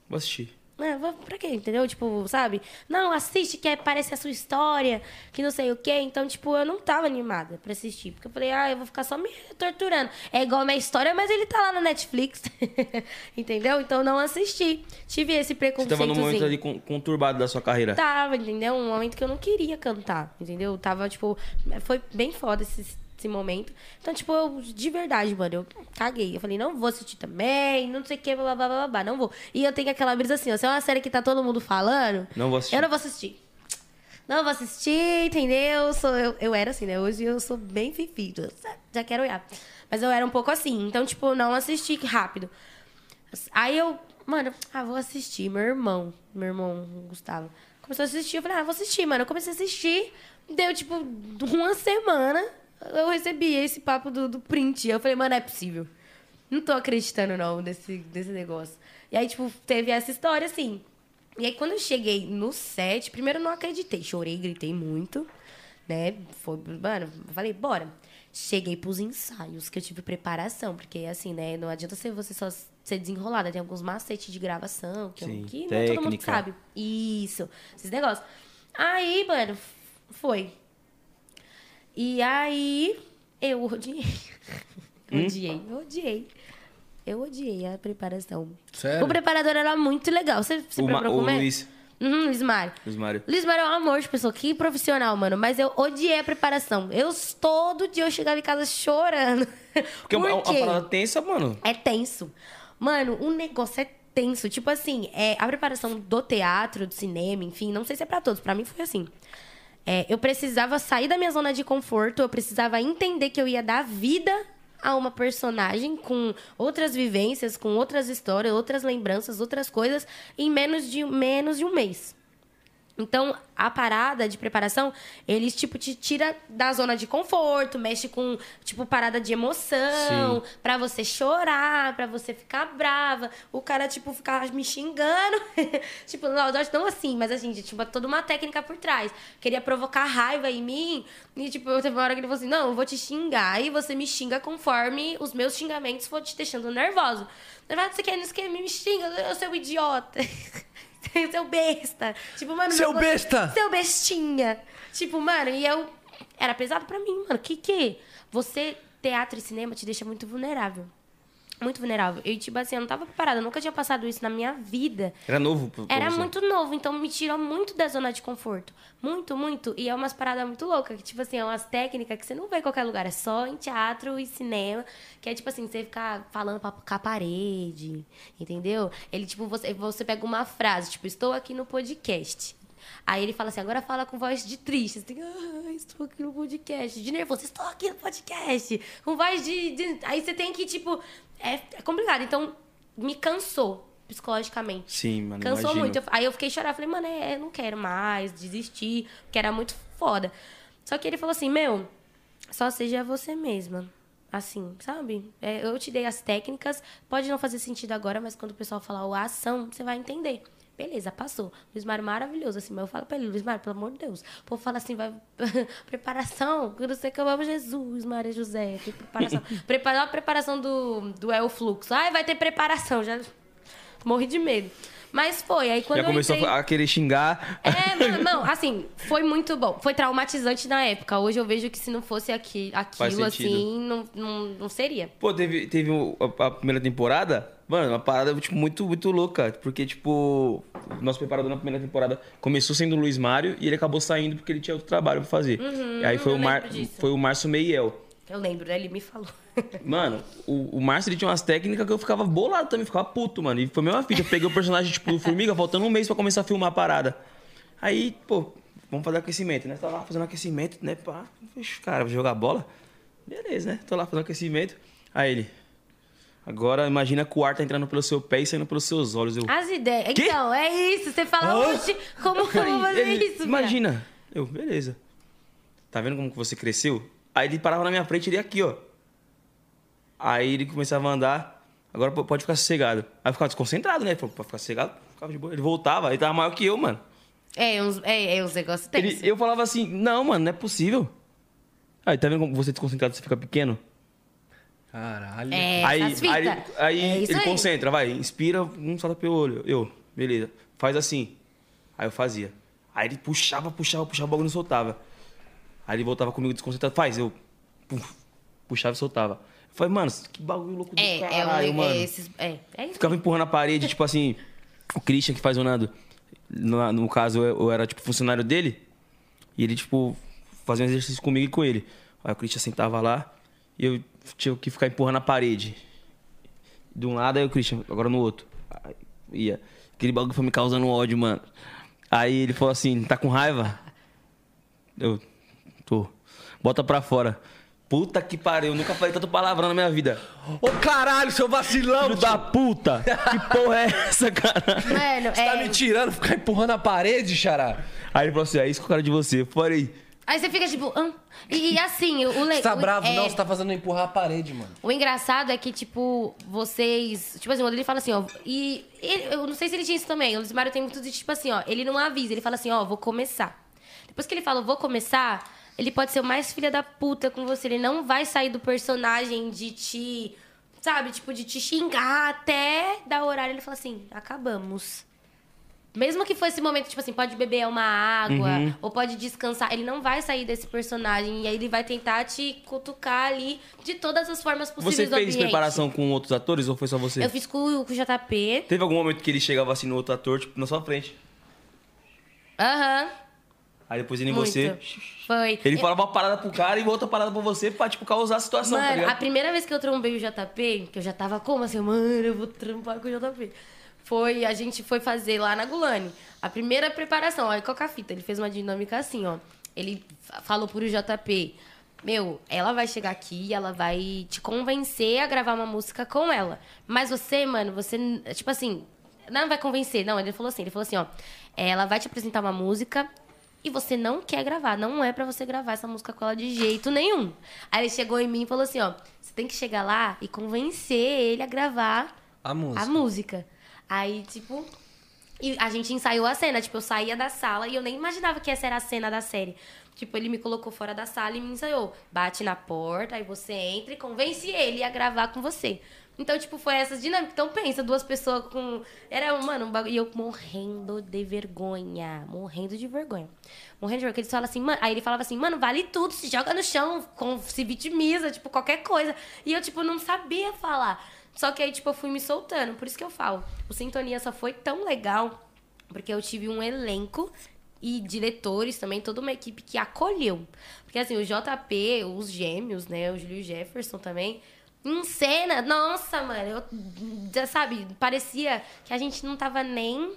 Vou assistir.
É, vou- pra quê? Entendeu? Tipo, sabe? Não, assiste que é- parece a sua história, que não sei o quê. Então, tipo, eu não tava animada pra assistir. Porque eu falei, ah, eu vou ficar só me torturando. É igual a minha história, mas ele tá lá no Netflix. (laughs) entendeu? Então, não assisti. Tive esse
Você
preconceito.
tava num momento ali con- conturbado da sua carreira.
Tava, entendeu? Um momento que eu não queria cantar, entendeu? Tava, tipo, foi bem foda esse, esse momento. Então, tipo, eu, de verdade, mano, eu caguei. Eu falei, não vou assistir também, não sei o que, blá, blá, blá, blá, não vou. E eu tenho aquela brisa assim, ó, se é uma série que tá todo mundo falando,
Não vou assistir.
eu não vou assistir. Não vou assistir, entendeu? Sou, eu, eu era assim, né? Hoje eu sou bem já- já quero olhar. Mas eu era um pouco assim, então, tipo, não assisti rápido. Aí eu, mano, ah, vou assistir. Meu irmão, meu irmão, Gustavo, começou a assistir. Eu falei, ah, vou assistir, mano. Eu comecei a assistir, deu, tipo, uma semana, eu recebi esse papo do, do print. Eu falei, mano, é possível. Não tô acreditando, não, nesse, nesse negócio. E aí, tipo, teve essa história, assim. E aí, quando eu cheguei no set, primeiro eu não acreditei. Chorei, gritei muito, né? Foi, mano, falei, bora. Cheguei pros ensaios, que eu tive preparação. Porque, assim, né? Não adianta ser você só ser desenrolada. Tem alguns macetes de gravação, que, eu-
Sim,
que não todo mundo sabe. Isso, esses negócios. Aí, mano, foi. E aí, eu odiei. (laughs)
Hum?
odiei, eu odiei. Eu odiei a preparação.
Sério?
O preparador era muito legal. Você, você
O,
preparou
o
comer?
Luiz.
Uhum, Luiz Mário.
Luiz Mário.
Luiz Mário é um amor de pessoa, que profissional, mano. Mas eu odiei a preparação. Eu, todo dia, eu chegava em casa chorando. (laughs)
Porque é uma
Por quê?
parada tensa, mano.
É tenso. Mano, o negócio é tenso. Tipo assim, é, a preparação do teatro, do cinema, enfim, não sei se é pra todos. Pra mim foi assim. É, eu precisava sair da minha zona de conforto, eu precisava entender que eu ia dar vida a uma personagem com outras vivências, com outras histórias, outras lembranças, outras coisas, em menos de, menos de um mês. Então, a parada de preparação, eles, tipo, te tira da zona de conforto, mexe com, tipo, parada de emoção, pra você chorar, pra você ficar brava. O cara, tipo, ficava me xingando. (laughs) tipo, não, não assim, mas assim, tipo, toda uma técnica por trás. Queria provocar raiva em mim. E, tipo, teve uma hora que ele falou assim, não, eu vou te xingar. Aí você me xinga conforme os meus xingamentos for te deixando nervoso. Na verdade, você quer, me xinga, eu sou um idiota. (laughs) (laughs) Seu besta. Tipo, mano.
Seu
meu-
besta!
Seu bestinha. Tipo, mano, e eu. Era pesado pra mim, mano. Que que? Você, teatro e cinema, te deixa muito vulnerável. Muito vulnerável. Eu, tipo assim, eu não tava preparada. Eu nunca tinha passado isso na minha vida.
Era novo pra pra
Era
você.
muito novo, então me tirou muito da zona de conforto. Muito, muito. E é umas paradas muito loucas, que, tipo assim, é umas técnicas que você não vê em qualquer lugar. É só em teatro e cinema. Que é tipo assim, você ficar falando pra, com a parede. Entendeu? Ele, tipo, você, você pega uma frase, tipo, estou aqui no podcast. Aí ele fala assim, agora fala com voz de triste. Tem, ah, estou aqui no podcast. De nervoso, estou aqui no podcast. Com voz de. de- Aí você tem que, tipo. É, é complicado. Então, me cansou psicologicamente.
Sim, mano.
Cansou
imagino.
muito. Eu- Aí eu fiquei chorando. Falei, mano, é, eu não quero mais, desistir, porque era muito foda. Só que ele falou assim, meu, só seja você mesma. Assim, sabe? É, eu te dei as técnicas, pode não fazer sentido agora, mas quando o pessoal falar o ação, você vai entender. Beleza, passou. Luiz Mário maravilhoso, assim, mas eu falo pra ele, Luiz Mário, pelo amor de Deus. O povo fala assim, vai. (laughs) preparação, eu não sei que eu amo Jesus, Maria José. tem Preparação. (laughs) Preparar a preparação do, do El Fluxo. Ai, vai ter preparação. Já morri de medo. Mas foi. Aí quando
Já
eu
começou
entrei...
a querer xingar.
É, mano, não, assim, foi muito bom. Foi traumatizante na época. Hoje eu vejo que se não fosse aqui, aquilo, assim, não, não, não seria.
Pô, teve, teve a primeira temporada, mano, uma parada tipo, muito, muito louca. Porque, tipo, o nosso preparador na primeira temporada começou sendo o Luiz Mário e ele acabou saindo porque ele tinha outro trabalho pra fazer. e aí foi
Uhum,
o, Mar,
disso.
foi o Márcio Meiel.
Eu lembro, né? Ele me falou. (laughs)
Mano, o, o Márcio ele tinha umas técnicas que eu ficava bolado também, ficava puto, mano. E foi a mesma fita. Eu peguei o personagem, tipo, do Formiga, faltando um mês pra começar a filmar a parada. Aí, pô, vamos fazer aquecimento, né? Tô lá fazendo aquecimento, né? Pá, cara, vou jogar bola. Beleza, né? Tô lá fazendo aquecimento. Aí ele. Agora imagina que o ar tá entrando pelo seu pé e saindo pelos seus olhos. Eu,
As ideias.
Quê?
Então, é isso. Você fala,
Hã?
oxe, como que eu vou fazer
Ele,
isso?
Imagina. Eu, beleza. Tá vendo como que você cresceu? Aí ele parava na minha frente, ele aqui, ó. Aí ele começava a andar. Agora pode ficar sossegado. Aí eu ficava desconcentrado, né? Pode ficar sossegado? Ficava de boa. Ele voltava, ele tava maior que eu, mano.
É, uns, é, é uns negócios
Ele-
tensos.
eu falava assim, não, mano, não é possível. Aí, tá vendo como você desconcentrado, você fica pequeno?
Caralho.
É,
aí aí, aí
é
ele
aí.
concentra, vai, inspira, um solta pelo olho. Eu, beleza, faz assim. Aí eu fazia. Aí ele puxava, puxava, puxava, o bagulho não soltava. Aí ele voltava comigo desconcentrado, faz, eu puf, puxava e soltava. Eu falei, mano, que bagulho louco do
É, é,
caralho,
é,
mano.
é, esses, é, é.
Ficava empurrando a parede, tipo assim, o Christian que faz o Nando. No, no caso, eu, eu era tipo funcionário dele. E ele, tipo, fazia um exercício comigo e com ele. Aí o Christian sentava lá e eu tinha que ficar empurrando a parede. De um lado, aí o Christian, agora no outro. Aí ia. Aquele bagulho foi me causando ódio, mano. Aí ele falou assim: tá com raiva? Eu tô. Bota pra fora. Puta que pariu, eu nunca falei tanto palavrão na minha vida.
Ô caralho, seu vacilão!
Filho da puta! Que porra é essa, cara?
Mano,
Você tá
é...
me tirando, ficar empurrando a parede, xará?
Aí ele falou assim: é isso que eu quero de você. Eu falei,
Aí você fica tipo... hã? E, e assim, o legal...
Você tá bravo?
é,
Não, você tá fazendo empurrar a parede, mano.
O engraçado é que, tipo, vocês. Tipo assim, quando ele fala assim, ó. E ele- eu não sei se ele tinha isso também. O Lucimário tem muito de, tipo assim, ó. Ele não avisa, ele fala assim, ó, vou começar. Depois que ele fala, vou começar, ele pode ser o mais filha da puta com você. Ele não vai sair do personagem de te. Sabe, tipo, de te xingar até dar o horário. Ele fala assim, acabamos. Mesmo que for esse momento, tipo assim, pode beber uma água
Uhum.
ou pode descansar, ele não vai sair desse personagem e aí ele vai tentar te cutucar ali de todas as formas possíveis
você fez preparação com outros atores ou foi só você?
Eu fiz com, o- com o JP.
Teve algum momento que ele chegava assim no outro ator, tipo, na sua frente.
Aham.
Aí depois ele em
muito.
você.
Foi.
Ele
Eu-
falava uma parada pro cara e outra parada pra você pra, tipo, causar a situação, tá
Mano, a
ligado?
primeira vez que eu trombei o JP, que eu já tava como assim, mano, eu vou trampar com o JP. Foi, a gente foi fazer lá na Gulani. A primeira preparação, olha qual que é a fita. Ele fez uma dinâmica assim, ó. Ele fa- falou pro JP, meu, ela vai chegar aqui e ela vai te convencer a gravar uma música com ela. Mas você, mano, você, tipo assim, não vai convencer, não. Ele falou assim, ele falou assim, ó, ela vai te apresentar uma música e você não quer gravar, não é pra você gravar essa música com ela de jeito nenhum. Aí ele chegou em mim e falou assim, ó, você tem que chegar lá e convencer ele a gravar
A música.
a música. Aí, tipo, e a gente ensaiou a cena, tipo, eu saía da sala e eu nem imaginava que essa era a cena da série. Tipo, ele me colocou fora da sala e me ensaiou. Bate na porta, aí você entra e convence ele a gravar com você. Então, tipo, foi essas dinâmicas. Então, pensa, duas pessoas com. Era, mano, um bagulho. E eu morrendo de vergonha. Morrendo de vergonha. Morrendo de vergonha. Eles falam assim, mano. Aí ele falava assim, mano, vale tudo, se joga no chão, com, se vitimiza, tipo, qualquer coisa. E eu, tipo, não sabia falar. Só que aí, tipo, eu fui me soltando. Por isso que eu falo. O Sintonia só foi tão legal porque eu tive um elenco e diretores também, toda uma equipe que acolheu. Porque assim, o JP, os gêmeos, né? O Júlio Jefferson também. Em cena, nossa, mano, eu, já sabe, parecia que a gente não tava nem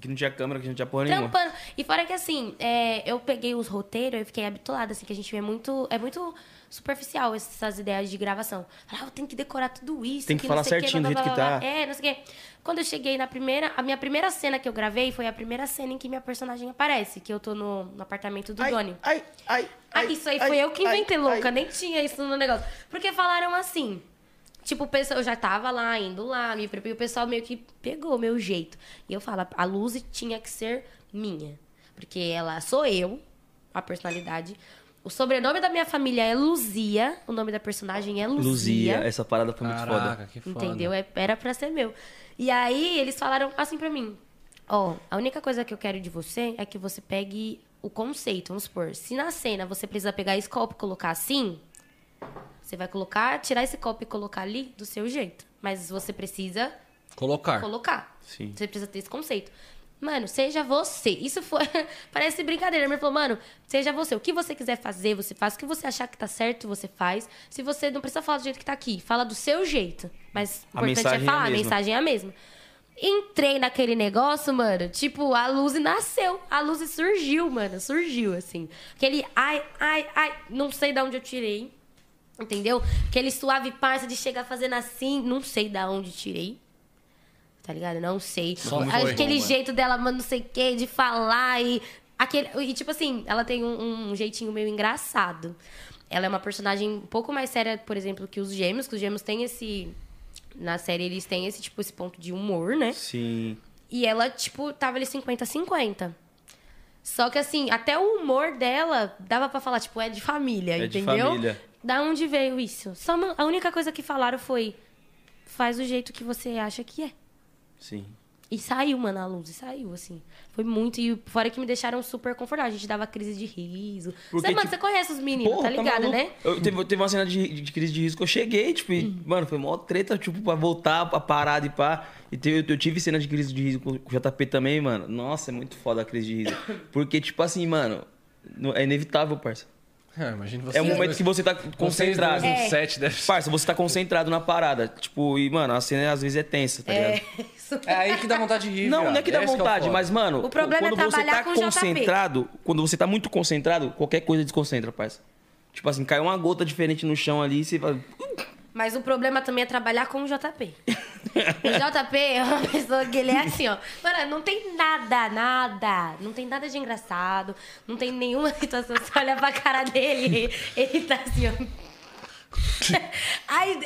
Que não tinha câmera, que não tinha porra nenhuma.
trampando. E fora que assim, é, eu peguei os roteiros, eu fiquei habituada, assim, que a gente vê muito. É muito superficial essas ideias de gravação. Ah, eu tenho que decorar tudo isso.
Tem que
não
falar
sei o quê,
certinho do
blá,
jeito
blá,
que
blá,
tá.
blá. É, não sei o quê. Quando eu cheguei na primeira. A minha primeira cena que eu gravei foi a primeira cena em que minha personagem aparece, que eu tô no, no apartamento do Doni.
ai, ai,
Ah, isso aí foi eu que inventei, louca. Nem tinha isso no negócio. Porque falaram assim. Tipo, o pessoal eu já tava lá, indo lá, me preparei, o pessoal meio que pegou o meu jeito. E eu falo, a Luzi tinha que ser minha. Porque ela sou eu, a personalidade. O sobrenome da minha família é Luzia, o nome da personagem é Luzia.
Luzia, essa parada foi muito
Caraca,
foda.
que foda.
Entendeu? É- Era pra ser meu. E aí eles falaram assim pra mim: Ó, a única coisa que eu quero de você é que você pegue o conceito. Vamos supor, se na cena você precisa pegar esse copo e colocar assim, você vai colocar, tirar esse copo e colocar ali do seu jeito. Mas você precisa
Colocar.
colocar.
Sim.
Você precisa ter esse conceito. Mano, seja você. Isso foi. (laughs) Parece brincadeira. Ele falou, mano, seja você. O que você quiser fazer, você faz. O que você achar que tá certo, você faz. Se você não precisa falar do jeito que tá aqui, fala do seu jeito. Mas o
A
importante é
é a
falar, a
mesma.
mensagem é a mesma. Entrei naquele negócio, mano. Tipo, a luz nasceu. A luz surgiu, mano. Surgiu, assim. Aquele ai, ai, ai. Não sei de onde eu tirei. Entendeu? Aquele suave parça de chegar fazendo assim. Não sei da onde tirei. Tá ligado? Não sei.
Só foi.
Aquele jeito dela, mano, não sei o quê, de falar e. Aquele, e tipo assim, ela tem um, um jeitinho meio engraçado. Ela é uma personagem um pouco mais séria, por exemplo, que os gêmeos, que os gêmeos têm esse. Na série, eles têm esse, tipo, esse ponto de humor, né?
Sim.
E ela, tipo, tava ali 50-50. Só que assim, até o humor dela dava pra falar, tipo, é de família,
É de
entendeu?
família.
Da onde veio isso? Só uma- a única coisa que falaram foi: faz do jeito que você acha que é.
Sim.
E saiu, mano, a luz, e saiu, assim. Foi muito. E fora que me deixaram super confortável. A gente dava crise de riso.
Porque,
você, mano,
tipo,
você conhece os meninos,
Porra,
tá ligado,
maluco?
né?
Eu, teve, teve uma cena de, de crise de risco, eu cheguei, tipo, e,
Hum.
mano, foi mó treta, tipo, pra voltar, pra parada e pá. E teve- eu, tive cena de crise de risco com o JP também, mano. Nossa, é muito foda a crise de risco. Porque, tipo assim, mano, é inevitável, parça.
É, imagina você.
É um momento que você tá
Vocês
concentrado.
no
É.
set deve ser.
Parça, você tá concentrado na parada. Tipo, e, mano, a cena às vezes é tensa, tá ligado?
Isso.
É aí que dá vontade de rir.
Não,
viado.
não é que dá
Esse é
vontade, mas, mano,
O problema é
quando você
trabalhar
tá
com o JP.
concentrado, quando você tá muito concentrado, qualquer coisa desconcentra, parça. Tipo assim, cai uma gota diferente no chão ali, você fala.
Mas o problema também é trabalhar com o JP. O JP é uma pessoa que ele é assim, ó. Mano, não tem nada, nada. Não tem nada de engraçado. Não tem nenhuma situação. Você olha pra cara dele, ele tá assim, ó. (laughs) Aí.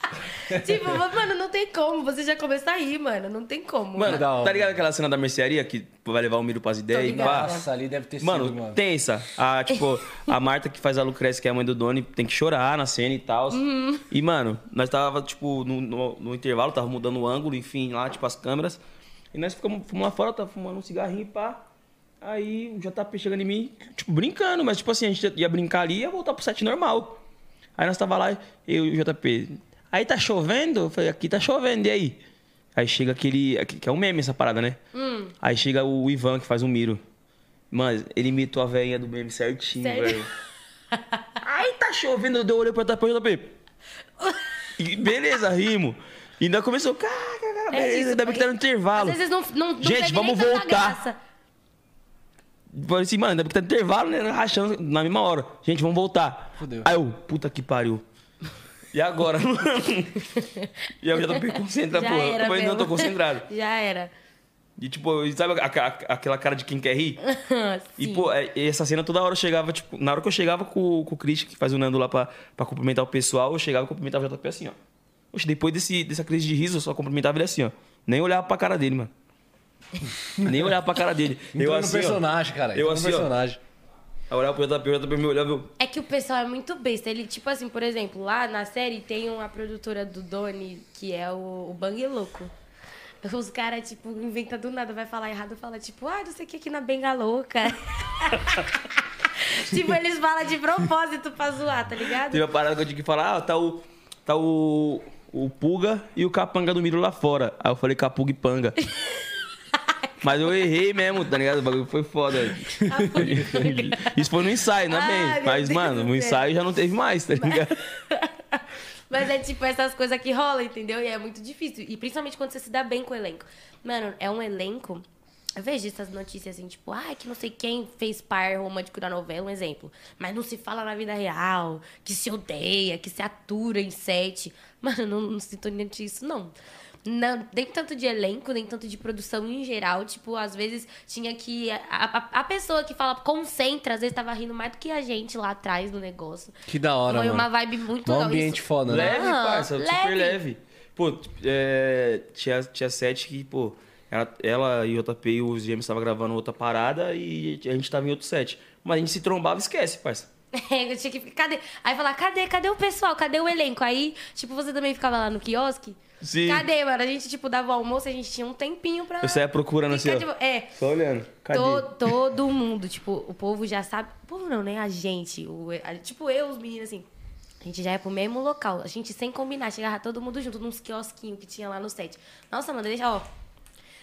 (laughs) tipo, mano, não tem como. Você já começa a rir, mano. Não tem como.
Mano,
hora.
tá ligado aquela cena da mercearia que vai levar o Miro pras ideias e pá?
Nossa, ali deve ter sido,
Mano,
mano.
tensa. A, tipo, (laughs) a Marta que faz a Lucrece, que é a mãe do Doni, tem que chorar na cena e tal.
Uhum.
E, mano, nós tava, tipo, no, no, no intervalo, tava mudando o ângulo, enfim, lá, tipo, as câmeras. E nós ficamos fomos lá fora, tava fumando um cigarrinho e pá. Aí o JP chegando em mim, tipo, brincando, mas tipo assim, a gente ia brincar ali e ia voltar pro set normal. Aí nós tava lá, eu e o JP. Aí tá chovendo? Eu falei, aqui tá chovendo, e aí? Aí chega aquele. Que é um meme essa parada, né?
Hum.
Aí chega o Ivan, que faz o Miro. Mano, ele imitou a velhinha do meme certinho,
Sério?
velho. (laughs) Aí tá chovendo, eu olhei pra JP. E beleza, rimo. E ainda começou, cara, cara,
É
beleza,
isso,
ainda bem que tá no intervalo.
Às vezes não, não, não
Gente, vamos voltar. Falei assim, mano, ainda bem que tá no intervalo, né? Rachando na mesma hora. Gente, vamos voltar.
Fudeu.
Aí eu, puta que pariu. E agora, mano? E eu já tô concentrado, porra.
era
Eu falei, não, tô concentrado.
Já era.
E tipo, sabe a- a- aquela cara de quem quer rir? (laughs) E, pô, é- essa cena toda hora eu chegava, tipo, na hora que eu chegava com, com o Christian, que faz o Nando lá pra, pra cumprimentar o pessoal, eu chegava e cumprimentava o JP assim, ó. Oxe, depois desse, dessa crise de riso, eu só cumprimentava ele assim, ó. Nem olhava pra cara dele, mano. Nem olhava pra cara dele.
Entrou
eu
no
assim, ó.
personagem, cara.
Eu
no
assim, ó. Aí olhava pro JP, o JP me olhava, eu...
É que o pessoal é muito besta. Ele, tipo assim, por exemplo, lá na série tem uma produtora do Doni, que é o, o Bang Louco. Os caras, tipo, inventa do nada, vai falar errado, fala, tipo, ah, não sei o que aqui na Benga Louca. (laughs) tipo, eles falam de propósito pra zoar, tá ligado?
Teve a parada que eu tinha que falar, ah, tá o... Tá o... O Puga e o Capanga do Miro lá fora. Aí eu falei Capuga e Panga. (laughs) Mas eu errei mesmo, tá ligado? O bagulho foi foda. (laughs) Isso foi no ensaio, não é bem. Mas,
Deus
mano, no ensaio já não teve mais, tá ligado? (laughs)
Mas é tipo essas coisas que rolam, entendeu? E é muito difícil. E principalmente quando você se dá bem com o elenco. Mano, é um elenco. Eu vejo essas notícias assim, tipo, ai, que não sei quem fez par romântico da novela, um exemplo. Mas não se fala na vida real, que se odeia, que se atura em sete. Mano, não, não sinto nem isso, não. Não, nem tanto de elenco, nem tanto de produção em geral. Tipo, às vezes tinha que. A, a, a pessoa que fala concentra, às vezes tava rindo mais do que a gente lá atrás do negócio.
Que da hora,
Foi
mano.
uma vibe muito
Um ambiente
Isso-
foda, né?
Leve,
Ah,
parça, super
leve.
leve. Pô, é, tinha, tinha sete que, pô, ela, ela e o JP e os gêmeos estavam gravando outra parada e a gente tava em outro set. Mas a gente se trombava, esquece, parça.
É, eu tinha que ficar. Cadê? Aí falar, cadê? Cadê o pessoal? Cadê o elenco? Aí, tipo, você também ficava lá no quiosque?
Sim.
Cadê, mano? A gente, tipo, dava o almoço, a gente tinha um tempinho pra.
Eu saía procurando assim,
de- É.
Só olhando. Cadê?
To- todo mundo, tipo, o povo já sabe. O povo não, né? A gente. O, a- tipo, eu, os meninos, assim. A gente já ia pro mesmo local. A gente sem combinar. Chegava todo mundo junto, nos quiosquinhos que tinha lá no set. Nossa, mano, deixa, ó.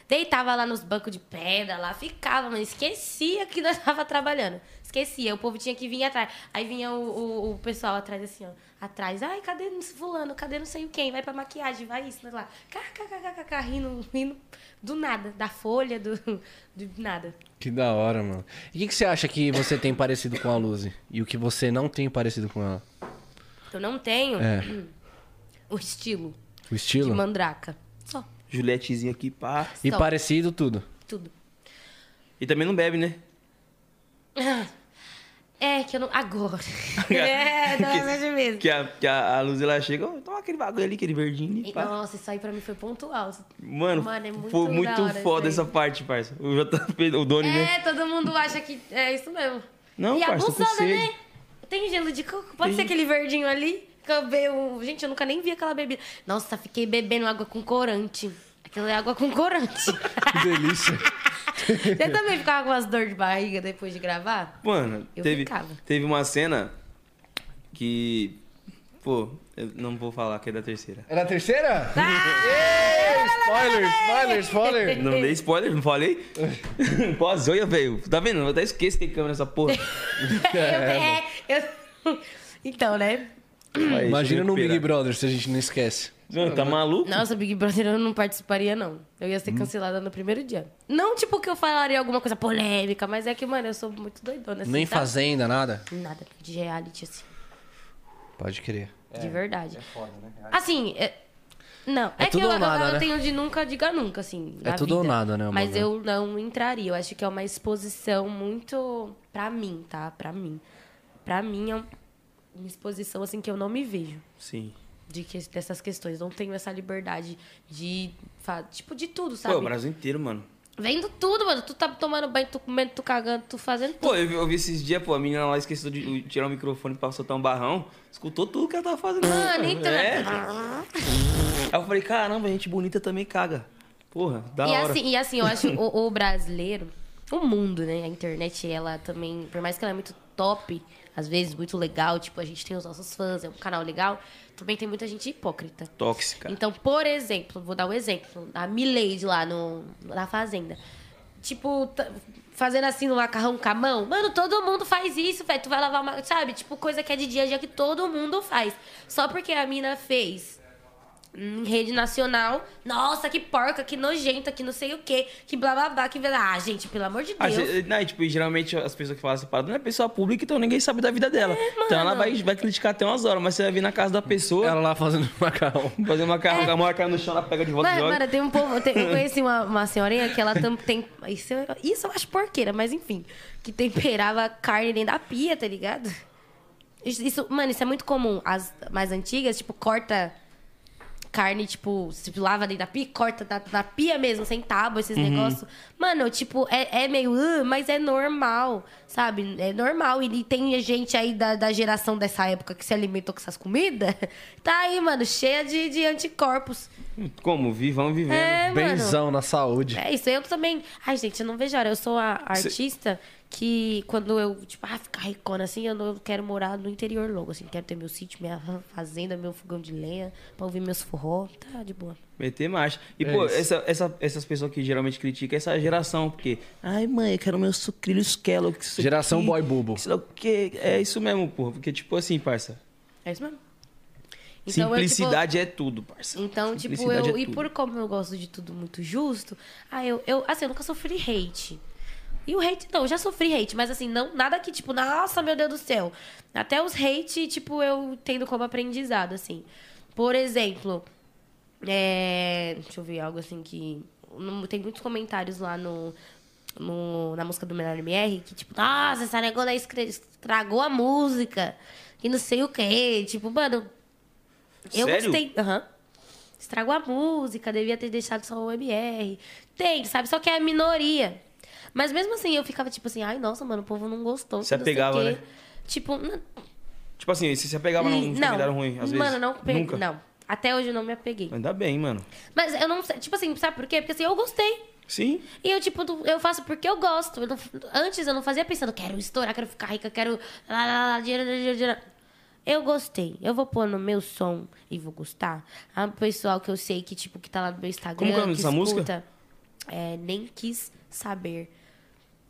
Deitava lá nos bancos de pedra, lá ficava, mano. Esquecia que nós (laughs) tava trabalhando. Esquecia. O povo tinha que vir atrás. Aí vinha o, o, o pessoal atrás, assim, ó. Atrás. Ai, cadê fulano? Cadê não sei o quem? Vai pra maquiagem, vai isso, vai lá. KKKKK, rindo, rindo do nada. Da folha, do, (laughs) do nada.
Que da hora, mano. E o que, que você acha que você tem parecido com a Luzi? E o que você não tem parecido com ela?
Eu não tenho
É. (clears throat)
o estilo
O
de
estilo?
mandraca. Só.
Julietezinha aqui, pá.
E
Só.
parecido tudo.
Tudo.
E também não bebe, né?
É, que eu não. Agora. (laughs) é, (laughs) não, é mesmo.
Que a, que a, a luz ela chega, ó, toma aquele bagulho ali, aquele verdinho ali,
E,
pá.
Nossa, isso aí pra mim foi pontual.
Mano,
Mano, é muito
foi muito
hora
foda essa parte, parça. O JP, (laughs) o Doni, né?
É, todo mundo acha que é isso mesmo.
Não,
e
parça,
abusada, né? Tem gelo de coco. Pode ser aquele verdinho ali. Bebo. Gente, eu nunca nem vi aquela bebida. Nossa, fiquei bebendo água com corante. Aquilo é água com corante. (laughs)
Que delícia. (laughs)
Você também ficava com umas dor de barriga depois de gravar?
Mano,
Eu
teve,
ficava.
teve uma cena que. Pô, eu não vou falar que é da terceira.
É na terceira?
Ah! (laughs)
Spoiler, spoiler, spoiler.
Não dei spoiler, não falei? Quase, olha, velho. Tá vendo? Eu até esqueço que tem câmera nessa porra.
eu, é, eu... Então, né?
Vai,
Imagina no Big. Brother se a gente não esquece.
Mano, tá maluco?
Nossa, Big Brother eu não participaria, não. Eu ia ser
Hum.
cancelada no primeiro dia. Não, tipo, que eu falaria alguma coisa polêmica, mas é que, mano, eu sou muito doidona. Assim,
Nem
sabe?
fazenda, nada?
Nada de reality, assim.
Pode crer.
de verdade.
foda, né?
Assim, é... Não,
É
é, que
tudo
eu,
ou nada,
eu, eu
né?
tenho de nunca diga nunca, assim.
É
na
tudo ou
vida.
nada, né,
Mas eu não entraria. Eu acho que é uma exposição muito. Pra mim, tá? Pra mim. Pra mim é um- uma exposição, assim, que eu não me vejo.
Sim.
De que, dessas questões. Não tenho essa liberdade de. Tipo, de tudo,
Pô,
sabe?
o Brasil inteiro, mano.
Vendo tudo, mano. Tu tá tomando banho, tu comendo, tu cagando, tu fazendo tudo.
Pô, eu vi, eu vi esses dias, pô, a menina lá esqueceu de tirar o microfone pra soltar um barrão. Escutou tudo que ela tava fazendo.
Mano, então.
É. Aí eu falei, caramba, gente bonita também caga. Porra, da
e
hora.
assim, e assim, eu acho o, o brasileiro, o mundo, né? A internet, ela também, por mais que ela é muito top, às vezes muito legal, tipo, a gente tem os nossos fãs, é um canal legal, também tem muita gente hipócrita.
Tóxica.
Então, por exemplo, vou dar um exemplo, a Milady lá no, na Fazenda. Tipo, tá- fazendo assim no macarrão com a mão. Mano, todo mundo faz isso, velho. Tu vai lavar uma. Sabe? Tipo, coisa que é de dia a dia que todo mundo faz. Só porque a mina fez em rede nacional. Nossa, que porca, que nojenta, que não sei o quê, que blá blá blá, que. Ah, gente, pelo amor de
Ah,
Deus.
ge- não, e, tipo, geralmente as pessoas que falam essa parada não é pessoa pública, então ninguém sabe da vida dela. então ela
É,
vai, vai criticar até umas horas, mas você vai vir na casa da pessoa,
Ela lá fazendo (laughs) macarrão.
fazer uma carro, a mão cai no chão, ela pega de volta e
Mano,
joga.
mano, tem um povo. tem- eu conheci uma, uma senhorinha que ela tam- tem. Isso, eu- isso eu acho porqueira, mas enfim. Que temperava carne dentro da pia, tá ligado? Isso- mano, isso é muito comum. As mais antigas, tipo, corta carne, tipo, se lava dentro da pia, corta na, na pia mesmo, sem tábua, esses
Uhum.
negócios. Mano, tipo, é, é meio, "Ah", mas é normal, sabe? É normal. E tem gente aí da, da geração dessa época que se alimentou com essas comidas, (laughs) tá aí, mano, cheia de, de anticorpos.
Como? Vivão vivendo.
É, mano.
Benzão na saúde.
É isso, eu também. Ai, gente, eu não vejo a hora. Eu sou a artista que quando eu, tipo, ah, ficar ricona assim, eu, não, eu quero morar no interior logo, assim. Quero ter meu sítio, minha (laughs) fazenda, meu fogão de lenha, pra ouvir meus forró. Tá de boa.
Meter marcha. E,
É
pô, essa, essa- essas pessoas que geralmente criticam essa geração, porque. Ai, mãe, eu quero meu sucrilhos Kellogg. isso
Geração
aqui,
boy bubo.
Sei lá o quê. É isso mesmo, porra. Porque, tipo assim, parça.
É isso mesmo. eu,
simplicidade é tudo, parça.
tipo, então, tipo, eu.
é
e por como eu gosto de tudo muito justo, ah, eu, eu. Assim, eu nunca sofri hate. E o hate, não, eu já sofri hate, mas assim, não, nada que, tipo, nossa, meu Deus do céu. Até os hate, tipo, eu tendo como aprendizado, assim. Por exemplo, é, deixa eu ver algo assim que. tem muitos comentários lá no, no- na música do Menor MR que, tipo, nossa, essa escre- estragou a música. E não sei o quê. Tipo, mano. Eu
Sério?
gostei. Aham. Estragou a música, devia ter deixado só o MR. Tem, sabe? Só que é a minoria. Mas mesmo assim, eu ficava tipo assim, ai, nossa, mano, o povo não gostou. Não o
apegava, né?
Tipo, n-
Tipo assim, você se apegava num
não.
comentário ruim, às vezes?
Mano, não peguei.
Nunca?
Não. Até hoje eu não me apeguei.
Ainda bem, mano.
Mas eu não sei, tipo assim, sabe por quê? Porque assim, eu gostei.
Sim.
E eu, tipo, não- eu faço porque eu gosto. Eu não- antes eu não fazia pensando, quero estourar, quero ficar rica, quero. Lá, lá, lá, dinheiro, dinheiro, dinheiro. Eu gostei. Eu vou pôr no meu som e vou gostar. Ah, o pessoal que eu sei que, tipo, que tá lá no meu Instagram.
Como que é o nome dessa música?
escuta. é, nem quis saber.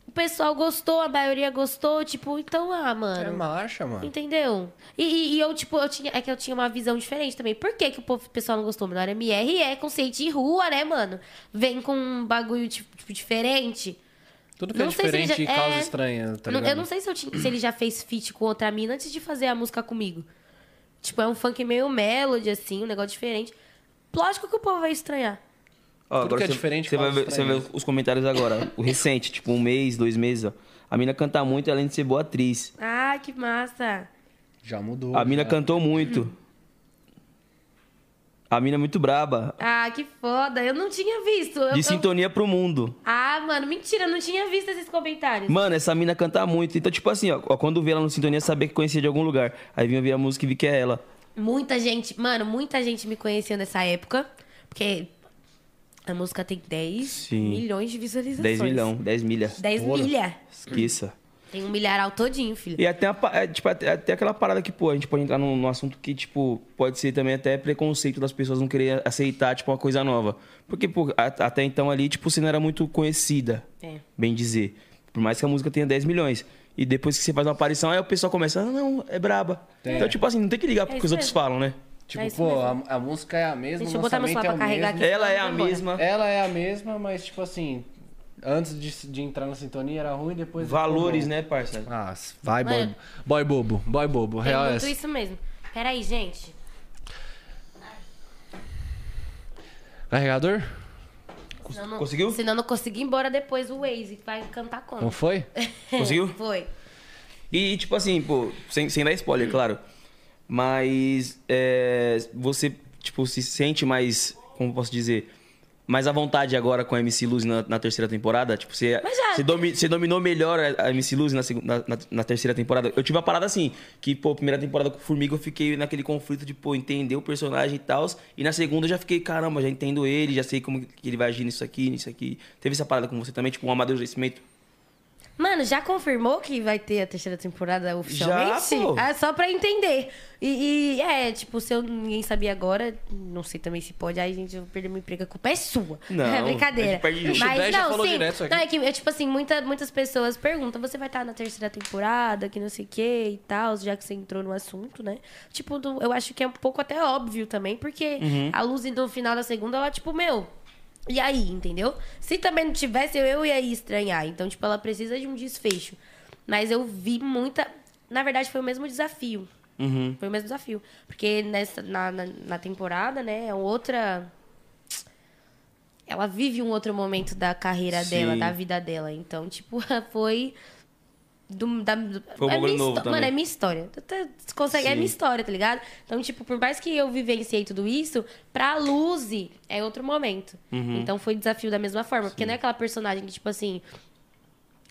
O pessoal gostou, a maioria gostou, tipo, então, ah,
É
mano.
marcha, mano.
Entendeu? E, e- e eu, tipo, eu tinha. É que eu tinha uma visão diferente também. Por que, que o povo- o pessoal não gostou? Menor MR é conceito de rua, né, mano? Vem com um bagulho, tipo, tipo, diferente.
Tudo que é
Não ele
diferente
já-
causa
é-
estranha, tá
Eu não-
ligado?
eu não sei se, tinha- se ele já fez feat com outra mina antes de fazer a música comigo. Tipo, é um funk meio melody, assim, um negócio diferente. Lógico que o povo vai estranhar.
Ó,
Tudo que é
você-
diferente
Você vai, ver, você vai ver os comentários agora. O recente, tipo, um mês, dois meses, ó. A mina canta muito, além de ser boa atriz.
Ah, que massa.
Já mudou.
A mina
já.
cantou muito. A mina é muito braba.
Ah, que foda. Eu não tinha visto. Eu-
De
eu-
sintonia pro mundo.
Ah, mano, mentira, eu não tinha visto esses comentários.
Mano, essa mina canta muito. Então, tipo assim, ó, quando vê ela no Sintonia, sabia que conhecia de algum lugar. Aí vinha ver a música e vi que é ela.
Muita gente, mano, muita gente me conhecia nessa época. Porque a música tem 10
Sim.
milhões de visualizações.
10 milhão, 10 milha.
10 milha.
Esqueça.
Tem um milharal todinho, filho.
E até, a é, tipo, até, até aquela parada que, pô, a gente pode entrar num, num assunto que, tipo, pode ser também até preconceito das pessoas não querer aceitar, tipo, uma coisa nova. Porque, pô, a- até então ali, tipo, você não era muito conhecida,
É.
bem dizer. Por mais que a música tenha 10 milhões. E depois que você faz uma aparição, aí o pessoal começa, ah, não, é braba. Então, tipo assim, não tem que ligar pro
É
que os outros falam, né?
Tipo,
É
pô, a, a música é a mesma,
Deixa eu
o
botar meu
lançamento
celular
é
pra
o
carregar
mesmo.
aqui.
Ela é a
embora.
mesma.
Ela é a mesma, mas tipo assim, antes de, de entrar na sintonia era ruim, depois...
Valores, né, parceiro?
Ah, vai, boy,
Mano.
boy bobo, boy bobo,
Tem
real é
isso mesmo. Peraí, gente.
Carregador?
Senão não,
Conseguiu?
Senão eu não consegui ir embora depois o Waze. Vai cantar como?
Não foi? (laughs)
Conseguiu?
Foi.
E, tipo assim, pô, sem, sem dar spoiler, claro. Mas é, você, tipo, se sente mais, como posso dizer, mais à vontade agora com a MC Luz na, na terceira temporada? Tipo, você,
já-
você, domi- você dominou melhor a, a MC Luz na, na, na- na terceira temporada? Eu tive uma parada assim, que, pô, primeira temporada com o Formiga eu fiquei naquele conflito de, pô, entender o personagem e tal. E na segunda eu já fiquei, caramba, já entendo ele, já sei como que ele vai agir nisso aqui, nisso aqui. Teve essa parada com você também, tipo, um amadurecimento?
Mano, já confirmou que vai ter a terceira temporada oficialmente?
Já, pô.
É só pra entender. E, e, é, tipo, se eu, ninguém sabia agora, não sei também se pode, aí gente, eu perder meu emprego, a culpa é sua. (laughs)
Não,
é
a
brincadeira. Mas não,
falou
sim. Não, é que, é, tipo assim, muita, muitas pessoas perguntam, você vai estar na terceira temporada, que não sei o que e tal, já que você entrou no assunto, né? Tipo, do- eu acho que é um pouco até óbvio também, porque
Uhum.
a luz no final da segunda, ela, tipo, meu, e aí, entendeu? Se também não tivesse, eu, ia estranhar. Então, tipo, ela precisa de um desfecho. Mas eu vi muita. Na verdade, foi o mesmo desafio.
Uhum.
Foi o mesmo desafio. Porque nessa, na, na, na temporada, né, é outra. Ela vive um outro momento da carreira
Sim.
dela, da vida dela. Então, tipo, (laughs) foi. Do, da,
Foi um
é minha
novo também.
Mano, é minha história. Tu tá- Você consegue, é
Sim.
minha história, tá ligado? Então, tipo, por mais que eu vivenciei tudo isso, pra Luzi é outro momento.
Uhum.
Então foi desafio da mesma forma. Porque não é aquela personagem que, tipo assim,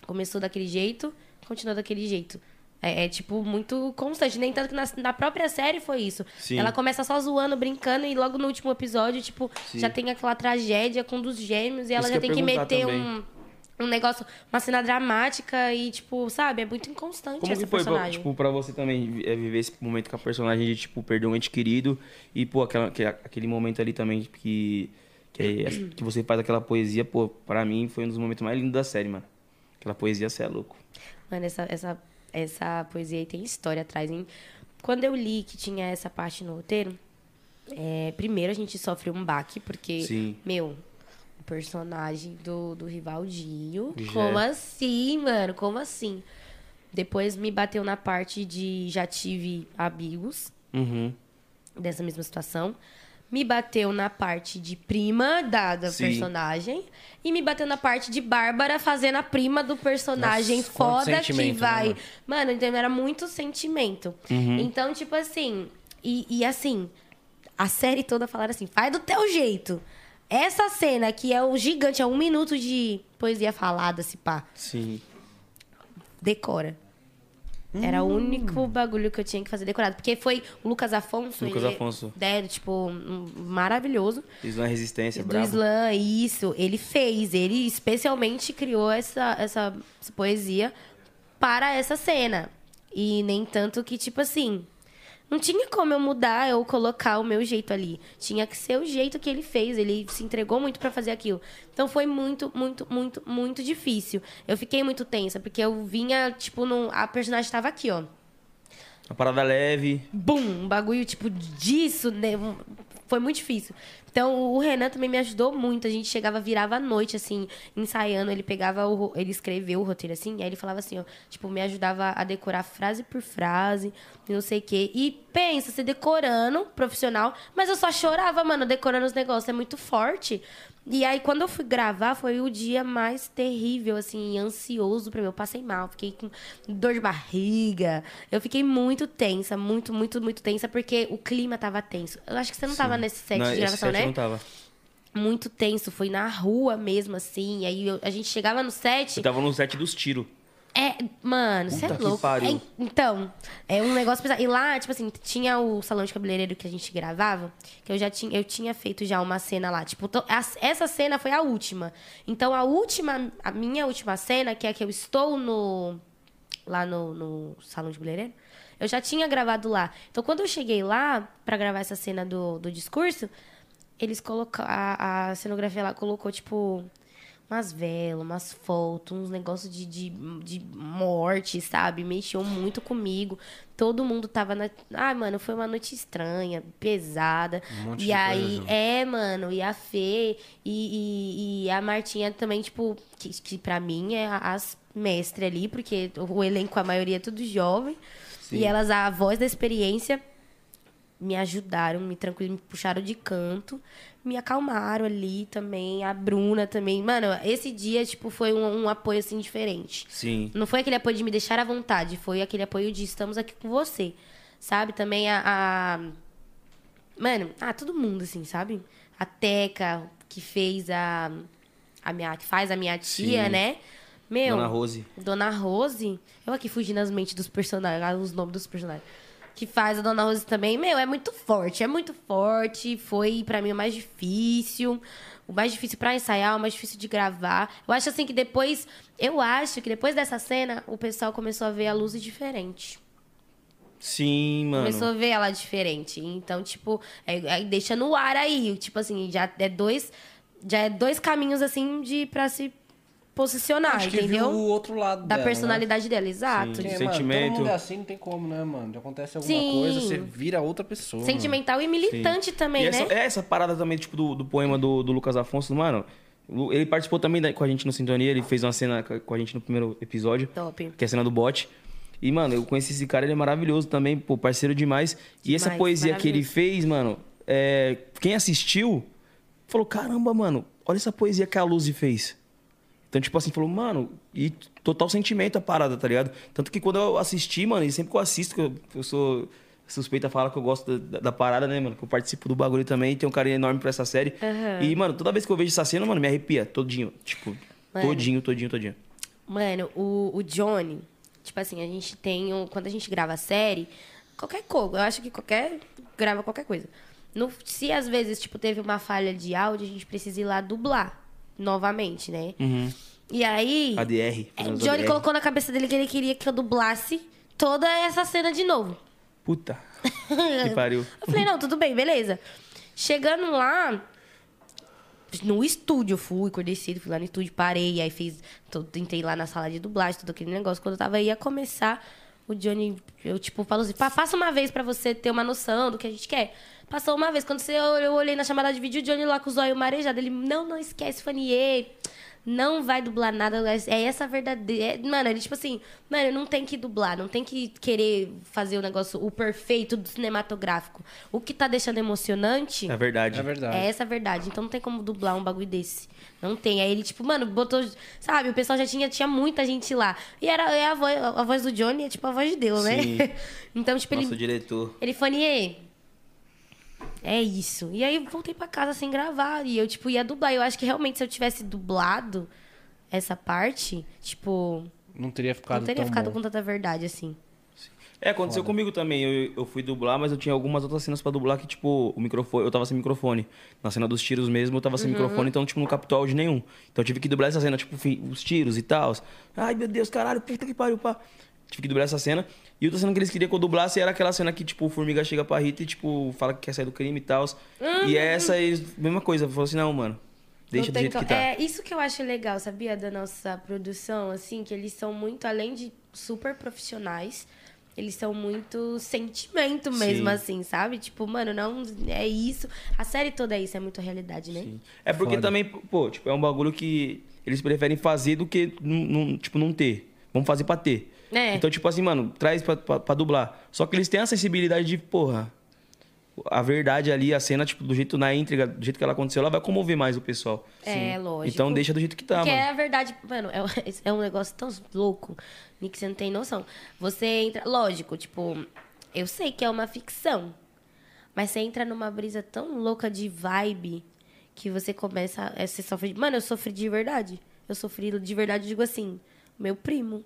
começou daquele jeito, continuou daquele jeito. É, é, tipo, muito constante. Nem tanto que na, na própria série foi isso.
Sim.
Ela começa só zoando, brincando, e logo no último episódio, tipo,
Sim.
já tem aquela tragédia com um dos gêmeos, e ela
Isso
já tem que meter
também.
um, um negócio, uma cena dramática, e, tipo, sabe, é muito inconstante
Como
essa
que foi, pra,
personagem.
tipo, pra você também é, viver esse momento com a personagem de, tipo, perder um ente querido e, pô, aquela, que- aquele momento ali também que, que, é- que você faz aquela poesia, pô, pra mim foi um dos momentos mais lindos da série, mano. Aquela poesia, você é louco.
Mano, essa, essa, essa poesia aí tem história atrás, hein? Quando eu li que tinha essa parte no roteiro, é, primeiro a gente sofreu um baque, porque,
Sim.
meu, o personagem do, do Rivaldinho.
Já.
Como assim, mano? Como assim? Depois me bateu na parte de já tive amigos
Uhum.
dessa mesma situação. Me bateu na parte de prima da, da
Sim.
personagem. E me bateu na parte de Bárbara fazendo a prima do personagem
Nossa,
foda que
né,
vai.
mano?
mano, então era muito sentimento.
Uhum.
Então, tipo assim. E, e assim, a série toda falaram assim: faz do teu jeito. Essa cena que é o gigante, é um minuto de poesia falada, se pá
Sim.
decora. Era o
Hum.
único bagulho que eu tinha que fazer decorado. Porque foi o Lucas Afonso.
Lucas
ele,
Afonso.
É, tipo, um- maravilhoso.
Na resistência,
do
brabo.
Slam, isso. Ele fez. Ele especialmente criou essa, essa, essa poesia para essa cena. E nem tanto que, tipo assim... Não tinha como eu mudar ou colocar o meu jeito ali. Tinha que ser o jeito que ele fez. Ele se entregou muito pra fazer aquilo. Então foi muito, muito, muito, muito difícil. Eu fiquei muito tensa, porque eu vinha, tipo, num... a personagem tava aqui, ó.
Uma parada leve.
Bum! Um bagulho, tipo, disso, né? Foi muito difícil. Então, o Renan também me ajudou muito. A gente chegava, virava à noite, assim, ensaiando. Ele pegava o... Ele escreveu o roteiro, assim. Aí ele falava assim, ó. Tipo, me ajudava a decorar frase por frase. Não sei o quê. E pensa, você decorando, profissional. Mas eu só chorava, mano, decorando os negócios. É muito forte. E aí, quando eu fui gravar, foi o dia mais terrível, assim, ansioso pra mim. Eu passei mal, fiquei com dor de barriga. Eu fiquei muito tensa, muito, muito, muito tensa, porque o clima tava tenso. Eu acho que você não tava nesse set
Não,
de gravação,
set
né?
Não tava.
Muito tenso, foi na rua mesmo, assim. Aí eu- a gente chegava no set.
Eu tava no set dos tiros.
É, mano, você é louco.
pariu.
É, então, é um negócio pesado. E lá, tipo assim, tinha o salão de cabeleireiro que a gente gravava, que eu já tinha, eu tinha feito já uma cena lá. Tipo, to- as- essa cena foi a última. Então, a última, a minha última cena, que é que eu estou no lá no, no salão de cabeleireiro, eu já tinha gravado lá. Então, quando eu cheguei lá pra gravar essa cena do, do discurso, eles colocaram. A, a cenografia lá colocou, tipo, umas velas, umas fotos, uns negócios de, de, de morte, sabe? Mexeu muito comigo. Todo mundo tava na. Ai, mano, foi uma noite estranha, pesada.
Um monte
e
de
aí,
coisa.
é, mano, e a Fê e, e, e a Martinha também, tipo, que, que pra mim é a- as mestres ali, porque o elenco, a maioria é tudo jovem. E elas, a voz da experiência, me ajudaram, me tranquilizaram, me puxaram de canto, me acalmaram ali também. A Bruna também. Mano, esse dia, tipo, foi um, um apoio, assim, diferente.
Sim.
Não foi aquele apoio de me deixar à vontade, foi aquele apoio de estamos aqui com você. Sabe? Também a. a- Mano, ah, todo mundo, assim, sabe? A Teca, que fez a. a minha, que faz a minha tia,
Sim.
né? Meu.
Dona Rose.
Dona Rose. Eu aqui fugindo as mentes dos personagens, os nomes dos personagens. Que faz a Dona Rose também. Meu, é muito forte, é muito forte. Foi pra mim o mais difícil. O mais difícil pra ensaiar, o mais difícil de gravar. Eu acho assim que depois. Eu acho que depois dessa cena, o pessoal começou a ver a luz diferente.
Sim, mano.
Começou a ver ela diferente. Então, tipo, é, é, deixa no ar aí. Tipo assim, já é dois. Já é dois caminhos, assim, de pra se posicionar,
Acho que
entendeu?
viu o outro lado
Da
dela,
personalidade dela, exato.
Sim.
Né? Porque,
sentimento.
Mano, todo mundo é assim, não tem como, né, mano? Acontece alguma
Sim.
coisa, você vira outra pessoa.
Sentimental e militante também,
e essa,
né?
é essa parada também, tipo, do, do poema do, do Lucas Afonso, mano. Ele participou também da- com a gente no Sintonia, ele fez uma cena com a gente no primeiro episódio.
Top.
Que é a cena do bot. E, mano, eu conheci esse cara, ele é maravilhoso também, pô, parceiro demais. e essa poesia que ele fez, mano, é, quem assistiu falou: caramba, mano, olha essa poesia que a Luzi fez. Então, tipo assim, falou, mano, e total sentimento a parada, tá ligado? Tanto que quando eu assisti, mano, e sempre que eu assisto, que eu, eu sou suspeita a falar que eu gosto da, da parada, né, mano? Que eu participo do bagulho também, tenho um carinho enorme por essa série. E, mano, toda vez que eu vejo essa cena, mano, me arrepia, todinho. Tipo,
Mano.
todinho, todinho, todinho.
Mano, o, o Johnny, tipo assim, a gente tem. Um, quando a gente grava série, qualquer coisa, eu acho que qualquer. grava qualquer coisa. No, se às vezes, tipo, teve uma falha de áudio, a gente precisa ir lá dublar novamente, né? E aí.
ADR.
é, Johnny
ADR.
colocou na cabeça dele que ele queria que eu dublasse toda essa cena de novo.
Puta. (laughs) que pariu.
Eu falei, não, tudo bem, beleza. Chegando lá, no estúdio, eu fui, acordei cedo, fui lá no estúdio, parei, aí fiz. Tô, entrei lá na sala de dublagem, todo aquele negócio. Quando eu tava ia começar, o Johnny, eu, tipo, falou assim: "Pa- passa uma vez pra você ter uma noção do que a gente quer. Passou uma vez. Quando você, eu, eu olhei na chamada de vídeo, o Johnny lá com o zóio marejado. Ele, não, não esquece, Fanier. Não vai dublar nada. É essa a verdadeira. é- mano, ele, tipo assim, mano, não tem que dublar, não tem que querer fazer o negócio, o perfeito do cinematográfico. O que tá deixando emocionante.
É verdade.
É verdade.
É essa a verdade. Então não tem como dublar um bagulho desse. Não tem. Aí ele, tipo, mano, botou. Sabe, o pessoal já tinha, tinha muita gente lá. E era é a, voz, a voz do Johnny é tipo a voz de Deus,
Sim.
né? (laughs) então, tipo,
Nosso
ele.
diretor.
Ele Fanier. É isso. E aí eu voltei pra casa sem gravar. E eu, tipo, ia dublar. Eu acho que realmente se eu tivesse dublado essa parte, tipo.
Não teria ficado
não teria
tão
ficado
bom.
com tanta verdade, assim.
É, aconteceu comigo também. Eu, eu fui dublar, mas eu tinha algumas outras cenas pra dublar que, tipo, o microfone. Eu tava sem microfone. Na cena dos tiros mesmo, eu tava
Uhum.
sem microfone, então, tipo, não captou áudio nenhum. Então eu tive que dublar essa cena, tipo, os tiros e tal. Ai, meu Deus, caralho, puta que pariu, pá. Tive que dublar essa cena. E outra cena que eles queriam que eu dublasse era aquela cena que, tipo, o Formiga chega pra Rita e, tipo, fala que quer sair do crime e tal. E é essa aí, mesma coisa. Falou assim, não, mano, deixa
Não
do jeito que tá.
É isso que eu acho legal, sabia? Da nossa produção, assim, que eles são muito, além de super profissionais, eles são muito sentimento mesmo,
Sim.
assim, sabe? Tipo, mano, não é isso. A série toda é isso, é muito realidade, né?
Sim. É porque
Foda.
também, pô, tipo, é um bagulho que eles preferem fazer do que, não- tipo, não ter. Vamos fazer pra ter.
É.
Então, tipo assim, mano, traz pra, pra, pra dublar. Só que eles têm a sensibilidade de, porra, a verdade ali, a cena, tipo, do jeito na íntegra, do jeito que ela aconteceu, ela vai comover mais o pessoal.
É, lógico.
Então deixa do jeito que tá,
Porque
mano.
é a verdade, mano, é, um- (laughs) é um negócio tão louco, Nick, você não tem noção. Você entra, lógico, tipo, eu sei que é uma ficção, mas você entra numa brisa tão louca de vibe que você começa, a, você sofre, mano, eu sofri de verdade. Eu sofri de verdade, digo assim, meu primo,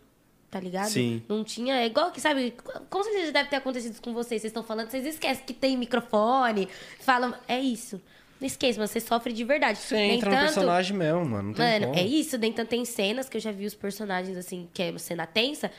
tá ligado?
Sim.
Não tinha, é igual que, sabe, com certeza deve ter acontecido com vocês, vocês estão falando, vocês esquecem que tem microfone, falam, é isso. Não esqueça, mas você sofre de verdade.
Você
Nem
entra no
tanto-
personagem mesmo, mano. Não tem
Mano,
como.
é isso. Nem tanto tem cenas que eu já vi os personagens, assim, que é cena tensa.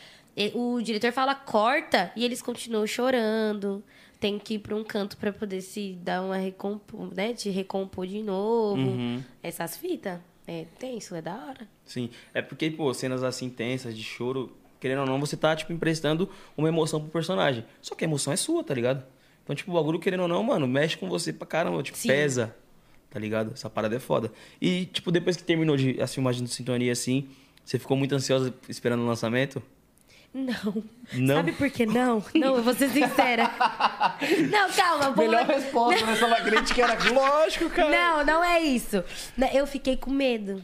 O diretor fala corta e eles continuam chorando. Tem que ir pra um canto pra poder se dar uma recompor, né? Te recompor de novo.
Uhum.
Essas fitas. É tenso, é da hora.
Sim. É porque, pô, cenas assim tensas, de choro, querendo ou não, você tá, tipo, emprestando uma emoção pro personagem. Só que a emoção é sua, tá ligado? Então, tipo, o bagulho, querendo ou não, mano, mexe com você pra caramba, tipo,
Sim.
pesa. Tá ligado? Essa parada é foda. E, tipo, depois que terminou de, as filmagens do Sintonia, assim, você ficou muito ansiosa esperando o lançamento?
Não.
Não?
Sabe por que não? Não, eu vou ser sincera. (laughs) não, calma. vou-
Melhor resposta nessa crítica era (laughs) lógico, cara.
Não, não é isso. Né, Eu fiquei com medo.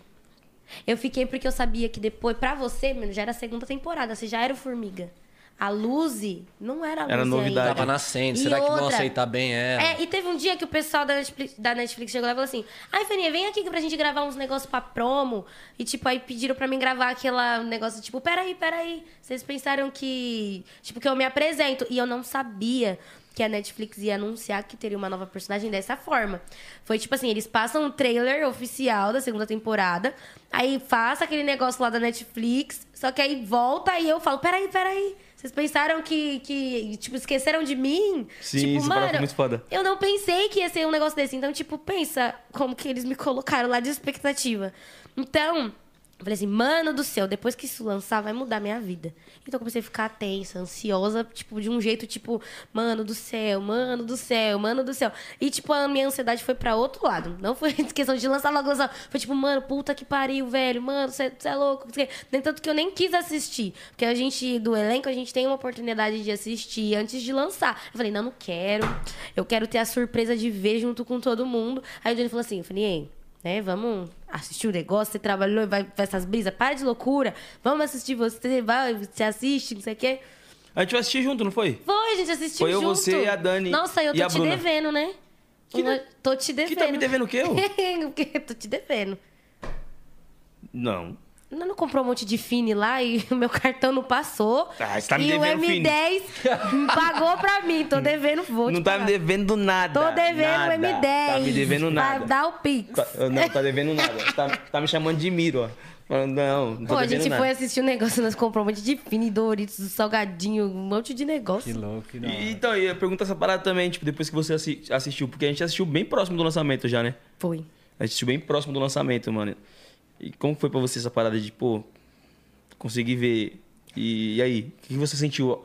Eu fiquei porque eu sabia que depois, pra você, mano, já era a segunda temporada, você já era o Formiga. A Luzi não era a Luzi
Era novidade.
ainda.
Tava nascendo.
E
Será que vão
outra-
aceitar bem ela?
É, e teve um dia que o pessoal da Netflix, da Netflix chegou lá e falou assim: Ai, Feninha, vem aqui pra gente gravar uns negócios pra promo. E, tipo, aí pediram pra mim gravar aquela negócio, tipo, peraí, peraí. Vocês pensaram que. Tipo, que eu me apresento. E eu não sabia que a Netflix ia anunciar que teria uma nova personagem dessa forma. Foi tipo assim: eles passam um trailer oficial da segunda temporada. Aí passa aquele negócio lá da Netflix. Só que aí volta e eu falo: peraí, peraí. Vocês pensaram que, que, tipo, esqueceram de mim?
Sim,
tipo,
parada
mano,
muito foda.
eu não pensei que ia ser um negócio desse. Então, tipo, pensa como que eles me colocaram lá de expectativa. Então, eu falei assim, mano do céu, depois que isso lançar, vai mudar minha vida. Então eu comecei a ficar tensa, ansiosa, tipo, de um jeito, tipo, mano do céu, mano do céu, mano do céu. E, tipo, a minha ansiedade foi pra outro lado. Não foi (laughs) questão de lançar logo, lançar. Foi tipo, mano, puta que pariu, velho, mano, você é louco. Nem tanto que eu nem quis assistir. Porque a gente, do elenco, a gente tem uma oportunidade de assistir antes de lançar. Eu falei, não, não quero. Eu quero ter a surpresa de ver junto com todo mundo. Aí o Johnny falou assim, eu falei, ei, né, vamos assistir o negócio, você trabalhou, vai, vai essas brisas, para de loucura, vamos assistir você, vai, você assiste, não sei o quê.
A gente vai assistir junto, não foi?
Foi, a gente assistiu
Foi eu,
junto.
você e a Dani
Nossa, eu tô te
Bruna.
devendo, né?
Que
Uma-
de-
Tô te devendo.
Que tá me devendo o quê, ô? (laughs)
Porque tô te devendo.
Não.
Não, não comprou um monte de Fini lá e (laughs) o meu cartão não passou.
Ah, você tá me
e o
devendo Fini.
M10 pagou pra mim. Tô devendo, vou
não tá
pagar.
me devendo nada.
Tô devendo
nada.
o M10.
Tá me devendo nada.
Vai dar o Pix.
Tá- não, tá devendo nada. Tá, tá me chamando de Miro, ó. Falando, não, não tô
Pô, a gente
nada.
foi assistir um negócio, nós compramos um monte de Fini, Doritos, salgadinho, um monte de negócio.
Que louco, que hora.
E, então, eu ia perguntar essa parada também, tipo, depois que você assi- assistiu, porque a gente assistiu bem próximo do lançamento já, né?
Foi.
A gente assistiu bem próximo do lançamento, mano. E como foi pra você essa parada de, pô, conseguir ver? E, e aí, o que você sentiu?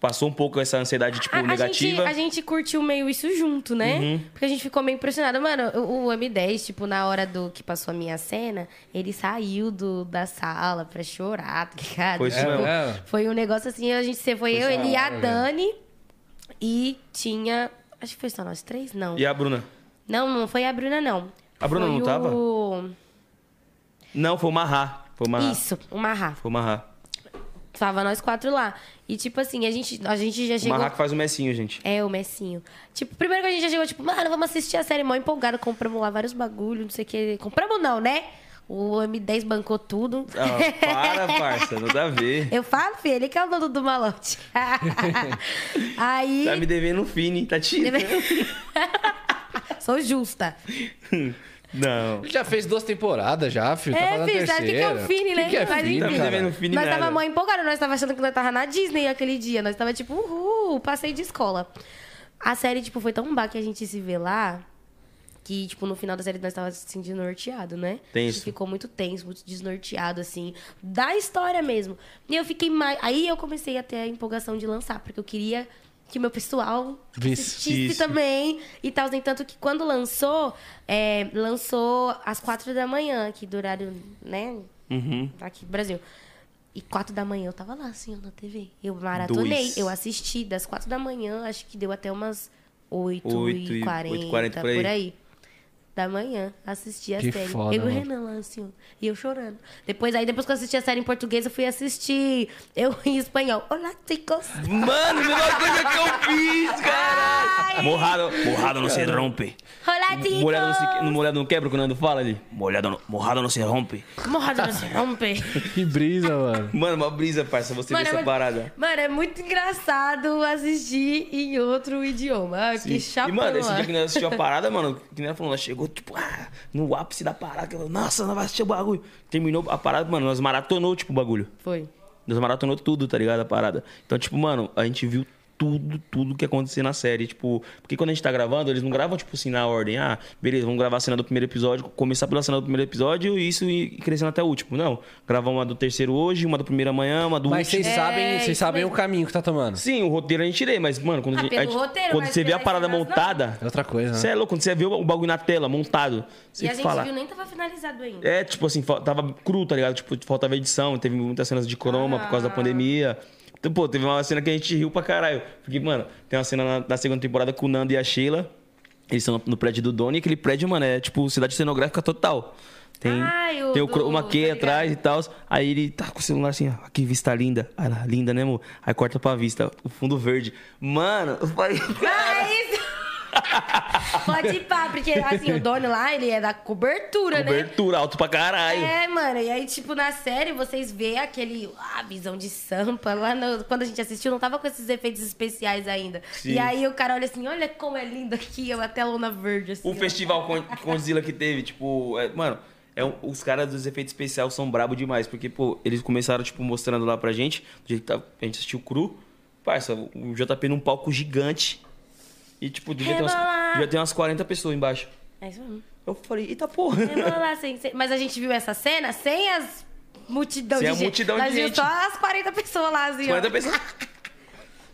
Passou um pouco essa ansiedade, tipo,
A, a
negativa?
gente, a gente curtiu meio isso junto, né?
Uhum.
Porque a gente ficou meio impressionado. Mano, o, o M10, tipo, na hora do que passou a minha cena, ele saiu do, da sala pra chorar, tá ligado?
Foi
Tipo.
É.
Foi um negócio assim, a gente você foi, eu, ele e a. Dani. E tinha. Acho que foi só nós três? Não.
E a Bruna?
Não, não foi a Bruna, não.
A Bruna
Foi
não tava?
o-
Não, foi o Marra. Foi o Marra.
Isso, o Marra.
Foi o Marra.
Tava nós quatro lá. E, tipo assim, a gente, a gente já
O
chegou.
Marra que faz o messinho, gente.
É, o Messinho. Tipo, primeiro que a gente já chegou, tipo, mano, vamos assistir a série mó empolgada, compramos lá vários bagulhos, não sei o que. Compramos não, né? O M10 bancou tudo.
Ah, para, parça. Nada a ver. (laughs)
Eu falo, filho, ele que é o dono do malote. (laughs) Aí.
Tá me devendo um fine, tá tirando. (laughs)
Sou justa.
Não.
Ele já fez duas temporadas já, filho. tá
É,
a
filho, sabe o que, que é o Fini, né?
Que que é
Mas
Fini,
enfim.
Tá Fini
nós tava mó empolgado, nós tava achando que nós tava na Disney aquele dia. Nós tava tipo, uhul, passei de escola. A série, tipo, foi tão bar que a gente se vê lá que, tipo, no final da série nós tava assim, desnorteado, né? A
Tenso.
gente ficou muito tenso, muito desnorteado, assim, da história mesmo. E eu fiquei mais. Aí eu comecei a ter a empolgação de lançar, porque eu queria que o meu pessoal assistisse
Isso.
também e tal. Tanto que quando lançou, é, lançou às quatro da manhã, aqui do horário, né?
Uhum.
Aqui no Brasil. E quatro da manhã eu tava lá, assim, na TV. Eu maratonei,
Dois.
eu assisti das quatro da manhã, acho que deu até umas oito
Oito
e
e-
quarenta,
oito e quarenta,
por
por
aí. Da manhã, assisti a
Que
série.
foda,
eu e o. Renan lá, assim, ó, e eu chorando. Depois, aí, depois que eu assisti a série em português, eu fui assistir eu (laughs) em espanhol. Olá, chicos!
Mano, mesma coisa que eu fiz, caralho. Morrado, morrado não se rompe.
Olá, chicos!
Molhado não, se, molhado não quebra, quando o Nando fala ali. Molhado não, morrado não se rompe.
Morrado não se rompe. (laughs)
Que brisa, mano.
Mano, uma brisa, parça, você vê
Mano, é
essa parada.
Mano, é muito engraçado assistir em outro idioma. Ah, que
E,
chapão.
mano, esse dia que nós assistiu a (laughs) parada, mano, que nem ela falou, nós chegou, tipo, ah, no ápice da parada. ela, Nossa, nós vai assistir o bagulho. Terminou a parada, mano, nós maratonou, tipo, o bagulho.
Foi.
Nós maratonou tudo, tá ligado? A parada. Então, tipo, mano, a gente viu tudo, tudo que acontecia na série. Tipo, porque quando a gente tá gravando, eles não gravam, tipo assim, na ordem. Ah, beleza, vamos gravar a cena do primeiro episódio, começar pela cena do primeiro episódio e isso ir crescendo até o último. Não. Gravar uma do terceiro hoje, uma do primeiro amanhã, uma do
Mas
último.
vocês
É,
sabem, vocês sabem o
mesmo.
caminho que tá tomando.
Sim, o roteiro a gente lê, mas, mano, quando,
Ah,
a gente-
roteiro,
quando
mas
você vê a parada montada.
É outra coisa, né?
Você é louco, quando você vê o bagulho na tela, montado. Você
E a gente
fala.
viu, nem tava finalizado ainda.
É, tipo assim, tava cru, tá ligado? Tipo, faltava edição, teve muitas cenas de croma por causa da pandemia. Então, pô, teve uma cena que a gente riu pra caralho. Porque, mano, tem uma cena na, na segunda temporada com o Nando e a Sheila. Eles estão no, prédio do Doni, e aquele prédio, mano, é tipo cidade cenográfica total. Tem,
Ai, o
tem o
do-
chroma key
tá
atrás e tal. Aí ele tá com o celular assim, ó, que vista linda. Ah, linda, né, amor? Aí corta pra vista, o fundo verde. Mano, eu falei.
Ah, isso! Pode ir pá, porque assim, o dono lá, ele é da cobertura, né?
Cobertura alto pra caralho.
É, mano, e aí, tipo, na série, vocês vê aquele. A visão de sampa. Lá no- quando a gente assistiu, não tava com esses efeitos especiais ainda.
Sim.
E aí o cara olha assim: olha como é lindo aqui, uma telona verde, assim.
O
ó.
festival Condzilla que teve, tipo, é- mano, é um- os caras dos efeitos especiais são brabo demais, porque, pô, eles começaram, tipo, mostrando lá pra gente, do jeito que tá- a gente assistiu cru, parça, o JP num palco gigante, e, tipo, devia ter, umas,
Rebolar.
devia ter umas 40 pessoas embaixo.
É isso mesmo.
Eu falei, eita porra.
Rebola lá, (laughs) sem- sem- Mas a gente viu essa cena sem as multidão
Sem
de
a
gente.
multidão de
Nós
gente.
só as 40 pessoas lá, assim, ó.
40 pessoas. (laughs)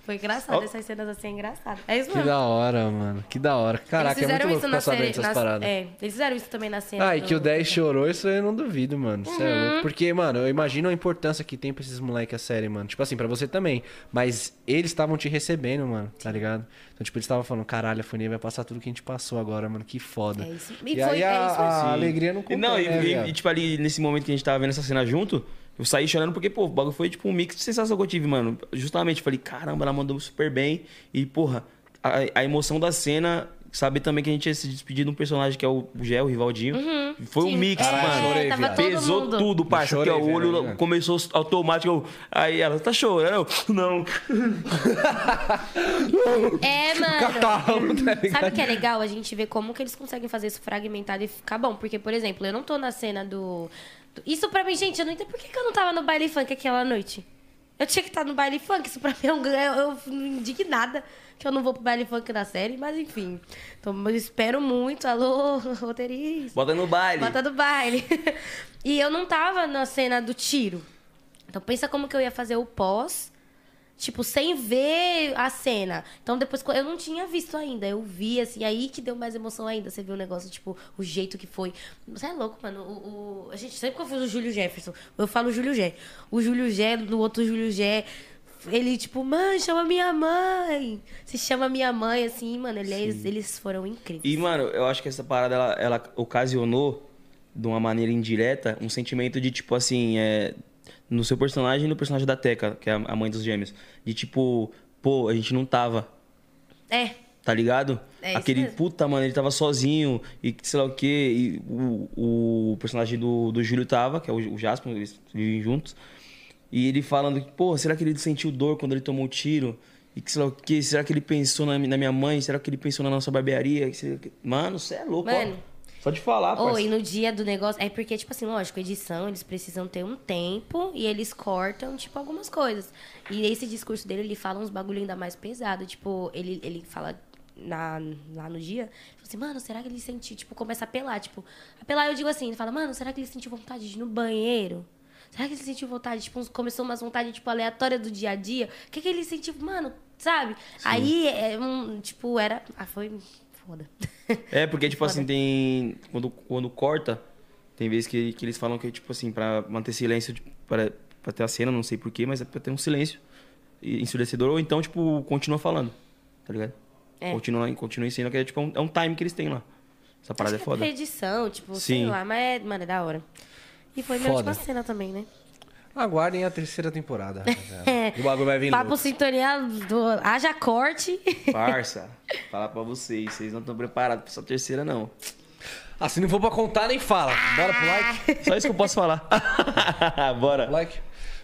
Foi engraçado,
Ó.
essas cenas assim é engraçado. É isso
Que
mesmo.
da hora, mano. Que da hora. Caraca, é muito louco ficar sabendo dessas paradas.
É, eles fizeram isso também na cena.
Ah, e
do-
que o 10 chorou, isso aí eu não duvido, mano. Isso é
Uhum.
louco. Porque, mano, eu imagino a importância que tem pra esses moleques a série, mano. Tipo assim, pra você também. Mas eles estavam te recebendo, mano, tá ligado? Então, tipo, eles estavam falando, caralho, a Fonia vai passar tudo que a gente passou agora, mano. Que foda.
É isso.
E,
E
aí
foi- é
a,
isso
a alegria não contém,
Não, e,
né,
e- e, tipo, ali, nesse momento que a gente tava vendo essa cena junto, eu saí chorando porque, pô, o bagulho foi, tipo, um mix de sensação que eu tive, mano. Justamente, falei, caramba, ela mandou super bem. E, porra, a, a emoção da cena... Saber também que a gente ia se despedir de um personagem que é o Gé, o Rivaldinho. Foi um
Sim.
mix,
É,
mano.
chorei,
todo
Pesou
mundo.
tudo, parça.
chorei,
Porque ó, o olho
velho.
começou automático. eu- Aí ela, tá chorando? Eu, (laughs) Não.
É, (laughs) mano.
Catarro, tá?
Sabe o que é legal? A gente vê como que eles conseguem fazer isso fragmentado e ficar bom. Porque, por exemplo, eu não tô na cena do. Isso pra mim, gente, eu não entendo por que, que eu não tava no baile funk aquela noite. Eu tinha que estar no baile funk. Isso pra mim é um ganho. Eu fico indignada que eu não vou pro baile funk na série, mas enfim. Então, eu espero muito. Alô, (laughs) roteirista.
Bota no baile.
Bota do baile. (laughs) e eu não tava na cena do tiro. Então pensa como que eu ia fazer o pós, tipo, sem ver a cena. Então depois eu não tinha visto ainda. Eu vi, assim, aí que deu mais emoção ainda. Você viu o negócio, tipo, o jeito que foi. Você é louco, mano. O, o- A gente sempre fiz o Júlio Jefferson, eu falo Júlio Gé. O Júlio Gé, do outro Júlio Gé. Ele, tipo, mãe, chama minha mãe. Se chama minha mãe, assim, mano. Eles, eles foram incríveis.
E, mano, eu acho que essa parada, ela, ela ocasionou, de uma maneira indireta, um sentimento de, tipo, assim, é, no seu personagem e no personagem da Teca, que é a mãe dos gêmeos. De, tipo, pô, a gente não tava,
É.
tá ligado?
É
Aquele,
mesmo.
puta, mano, ele tava sozinho e sei lá o quê. E o, o personagem do, do Júlio tava, que é o, o Jasper, eles vivem juntos. E ele falando que, pô, será que ele sentiu dor quando ele tomou o tiro? E que sei lá o quê? Será que ele pensou na, na minha mãe? Será que ele pensou na nossa barbearia? Mano, você é louco,
Mano,
ó. Pode falar,
Ou, e
parceiro.
no dia do negócio. É porque, tipo assim, lógico, edição, eles precisam ter um tempo e eles cortam, tipo, algumas coisas. E esse discurso dele, ele fala uns bagulho ainda mais pesado. Tipo, ele, ele fala na, lá no dia, fala assim, mano, será que ele sentiu, tipo, começa a apelar, tipo, apelar eu digo assim, ele fala, mano, será que ele sentiu vontade de ir no banheiro? Será que ele sentiu vontade, tipo, começou umas vontades, tipo, aleatórias do dia a dia? O que que ele sentiu, mano, sabe? Aí, é um, tipo, era, ah, foi foda.
É, porque, tipo (laughs)
Foda.
assim, tem. Quando, quando corta, tem vezes que, que eles falam que, tipo assim, pra manter silêncio, tipo, pra, pra ter a cena, não sei porquê, mas é pra ter um silêncio ensurdecedor, ou então, tipo, continua falando, tá ligado?
É.
Continua, continua cena, que é tipo um, é um time que eles têm lá. Essa parada
Acho
é
é
foda.
pra edição, tipo, sei
Sim.
lá, mas é, mano, é da hora. E foi minha
Foda.
última cena também, né?
Aguardem a terceira temporada. (laughs) o bagulho vai vir
Papo
louco.
sintonia do Haja Corte.
Parça, falar pra vocês, vocês não estão preparados pra essa terceira, não.
Ah, se não for pra contar, nem fala. Bora pro like.
Só isso que eu posso falar. (laughs) Bora.
Like.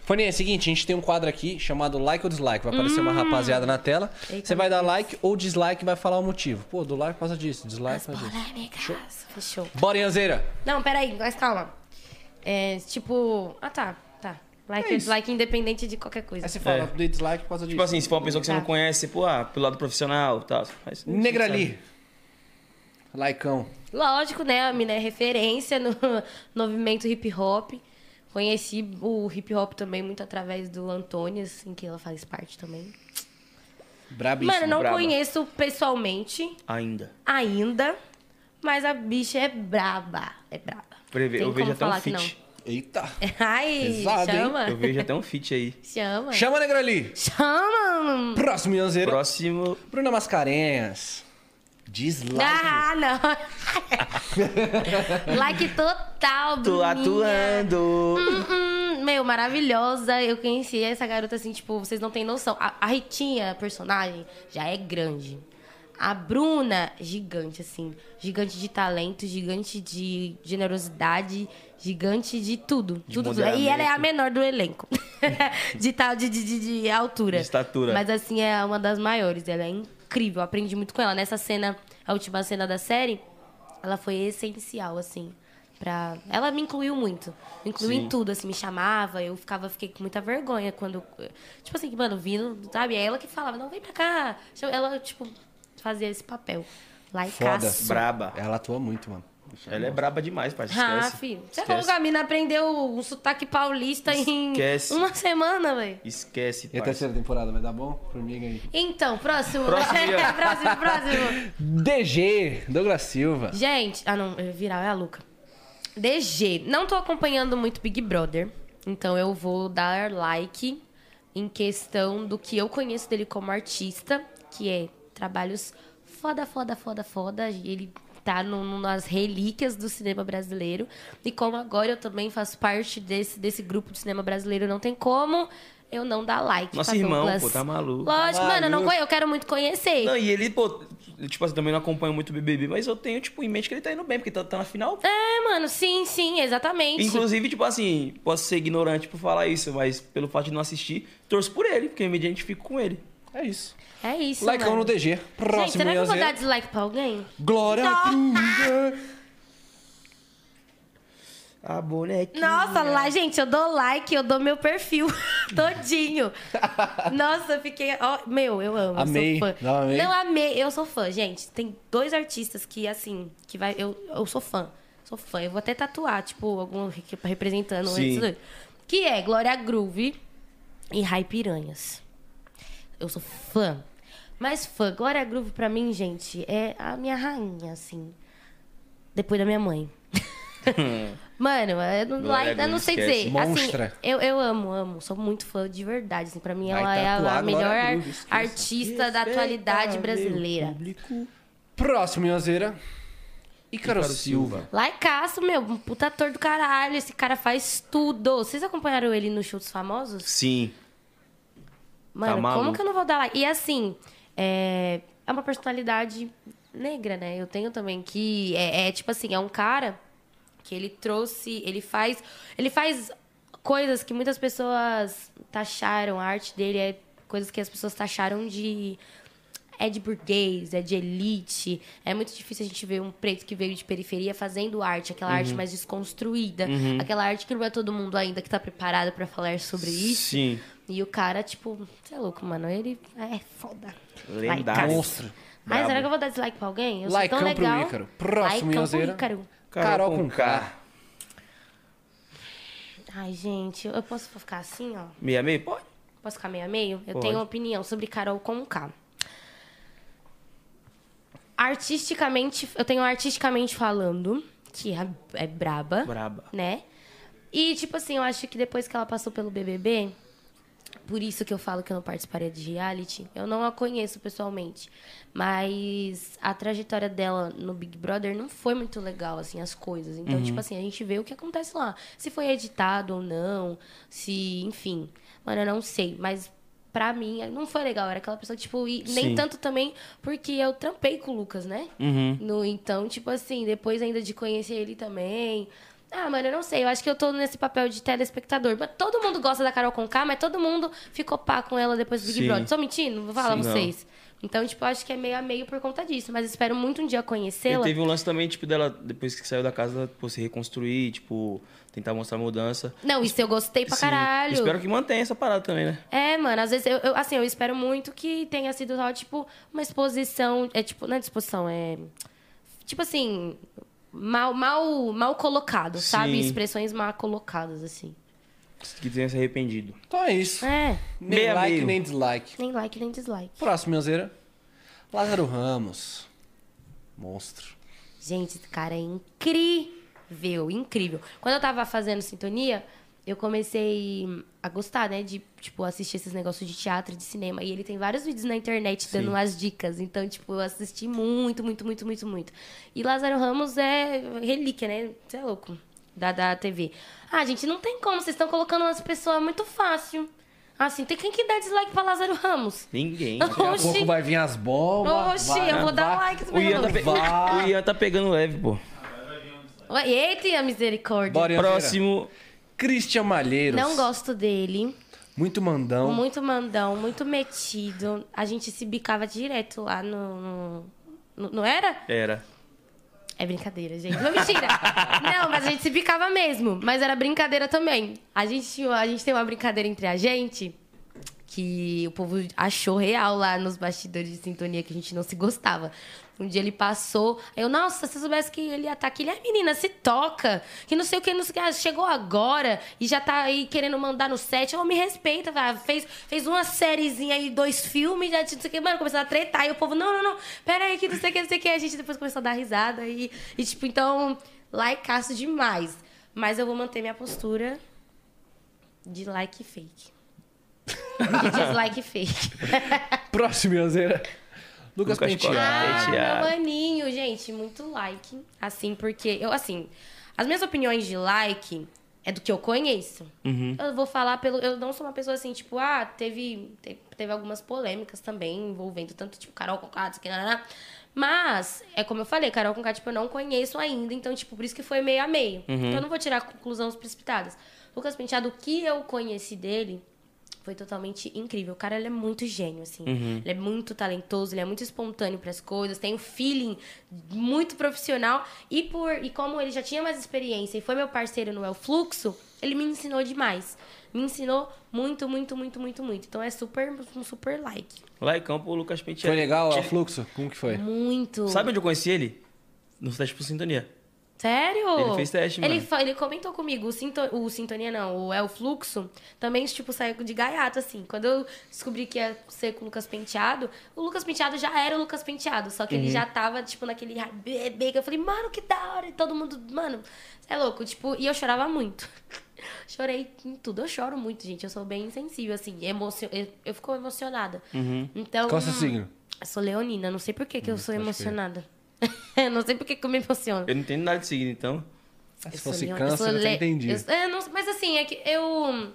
Foninha, é o seguinte, a gente tem um quadro aqui chamado like ou dislike. Vai aparecer uma rapaziada na tela.
Hum. Eita,
Você vai dar like ou dislike e vai falar o motivo. Pô, do like por causa disso, dislike por causa disso.
Polêmicas. Fechou.
Bora, Yanzeira.
Não, peraí, mas calma. É, tipo. Ah, tá. Like,
É isso.
like independente de qualquer coisa.
Aí você fala
É.
do dislike por causa disso.
Tipo assim, se for uma pessoa que você
Tá.
não conhece, pô, ah, pelo lado profissional e tal. Mas,
Negrali. Likeão.
Lógico, né? A mina é referência no (laughs) movimento hip hop. Conheci o hip hop também muito através do Antônio, assim, que ela faz parte também.
Brabíssimo.
Mano, não
braba.
conheço pessoalmente
Ainda.
ainda, mas a bicha é braba. É braba.
Preve- eu vejo até um
falar que
fit.
Eita.
Ai,
Pesado, hein?
chama.
Eu vejo até um fit aí.
Chama.
Chama, Negrali.
Chama.
Próximo, Yanzeira.
Próximo.
Bruna Mascarenhas. Dislike.
Ah, não. (laughs) like total,
Tô
Bruninha.
atuando.
Hum, hum, meu, maravilhosa. Eu conheci essa garota assim, tipo, vocês não têm noção. A, a Ritinha, personagem, já é grande. A Bruna, gigante, assim. Gigante de talento, gigante de generosidade, gigante de tudo. tudo, tudo. E ela é a menor do elenco. (laughs) de tal, de, de, de, de altura.
De estatura.
Mas assim, é uma das maiores. Ela é incrível. Eu aprendi muito com ela. Nessa cena, a última cena da série, ela foi essencial, assim. Pra... Ela me incluiu muito. Me incluiu
Sim.
em tudo, assim, me chamava. Eu ficava, fiquei com muita vergonha quando. Tipo assim, mano, vindo, sabe? É ela que falava, não, vem pra cá. Ela, tipo, fazia esse papel. Lá em
Foda.
Braba.
Ela atua muito, mano.
Ela é braba demais, parceiro.
Ah,
Esquece.
filho. Você
Esquece.
falou que a mina aprendeu um sotaque paulista
Esquece.
em uma semana, velho.
Esquece,
E a terceira temporada vai dar bom? Formiga aí.
Então, próximo.
Próximo. (laughs)
próximo, próximo.
DG, Douglas Silva.
Gente, ah não, virar, é a Luca. DG, não tô acompanhando muito Big Brother, então eu vou dar like em questão do que eu conheço dele como artista, que é trabalhos foda, foda, foda, foda. e Ele tá no- no- nas relíquias do cinema brasileiro. E como agora eu também faço parte desse, desse grupo de cinema brasileiro, não tem como eu não dar like.
Nosso
pra
irmão,
Douglas.
pô, tá maluco.
Lógico,
Tá
mano, eu, não
maluco.
eu quero muito conhecer.
Não, e ele, pô, tipo assim, também não acompanho muito o BBB, mas eu tenho, tipo, em mente que ele tá indo bem, porque tá, tá na final.
É, mano, sim, sim, exatamente.
Inclusive, tipo assim, posso ser ignorante por falar isso, mas pelo fato de não assistir, torço por ele, porque eu me identifico com ele.
É isso.
É isso,
Likeão
mano.
no DG.
Gente,
Próximo,
será que eu vou dar dislike pra alguém?
Glória Groove.
A bonequinha.
Nossa, lá, gente, eu dou like, eu dou meu perfil (laughs) todinho. (laughs) Nossa, eu fiquei. ó, meu, eu amo.
Amei.
Eu sou fã.
Não, amei.
Não, amei. Eu sou fã, gente. Tem dois artistas que, assim, que vai. Eu, eu sou fã. Sou fã. Eu vou até tatuar, tipo, algum re- representando
Sim.
Que é Glória Groove e Rai Piranhas. Eu sou fã. Mas fã, Glória Groove, pra mim, gente, é a minha rainha, assim. Depois da minha mãe. (laughs) Mano, eu não,
Glória
eu não sei dizer.
Monstra.
Assim, eu, eu amo, amo. Sou muito fã de verdade. Assim, pra mim,
Vai
ela é a, a melhor
Groove,
artista da atualidade brasileira.
Próximo, Yanzeira. Ícaro
Ícaro
Silva.
Silva.
Laicaço, meu, um puta ator do caralho. Esse cara faz tudo. Vocês acompanharam ele no show dos famosos?
Sim.
Mano,
Tá
como que eu não vou dar like? E assim, é, é uma personalidade negra, né? Eu tenho também que é, é tipo assim, é um cara que ele trouxe, ele faz, ele faz coisas que muitas pessoas taxaram, a arte dele é coisas que as pessoas taxaram de é de burguês, é de elite. É muito difícil a gente ver um preto que veio de periferia fazendo arte, aquela
Uhum.
arte mais desconstruída, aquela arte que não é todo mundo ainda que tá preparado pra falar sobre isso.
Sim.
E o cara, tipo, você é louco, mano. Ele é foda.
Lendário.
Monstro.
Ai, será que eu vou dar dislike pra alguém? Eu sou tão
pro
legal.
Ícaro. Próximo,
Likeão pro. Ícaro.
Carol com K.
Ai, gente, eu posso ficar assim, ó?
Meia meia? Pode.
Posso ficar meio a meio? Eu
Pode.
tenho uma opinião sobre Carol com K. Artisticamente, eu tenho artisticamente falando, que é, é braba,
Braba.
né? E, tipo assim, eu acho que depois que ela passou pelo BBB, por isso que eu falo que eu não participaria de reality, eu não a conheço pessoalmente. Mas a trajetória dela no Big Brother não foi muito legal, assim, as coisas. Então, tipo assim, a gente vê o que acontece lá. Se foi editado ou não, se, enfim. Mano, eu não sei. Mas pra mim, não foi legal. Era aquela pessoa, tipo, e nem
Sim.
tanto também porque eu trampei com o Lucas, né?
Uhum.
No, então, tipo assim, depois ainda de conhecer ele também. Ah, mano, eu não sei. Eu acho que eu tô nesse papel de telespectador. Mas todo mundo gosta da Carol Conká, mas todo mundo ficou pá com ela depois do Big
Sim.
Brother. Tô mentindo? Vou falar
Sim.
vocês. Então, tipo, eu acho que é meio a meio por conta disso. Mas espero muito um dia
E
conhecê-la.
teve um lance também, tipo, dela, depois que saiu da casa, pô, se reconstruir, tipo, tentar mostrar mudança.
Não, isso eu gostei pra
Sim.
caralho.
Espero que mantenha essa parada também, né?
É, mano, às vezes, eu, eu- assim, eu espero muito que tenha sido só, tipo, uma exposição. É tipo, não é disposição, é. Tipo assim. Mal, mal, mal colocado, sabe?
Sim.
Expressões mal colocadas, assim.
Que tenha se arrependido.
Então é isso.
É,
Nem
Meia
like,
meio.
nem dislike.
nem like, nem dislike.
Próximo, Iozeira. Lázaro Ramos. Monstro.
Gente, esse cara é incrível, incrível. Quando eu tava fazendo sintonia, eu comecei a gostar, né? De, tipo, assistir esses negócios de teatro e de cinema. E ele tem vários vídeos na internet dando
Sim.
umas dicas. Então, tipo, eu assisti muito, muito, muito, muito, muito. E Lázaro Ramos é relíquia, né? Você é louco. Da, da TV. Ah, gente, não tem como. Vocês estão colocando umas pessoas muito fácil. Assim, tem quem que dá dislike pra Lázaro Ramos?
Ninguém. (laughs)
Daqui a pouco vai vir as bombas.
Oxi,
vai-
eu vou dar like.
O Ian, tá pe- o Ian tá pegando leve, pô.
Eita, a misericórdia.
Bora.
Próximo.
Christian Malheiros.
Não gosto dele.
Muito mandão.
Muito mandão, muito metido. A gente se bicava direto lá no. no- não era?
Era.
É brincadeira, gente. Não, mentira. (laughs) não, mas a gente se bicava mesmo. Mas era brincadeira também. A gente, a gente tem uma brincadeira entre a gente que o povo achou real lá nos bastidores de sintonia que a gente não se gostava. Um dia ele passou, aí eu, nossa, se eu soubesse que ele ia estar aqui, ele é menina, se toca, que não sei o que, não sei o que, ah, chegou agora e já tá aí querendo mandar no set, eu me respeita, vai, fez, fez uma sériezinha aí, dois filmes, já não sei o que, mano, começou a tretar, e o povo, não, não, não, pera aí, que não sei o que, não sei o que, a gente depois começou a dar risada e, e tipo, então, likeaço demais. Mas eu vou manter minha postura de like fake. (laughs) De dislike fake.
Próximo, Iozeira. Lucas,
Lucas
Penteado.
Ah,
Penteado.
meu maninho, gente, muito like. Assim, porque eu, assim, as minhas opiniões de like é do que eu conheço.
Uhum.
Eu vou falar pelo. Eu não sou uma pessoa assim, tipo, ah, teve, te- teve algumas polêmicas também envolvendo tanto, tipo, Carol com K, que Mas, é como eu falei, Carol com K, tipo, eu não conheço ainda, então, tipo, por isso que foi meio a meio.
Uhum.
Então eu não vou tirar conclusões precipitadas. Lucas Penteado, o que eu conheci dele foi totalmente incrível. O cara, ele é muito gênio, assim.
Uhum.
Ele é muito talentoso, ele é muito espontâneo para as coisas, tem um feeling muito profissional. E por e como ele já tinha mais experiência e foi meu parceiro no El Fluxo, ele me ensinou demais. Me ensinou muito, muito, muito, muito, muito. Então é super, um super like.
Laicão pro Lucas
Foi
Penteado.
legal a fluxo? Como que foi?
Muito.
Sabe onde eu conheci ele? No teste por sintonia.
Sério?
Ele fez teste,
ele,
mano.
fa- ele comentou comigo, o, Sinto, o Sintonia não, o El Fluxo, também, tipo, saiu de gaiato, assim. Quando eu descobri que ia ser com o Lucas Penteado, o Lucas Penteado já era o Lucas Penteado, só que ele
Uhum.
já tava, tipo, naquele bebê que eu falei, mano, que da hora, e todo mundo, mano, é louco, tipo, e eu chorava muito. (laughs) Chorei em tudo, eu choro muito, gente, eu sou bem sensível, assim, emocio... eu, eu fico emocionada.
Uhum.
Então...
Qual é o seu signo?
Eu sou leonina, não sei por que, que eu sou
pode
emocionada. (laughs) não sei por que, que eu me emociono.
Eu não entendo nada de signo, então.
Se
Eu sou
fosse câncer,
eu
eu
le-
entendi.
eu- é, não- mas assim, é que eu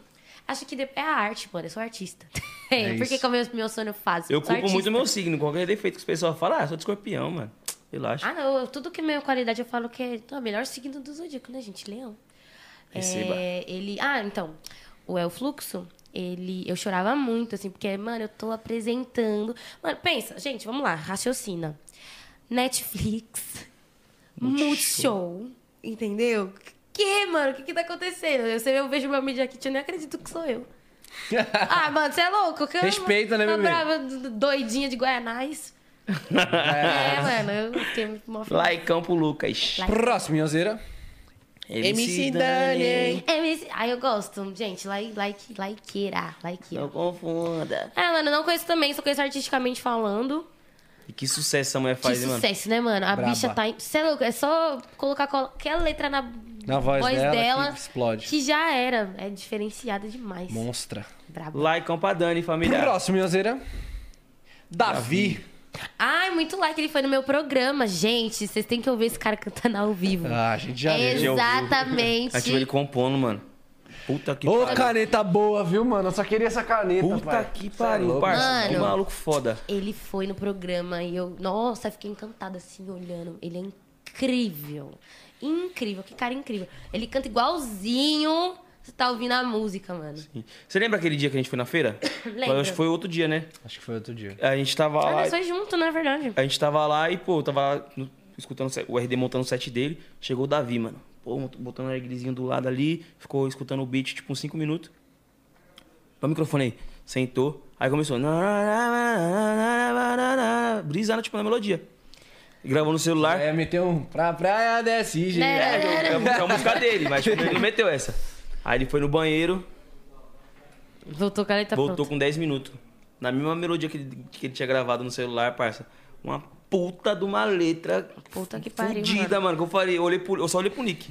acho que de- é a arte, mano. Eu sou artista. (laughs)
É
Por que
isso.
que é o meu, meu sonho fácil?
Eu
Sou
culpo muito o meu signo. Qualquer defeito que os pessoal falam, ah, sou de escorpião, mano. Relaxa.
Ah, não. eu- Tudo que é minha qualidade eu falo que é o melhor signo do zodíaco, né, gente? Leão.
Receba.
É, ele... Ah, então. O El Fluxo, ele. Eu chorava muito, assim, porque, mano, eu tô apresentando. Mano, pensa, gente, vamos lá, raciocina. Netflix, Multishow, entendeu? Que, mano? O que que tá acontecendo? Eu, sei, eu vejo meu Media Kit, eu nem acredito que sou eu. (laughs) ah, mano, você é louco? Que eu-
Respeita, né,
uma
bebê?
brava, doidinha de Guianais. (laughs) é, mano, eu fiquei muito mal feliz.
Laicão pro Lucas.
Próximo, Minhozeira. MC Dani.
MC... Ai, eu gosto. Gente, like, like, likeira, likeira.
Não confunda.
É, mano, não conheço também, só conheço artisticamente falando.
E que sucesso essa mulher
Que
faz, mano?
sucesso, né, mano? A
Braba.
bicha tá. Você é louco? É só colocar qualquer letra na,
Na voz dela que explode.
que já era. É diferenciada demais.
Monstra.
Brabo.
Laicão pra Dani, família.
Próximo, Minhozeira. Davi.
Ai, muito like, ele foi no meu programa. Gente, vocês têm que ouvir esse cara cantando ao vivo.
Ah, a gente já
É
viu.
Já ouviu.
Exatamente.
A gente viu ele compondo, mano. Puta que
Ô,
pariu.
caneta boa, viu, mano? Eu só queria essa caneta,
Puta
pai.
que
é
pariu,
louco.
parça.
Mano.
Que maluco foda.
Ele foi no programa e eu, nossa, fiquei encantada assim, olhando. Ele é incrível. Incrível, que cara incrível. Ele canta igualzinho. Você tá ouvindo a música, mano.
Você lembra aquele dia que a gente foi na feira? (coughs)
Lembro.
Acho que foi outro dia, né?
Acho que foi outro dia.
A gente tava
Ah,
lá.
nós foi junto, não é verdade?
A gente tava lá e, pô, eu tava no- escutando o set- o RD montando o set dele. Chegou o Davi, mano. Botando o reggaezinho do lado ali. Ficou escutando o beat, tipo, uns 5 minutos. Dá o microfone aí. Sentou. Aí começou. Brisando, tipo, na melodia. Gravou no celular.
É, meteu um pra praia desse jeito.
Né?
É, é, é a música dele, mas tipo, ele não meteu essa. Aí ele foi no banheiro,
Voltou com a letra
voltou
pronta.
com 10 minutos. Na mesma melodia que ele, que ele tinha gravado no celular, parça. Uma puta de uma letra
Puta que pariu,
fudida, mano. Que eu falei, eu, olhei pro, eu só olhei pro Nick.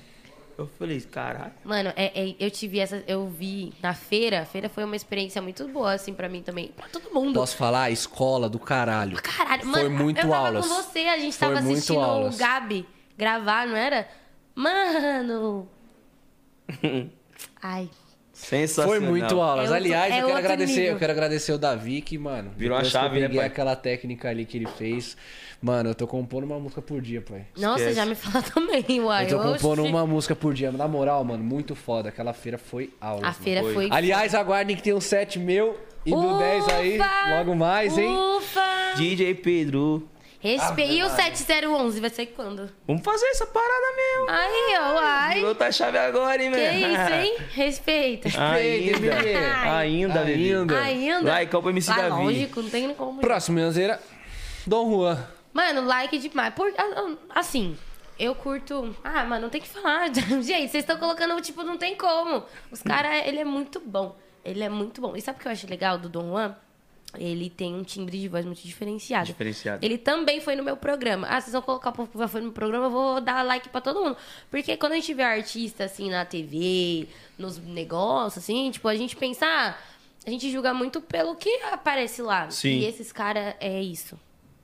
Eu falei, caralho.
Mano, é, é, eu tive essa. Eu vi na feira. A feira foi uma experiência muito boa, assim, pra mim também. Pra todo mundo.
Posso falar? Escola do caralho.
Caralho,
Foi
mano.
muito
eu tava
aulas.
com você, a gente
Foi
tava assistindo
aulas.
o Gabi gravar, não era? Mano. (laughs) Ai.
Sensacional.
Foi muito aulas.
É
Aliás,
é
eu quero agradecer,
nível.
eu quero agradecer o Davi que, mano,
Virou a
que
chave,
eu
né,
peguei
pai?
aquela técnica ali que ele fez. Mano, eu tô compondo uma música por dia, pai.
Nossa,
Esquece.
já me fala (laughs) também, uai.
Eu tô compondo uma música por dia. Na moral, mano, muito foda. Aquela feira foi aula.
A feira
Foi.
foi.
Aliás, aguardem que tem um set meu e do 10 aí,
Ufa!
logo mais, hein?
Ufa!
DJ Pedro.
Respe... E o 7011 vai ser quando?
Vamos fazer essa parada mesmo.
Aí, ó, uai.
Virou outra chave agora, hein,
Que
meu?
isso, (laughs) hein? Respeita.
Ainda,
bebê.
ainda, bebê.
Ainda.
Ainda.
Like pro MC
ah,
Davi.
lógico, não tem como.
Próximo, Minhozeira. Dom Juan.
Mano, like demais. Por, ah, ah, assim, eu curto. Ah, mano, não tem que falar. (laughs) Gente, vocês estão colocando, tipo, não tem como. Os caras, ele é muito bom. Ele é muito bom. E sabe o que eu acho legal do Dom Juan? Ele tem um timbre de voz muito diferenciado.
Diferenciado.
Ele também foi no meu programa. Ah, vocês vão colocar o povo que foi no meu programa, eu vou dar like pra todo mundo. Porque quando a gente vê artista, assim, na TV, nos negócios, assim, tipo, a gente pensa... ah, a gente julga muito pelo que aparece lá.
Sim.
E esses caras é isso.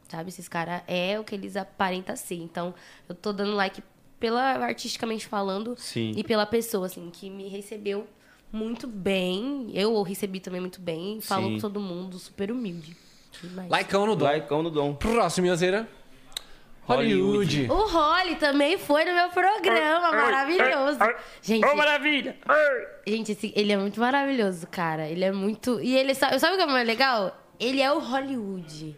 Sabe? Esses caras é o que eles aparentam ser. Então, eu tô dando like pela artisticamente falando
Sim.
e pela pessoa, assim, que me recebeu muito bem. Eu o recebi também muito bem. Falou
Sim.
com todo mundo, super humilde. Demais.
Likeão no Dom.
Laicão no Dom.
Próximo, Minhozeira. Hollywood.
Hollywood.
O Holly também foi no meu programa, maravilhoso. Gente,
Ô, maravilha!
gente esse- ele é muito maravilhoso, cara. Ele é muito. E ele sabe, sabe o que é mais legal? Ele é o Hollywood.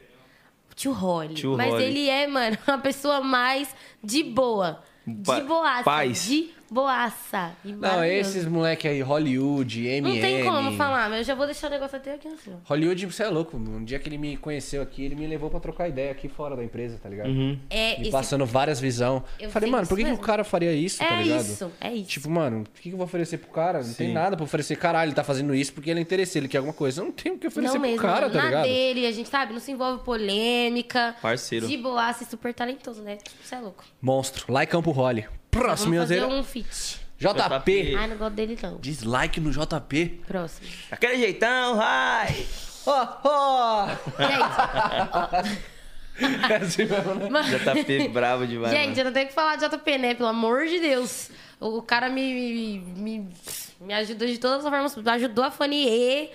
O tio Holly.
Tio
Mas
Holly.
ele é, mano, (laughs) uma pessoa mais de boa. De boaça.
paz.
De boaça. E
Não, esses moleque aí, Hollywood, MM.
Não tem como falar, mas eu já vou deixar o negócio até aqui assim. ó.
Hollywood, você é louco. Um dia que ele me conheceu aqui, ele me levou pra trocar ideia aqui fora da empresa, tá ligado?
É,
Me
esse-
passando várias visão.
Eu
Falei, mano, por que, que o cara faria isso, tá
É
ligado?
isso, é isso.
Tipo, mano, o que, que eu vou oferecer pro cara? Não tem
Sim.
nada pra oferecer. Caralho, ele tá fazendo isso porque ele é interesse, ele quer alguma coisa. Eu não tenho o que oferecer
não
pro
mesmo,
cara, tá
na
ligado?
dele, a gente sabe, não se envolve polêmica.
Parceiro.
De boaça e super talentoso, né? Você é louco.
Monstro. Like Campo Holly. Próximo,
Vamos fazer um feat.
JP.
Ai, não gosto dele não.
Dislike no JP.
Próximo.
Aquele jeitão, vai!
Ó, ó.
Gente,
É assim mesmo, né?
mano,
JP bravo demais.
gente,
mano.
eu não tenho que falar de JP, né? Pelo amor de Deus. O cara me, me, me ajudou de todas as formas. Ajudou a Fanny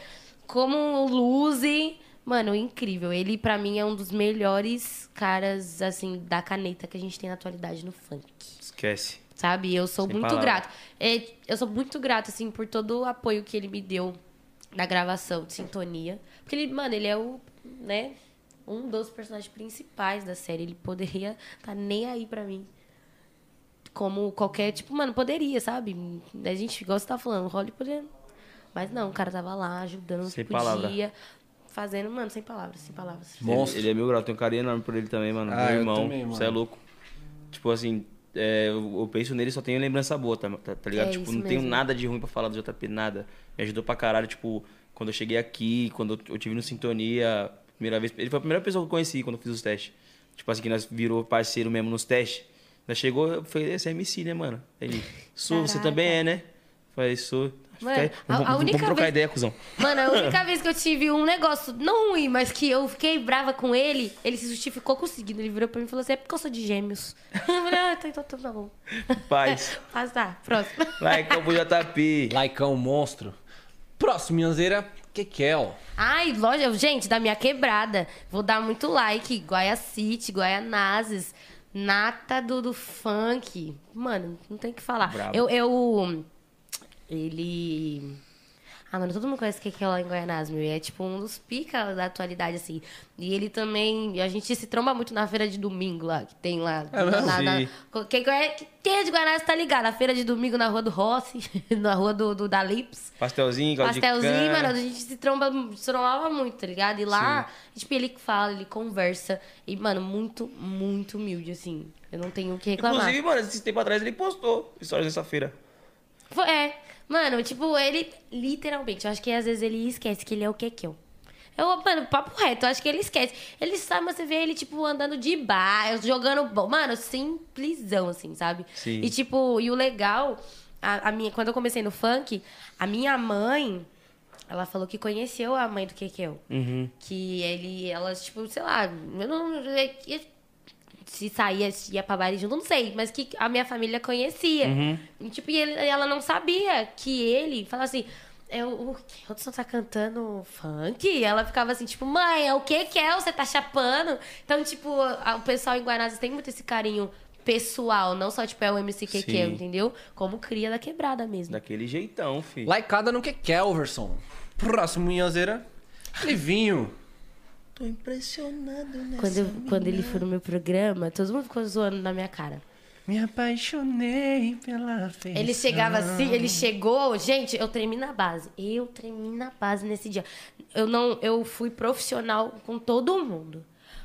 como o Luzi. Mano, incrível. Ele, pra mim, é um dos melhores caras, assim, da caneta que a gente tem na atualidade no funk.
Esquece.
Sabe? Eu sou
Sem
muito
palavras.
grata. É, eu sou muito grata, assim, por todo o apoio que ele me deu da gravação de Sintonia. Porque ele, mano, ele é o, né, um dos personagens principais da série. Ele poderia tá nem aí pra mim. Como qualquer, tipo, mano, poderia, sabe? A gente, igual você tá falando, o Holly poderia. Mas não, o cara tava lá ajudando
Sem
podia.
palavra.
Fazendo, mano, sem palavras, sem palavras.
Monstro.
Ele, ele é meu grau, tenho um carinho enorme por ele também, mano.
Ah,
meu
eu
irmão.
também, mano.
Você é louco. Tipo assim, é, eu, eu penso nele só tenho lembrança boa, tá, tá, tá ligado?
É
tipo, não tenho
mesmo.
nada de ruim pra falar do JP, nada. Me ajudou pra caralho, tipo, quando eu cheguei aqui, quando eu tive no Sintonia, primeira vez. Ele foi a primeira pessoa que eu conheci quando eu fiz os testes. Tipo assim, que nós virou parceiro mesmo nos testes. Nós chegou, eu falei, esse é MC, né, mano? Ele, sou, você também é, né? Eu Falei, sou.
Mano,
Fica aí,
a- a única
vamos trocar
vez-
ideia, cuzão.
Mano, a (laughs) única vez que eu tive um negócio, não ruim, mas que eu fiquei brava com ele, ele se justificou com o seguinte. Ele virou pra mim e falou assim: é porque eu sou de gêmeos. (laughs) Eu falei, ah, tá, então tá bom.
Paz. (laughs)
Mas tá, próximo.
Like pro JP.
Laicão monstro. Próximo, Minhazeira, Kekel.
Ai, loja, gente, da minha quebrada. Vou dar muito like. Guaia City, Guaianazes, Nata do, do funk. Mano, não tem o que falar.
Brabo.
Eu, eu. Ele. Ah, mano, todo mundo conhece o que é lá em. E é tipo um dos pica da atualidade, assim. E ele também. A gente se tromba muito na feira de domingo lá, que tem lá.
É
na, na- quem, conhece- quem é de Guaianazes tá ligado? A feira de domingo na rua do Rossi, (laughs) na rua do, do da Lips.
Pastelzinho,
Pastelzinho, mano, a gente se tromba, se trombava muito, tá ligado? E lá, tipo, ele fala, ele conversa. E, mano, muito, muito humilde, assim. Eu não tenho o que reclamar.
Inclusive, mano, esse tempo atrás ele postou histórias dessa feira.
Foi- É, mano, tipo, ele, literalmente, eu acho que às vezes ele esquece que ele é o que que eu. Eu, mano, papo reto, eu acho que ele esquece. Ele sabe, mas você vê ele, tipo, andando de bar, jogando. Mano, simplesão, assim, sabe?
Sim.
E, tipo, e o legal, a, a minha, quando eu comecei no funk, a minha mãe, ela falou que conheceu a mãe do Kekeu.
Uhum.
Que ele, ela, tipo, sei lá, eu não. Se saía, se ia pra baile junto, não sei, mas que a minha família conhecia. E, tipo, e ele- ela não sabia que ele falava assim. É, o o Hudson tá cantando funk? E ela ficava assim, tipo, mãe, é o que que é? Você tá chapando? Então, tipo, a- o pessoal em Guanazes tem muito esse carinho pessoal, não só, tipo, é o MC que que é, entendeu? Como cria da quebrada mesmo.
Daquele jeitão, filho.
Laicada no Kekelverson. Próximo, Minhazeira, Livinho.
Tô impressionado nessa
Quando, eu- quando ele foi no meu programa, todo mundo ficou zoando na minha cara.
Me apaixonei pela feição.
Ele chegava assim, ele chegou, gente, eu tremi na base. Eu tremi na base nesse dia. Eu não, eu fui profissional com todo mundo.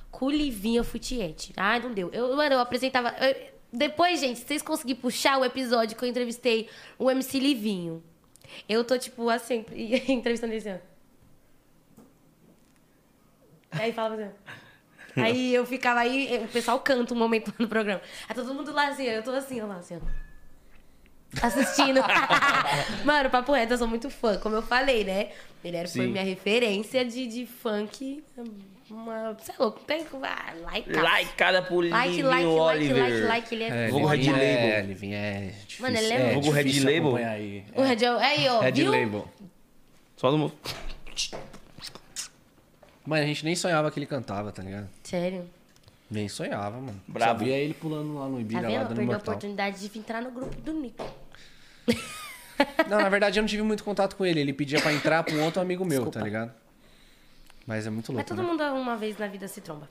Com o Livinho eu fui tiete. Ai, não deu. Eu, mano, eu apresentava. eu- depois, gente, se vocês conseguirem puxar o episódio que eu entrevistei o MC Livinho. Eu tô, tipo, assim, (laughs) entrevistando ele assim, ó. Aí falava assim. Aí eu ficava aí, o pessoal canta um momento no programa. Aí todo mundo lá assim, eu tô assim, ó lá, assim, ó assistindo. (laughs) Mano, papo reto, eu sou muito fã, como eu falei, né? Ele era, foi minha referência de, de funk. Uma, você é louco, tem que. Ah, like,
Laicada por
like, like, like,
Oliver.
like, like, ele é.
É,
Vulgo. Red
é,
Label.
Livinho é difícil.
Mano, ele é muito-
Vulgo Red Label?
Aí.
O Red, aí, ó,
Red
viu?
Label.
Só no...
Mas a gente nem sonhava que ele cantava, tá ligado?
Sério.
Nem sonhava, mano.
Brabo.
Só via ele pulando lá no
Tá
Ibira, lá
vendo?
dando
Perdeu a
mortal.
oportunidade de entrar no grupo do Nico. (laughs)
Não, na verdade eu não tive muito contato com ele. Ele pedia pra entrar pra um outro amigo meu,
Desculpa.
tá ligado? Mas é muito
Mas
louco,
todo
né?
mundo uma vez na vida se tromba.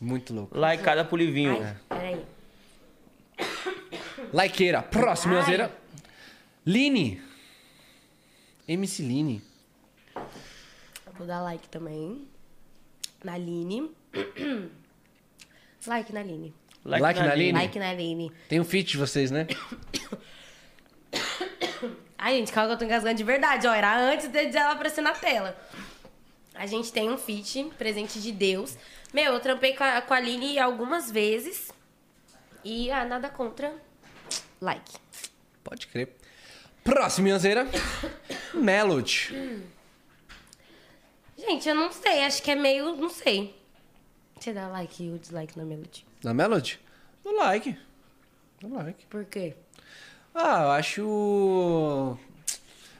Muito louco.
Laicada por Livinho.
Ai, peraí.
Laiqueira. Próximo,
Ai.
Line. MC Line.
Vou dar like também. Na Aline. like na Aline.
Like na Aline?
Like na Aline.
Tem um feat de vocês, né?
Ai, gente, calma que eu tô engasgando de verdade. Ó, era antes ela aparecer na tela. A gente tem um feat, presente de Deus. Meu, eu trampei com a, com a Aline algumas vezes. E ah, nada contra. Like.
Pode crer. Próximo, Minhazeira. (coughs) Melody.
Gente, eu não sei. Acho que é meio. Não sei. Você dá like ou dislike na Melody?
Na Melody? No like. No like.
Por quê?
Ah, eu acho.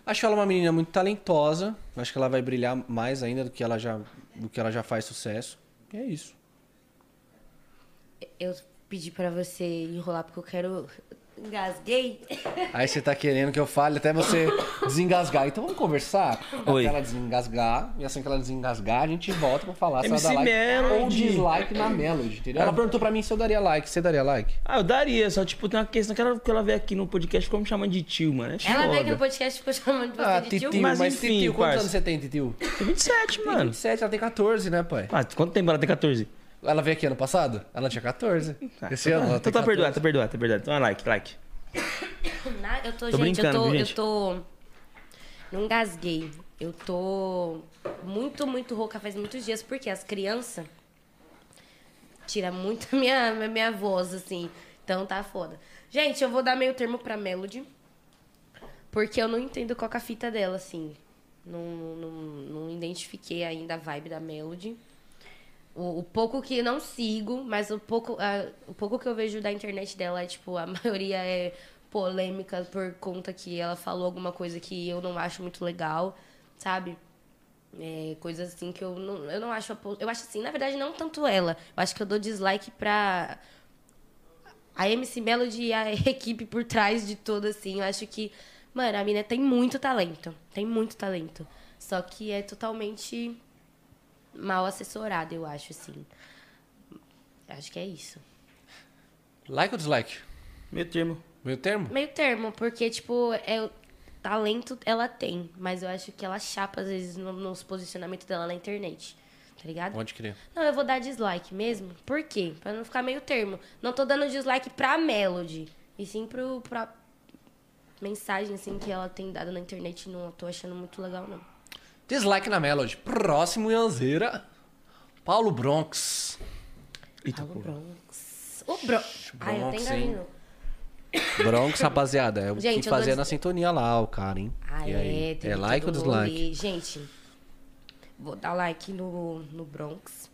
Acho ela uma menina muito talentosa. Acho que ela vai brilhar mais ainda do que ela já, do que ela já faz sucesso. E é isso.
Eu pedi pra você enrolar porque eu quero. Engasguei.
Aí você tá querendo que eu fale até você desengasgar. Então vamos conversar?
Oi.
Até ela desengasgar. E assim que ela desengasgar, a gente volta pra falar se ela dá like ou dislike na Melody, entendeu? Ela perguntou pra mim se eu daria like. Você daria like?
Ah, eu daria, só tipo, tem uma questão que ela, que ela veio aqui no podcast ficou me chamando de tio, mano. É
Ela veio aqui no podcast e ficou chamando de você
Ah,
de
titio,
tio.
mas,
Mas enfim,
titio, quantos
parça.
anos você tem, titio?
Tem 27,
Tem
mano.
27, ela tem 14, né, pai?
Ah, quanto tempo ela tem 14?
Ela veio aqui ano passado? Ela tinha 14.
Ah,
Esse
então
ano ela
tá, então tá
14.
perdoado, tá perdoado, tá perdoado. Então é like, like.
Na- Eu tô,
Tô
gente,
brincando,
eu tô,
viu,
eu
gente?
tô. Não engasguei. Eu tô muito, muito rouca faz muitos dias, porque as crianças tiram muito a minha, a minha voz, assim. Então tá foda. Gente, eu vou dar meio termo pra Melody. Porque eu não entendo qual que é a fita dela, assim. Não, não, não identifiquei ainda a vibe da Melody. O, o pouco que não sigo, mas o pouco, ah, o pouco que eu vejo da internet dela é, tipo, a (laughs) maioria é polêmica por conta que ela falou alguma coisa que eu não acho muito legal, sabe? É, coisas assim que eu não, eu não acho. a Eu acho assim, na verdade, não tanto ela. Eu acho que eu dou dislike pra a MC Melody e a (laughs) equipe por trás de tudo, assim. Eu acho que, mano, a mina tem muito talento. Tem muito talento. Só que é totalmente mal assessorada, eu acho, assim. Acho que é isso.
Like ou dislike?
Meio termo.
Meio termo?
Meio termo, porque, tipo, é, talento ela tem, mas eu acho que ela chapa, às vezes, no- nos posicionamentos dela na internet. Tá ligado?
Pode crer.
Não, eu vou dar dislike mesmo. Por quê? Pra não ficar meio termo. Não tô dando dislike pra Melody. E sim pro, pra mensagem, assim, que ela tem dado na internet. Não tô achando muito legal, não.
Dislike na Melody. Próximo Yanzeira. Paulo Bronx.
Eita,
Ah, o
porra.
Bronx. O Bronx. Ai, eu
Bronx,
tenho
hein? Bronx, rapaziada. É o
Gente,
que fazia
dis-
na sintonia lá, o cara, hein?
Ah,
E aí?
é. teve
É like ou dislike?
rolê. Gente, vou dar like no, no Bronx.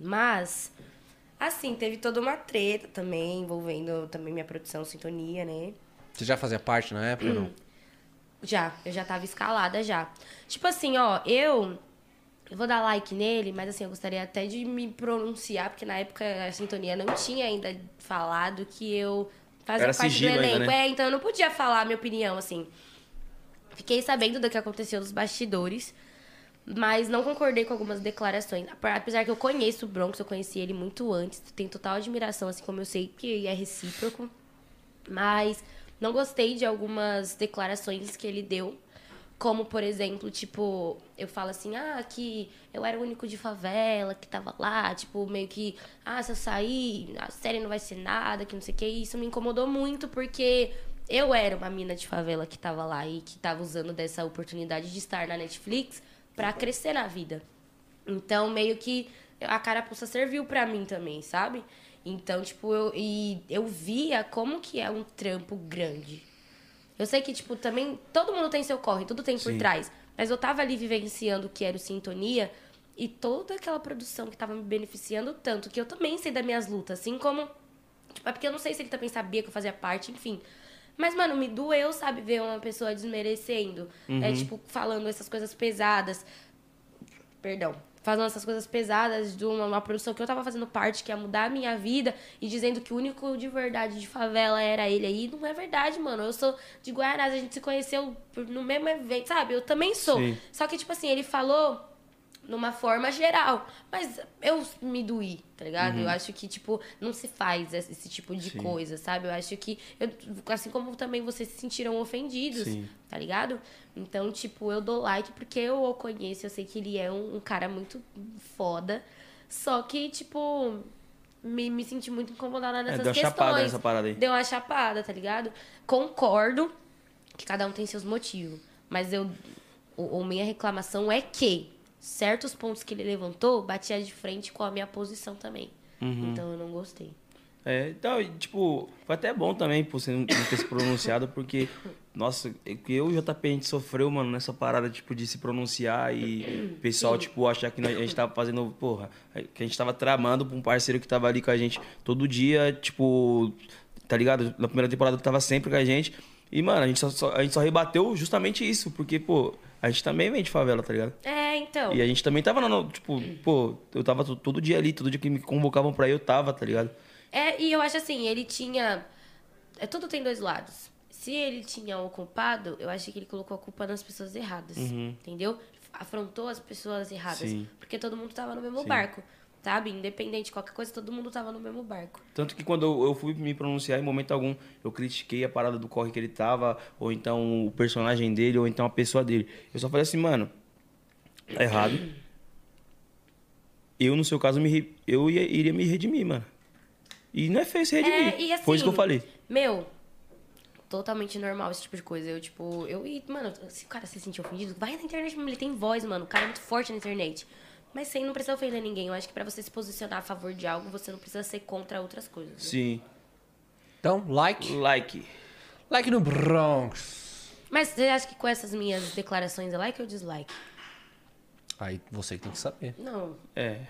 Mas, assim, teve toda uma treta também, envolvendo também minha produção Sintonia, né?
Você já fazia parte na época ou não? (clears throat)
Já, eu já tava escalada já. Tipo assim, ó, eu. Eu vou dar like nele, mas assim, eu gostaria até de me pronunciar, porque na época a sintonia não tinha ainda falado que eu fazia
Era
parte do
sigilo ainda,
elenco.
né?
É, então eu não podia falar a minha opinião, assim. Fiquei sabendo do que aconteceu nos bastidores, mas não concordei com algumas declarações. Apesar que eu conheço o Bronx, eu conheci ele muito antes, tenho total admiração, assim como eu sei que é recíproco. Mas não gostei de algumas declarações que ele deu. Como, por exemplo, tipo, eu falo assim, ah, que eu era o único de favela que tava lá, tipo, meio que, ah, se eu sair, a série não vai ser nada, que não sei o que. E isso me incomodou muito, porque eu era uma mina de favela que tava lá e que tava usando dessa oportunidade de estar na Netflix pra crescer na vida. Então, meio que a carapuça serviu pra mim também, sabe? Então, tipo, eu, e eu via como que é um trampo grande. Eu sei que, tipo, também todo mundo tem seu corre, tudo tem por
Sim.
trás. Mas eu tava ali vivenciando o que era o Sintonia e toda aquela produção que tava me beneficiando tanto, que eu também sei das minhas lutas, assim como. Tipo, é porque eu não sei se ele também sabia que eu fazia parte, enfim. Mas, mano, me doeu, sabe, ver uma pessoa desmerecendo. É, tipo, falando essas coisas pesadas perdão, fazendo essas coisas pesadas de uma, uma produção que eu tava fazendo parte, que ia mudar a minha vida, e dizendo que o único de verdade de favela era ele aí. Não é verdade, mano. Eu sou de Guaianás, a gente se conheceu no mesmo evento, sabe? Eu também sou.
Sim.
Só que, tipo assim, ele falou numa forma geral. Mas eu me doí, tá ligado? Eu acho que, tipo, não se faz esse, tipo de
Sim.
coisa, sabe? Eu acho que, eu- assim como também vocês se sentiram ofendidos,
Sim.
tá ligado? Então, tipo, eu dou like porque eu o conheço, eu sei que ele é um, um cara muito foda. Só que, tipo, me, me senti muito incomodada nessas
É, deu uma
questões.
chapada nessa parada aí.
Deu uma chapada, tá ligado? Concordo que cada um tem seus motivos. Mas eu. O, o minha reclamação é que certos pontos que ele levantou batia de frente com a minha posição também.
Uhum.
Então eu não gostei.
É, então, tipo, foi até bom também por você não ter se pronunciado, porque, nossa, é que eu e o JP a gente sofreu, mano, nessa parada, tipo, de se pronunciar e o pessoal, tipo, achar que nós- a gente tava fazendo, porra, que a gente tava tramando pra um parceiro que tava ali com a gente todo dia, tipo, tá ligado? Na primeira temporada tava sempre com a gente. E, mano, a gente só, só- a gente só rebateu justamente isso, porque, pô, a gente também vem de favela, tá ligado?
É, então.
E a gente também tava, no, tipo, pô, eu tava to- todo dia ali, todo dia que me convocavam pra ir, eu tava, tá ligado?
É, e eu acho assim, ele tinha. É, tudo tem dois lados. se ele tinha o culpado, eu acho que ele colocou a culpa nas pessoas erradas. Entendeu? Afrontou as pessoas erradas.
Sim.
Porque todo mundo tava no mesmo
Sim.
barco. Sabe? Independente de qualquer coisa, todo mundo tava no mesmo barco.
Tanto que quando eu, eu fui me pronunciar, em momento algum, eu critiquei a parada do corre que ele tava, ou então o personagem dele, ou então a pessoa dele. Eu só falei assim, mano, tá errado. Eu, no seu caso, me, eu ia- iria me redimir, mano. E não é feio se redimir.
É, assim,
Foi isso que eu falei.
Meu, totalmente normal esse tipo de coisa. Eu, tipo, eu e, mano, se o cara se sentir ofendido, vai na internet ele tem voz, mano. O cara é muito forte na internet. Mas sem não precisa ofender ninguém. Eu acho que pra você se posicionar a favor de algo, você não precisa ser contra outras coisas. né?
Sim.
Então, like.
Like.
Like no Bronx.
Mas você acha que com essas minhas declarações é like ou dislike?
Aí você que tem que saber.
Não.
É.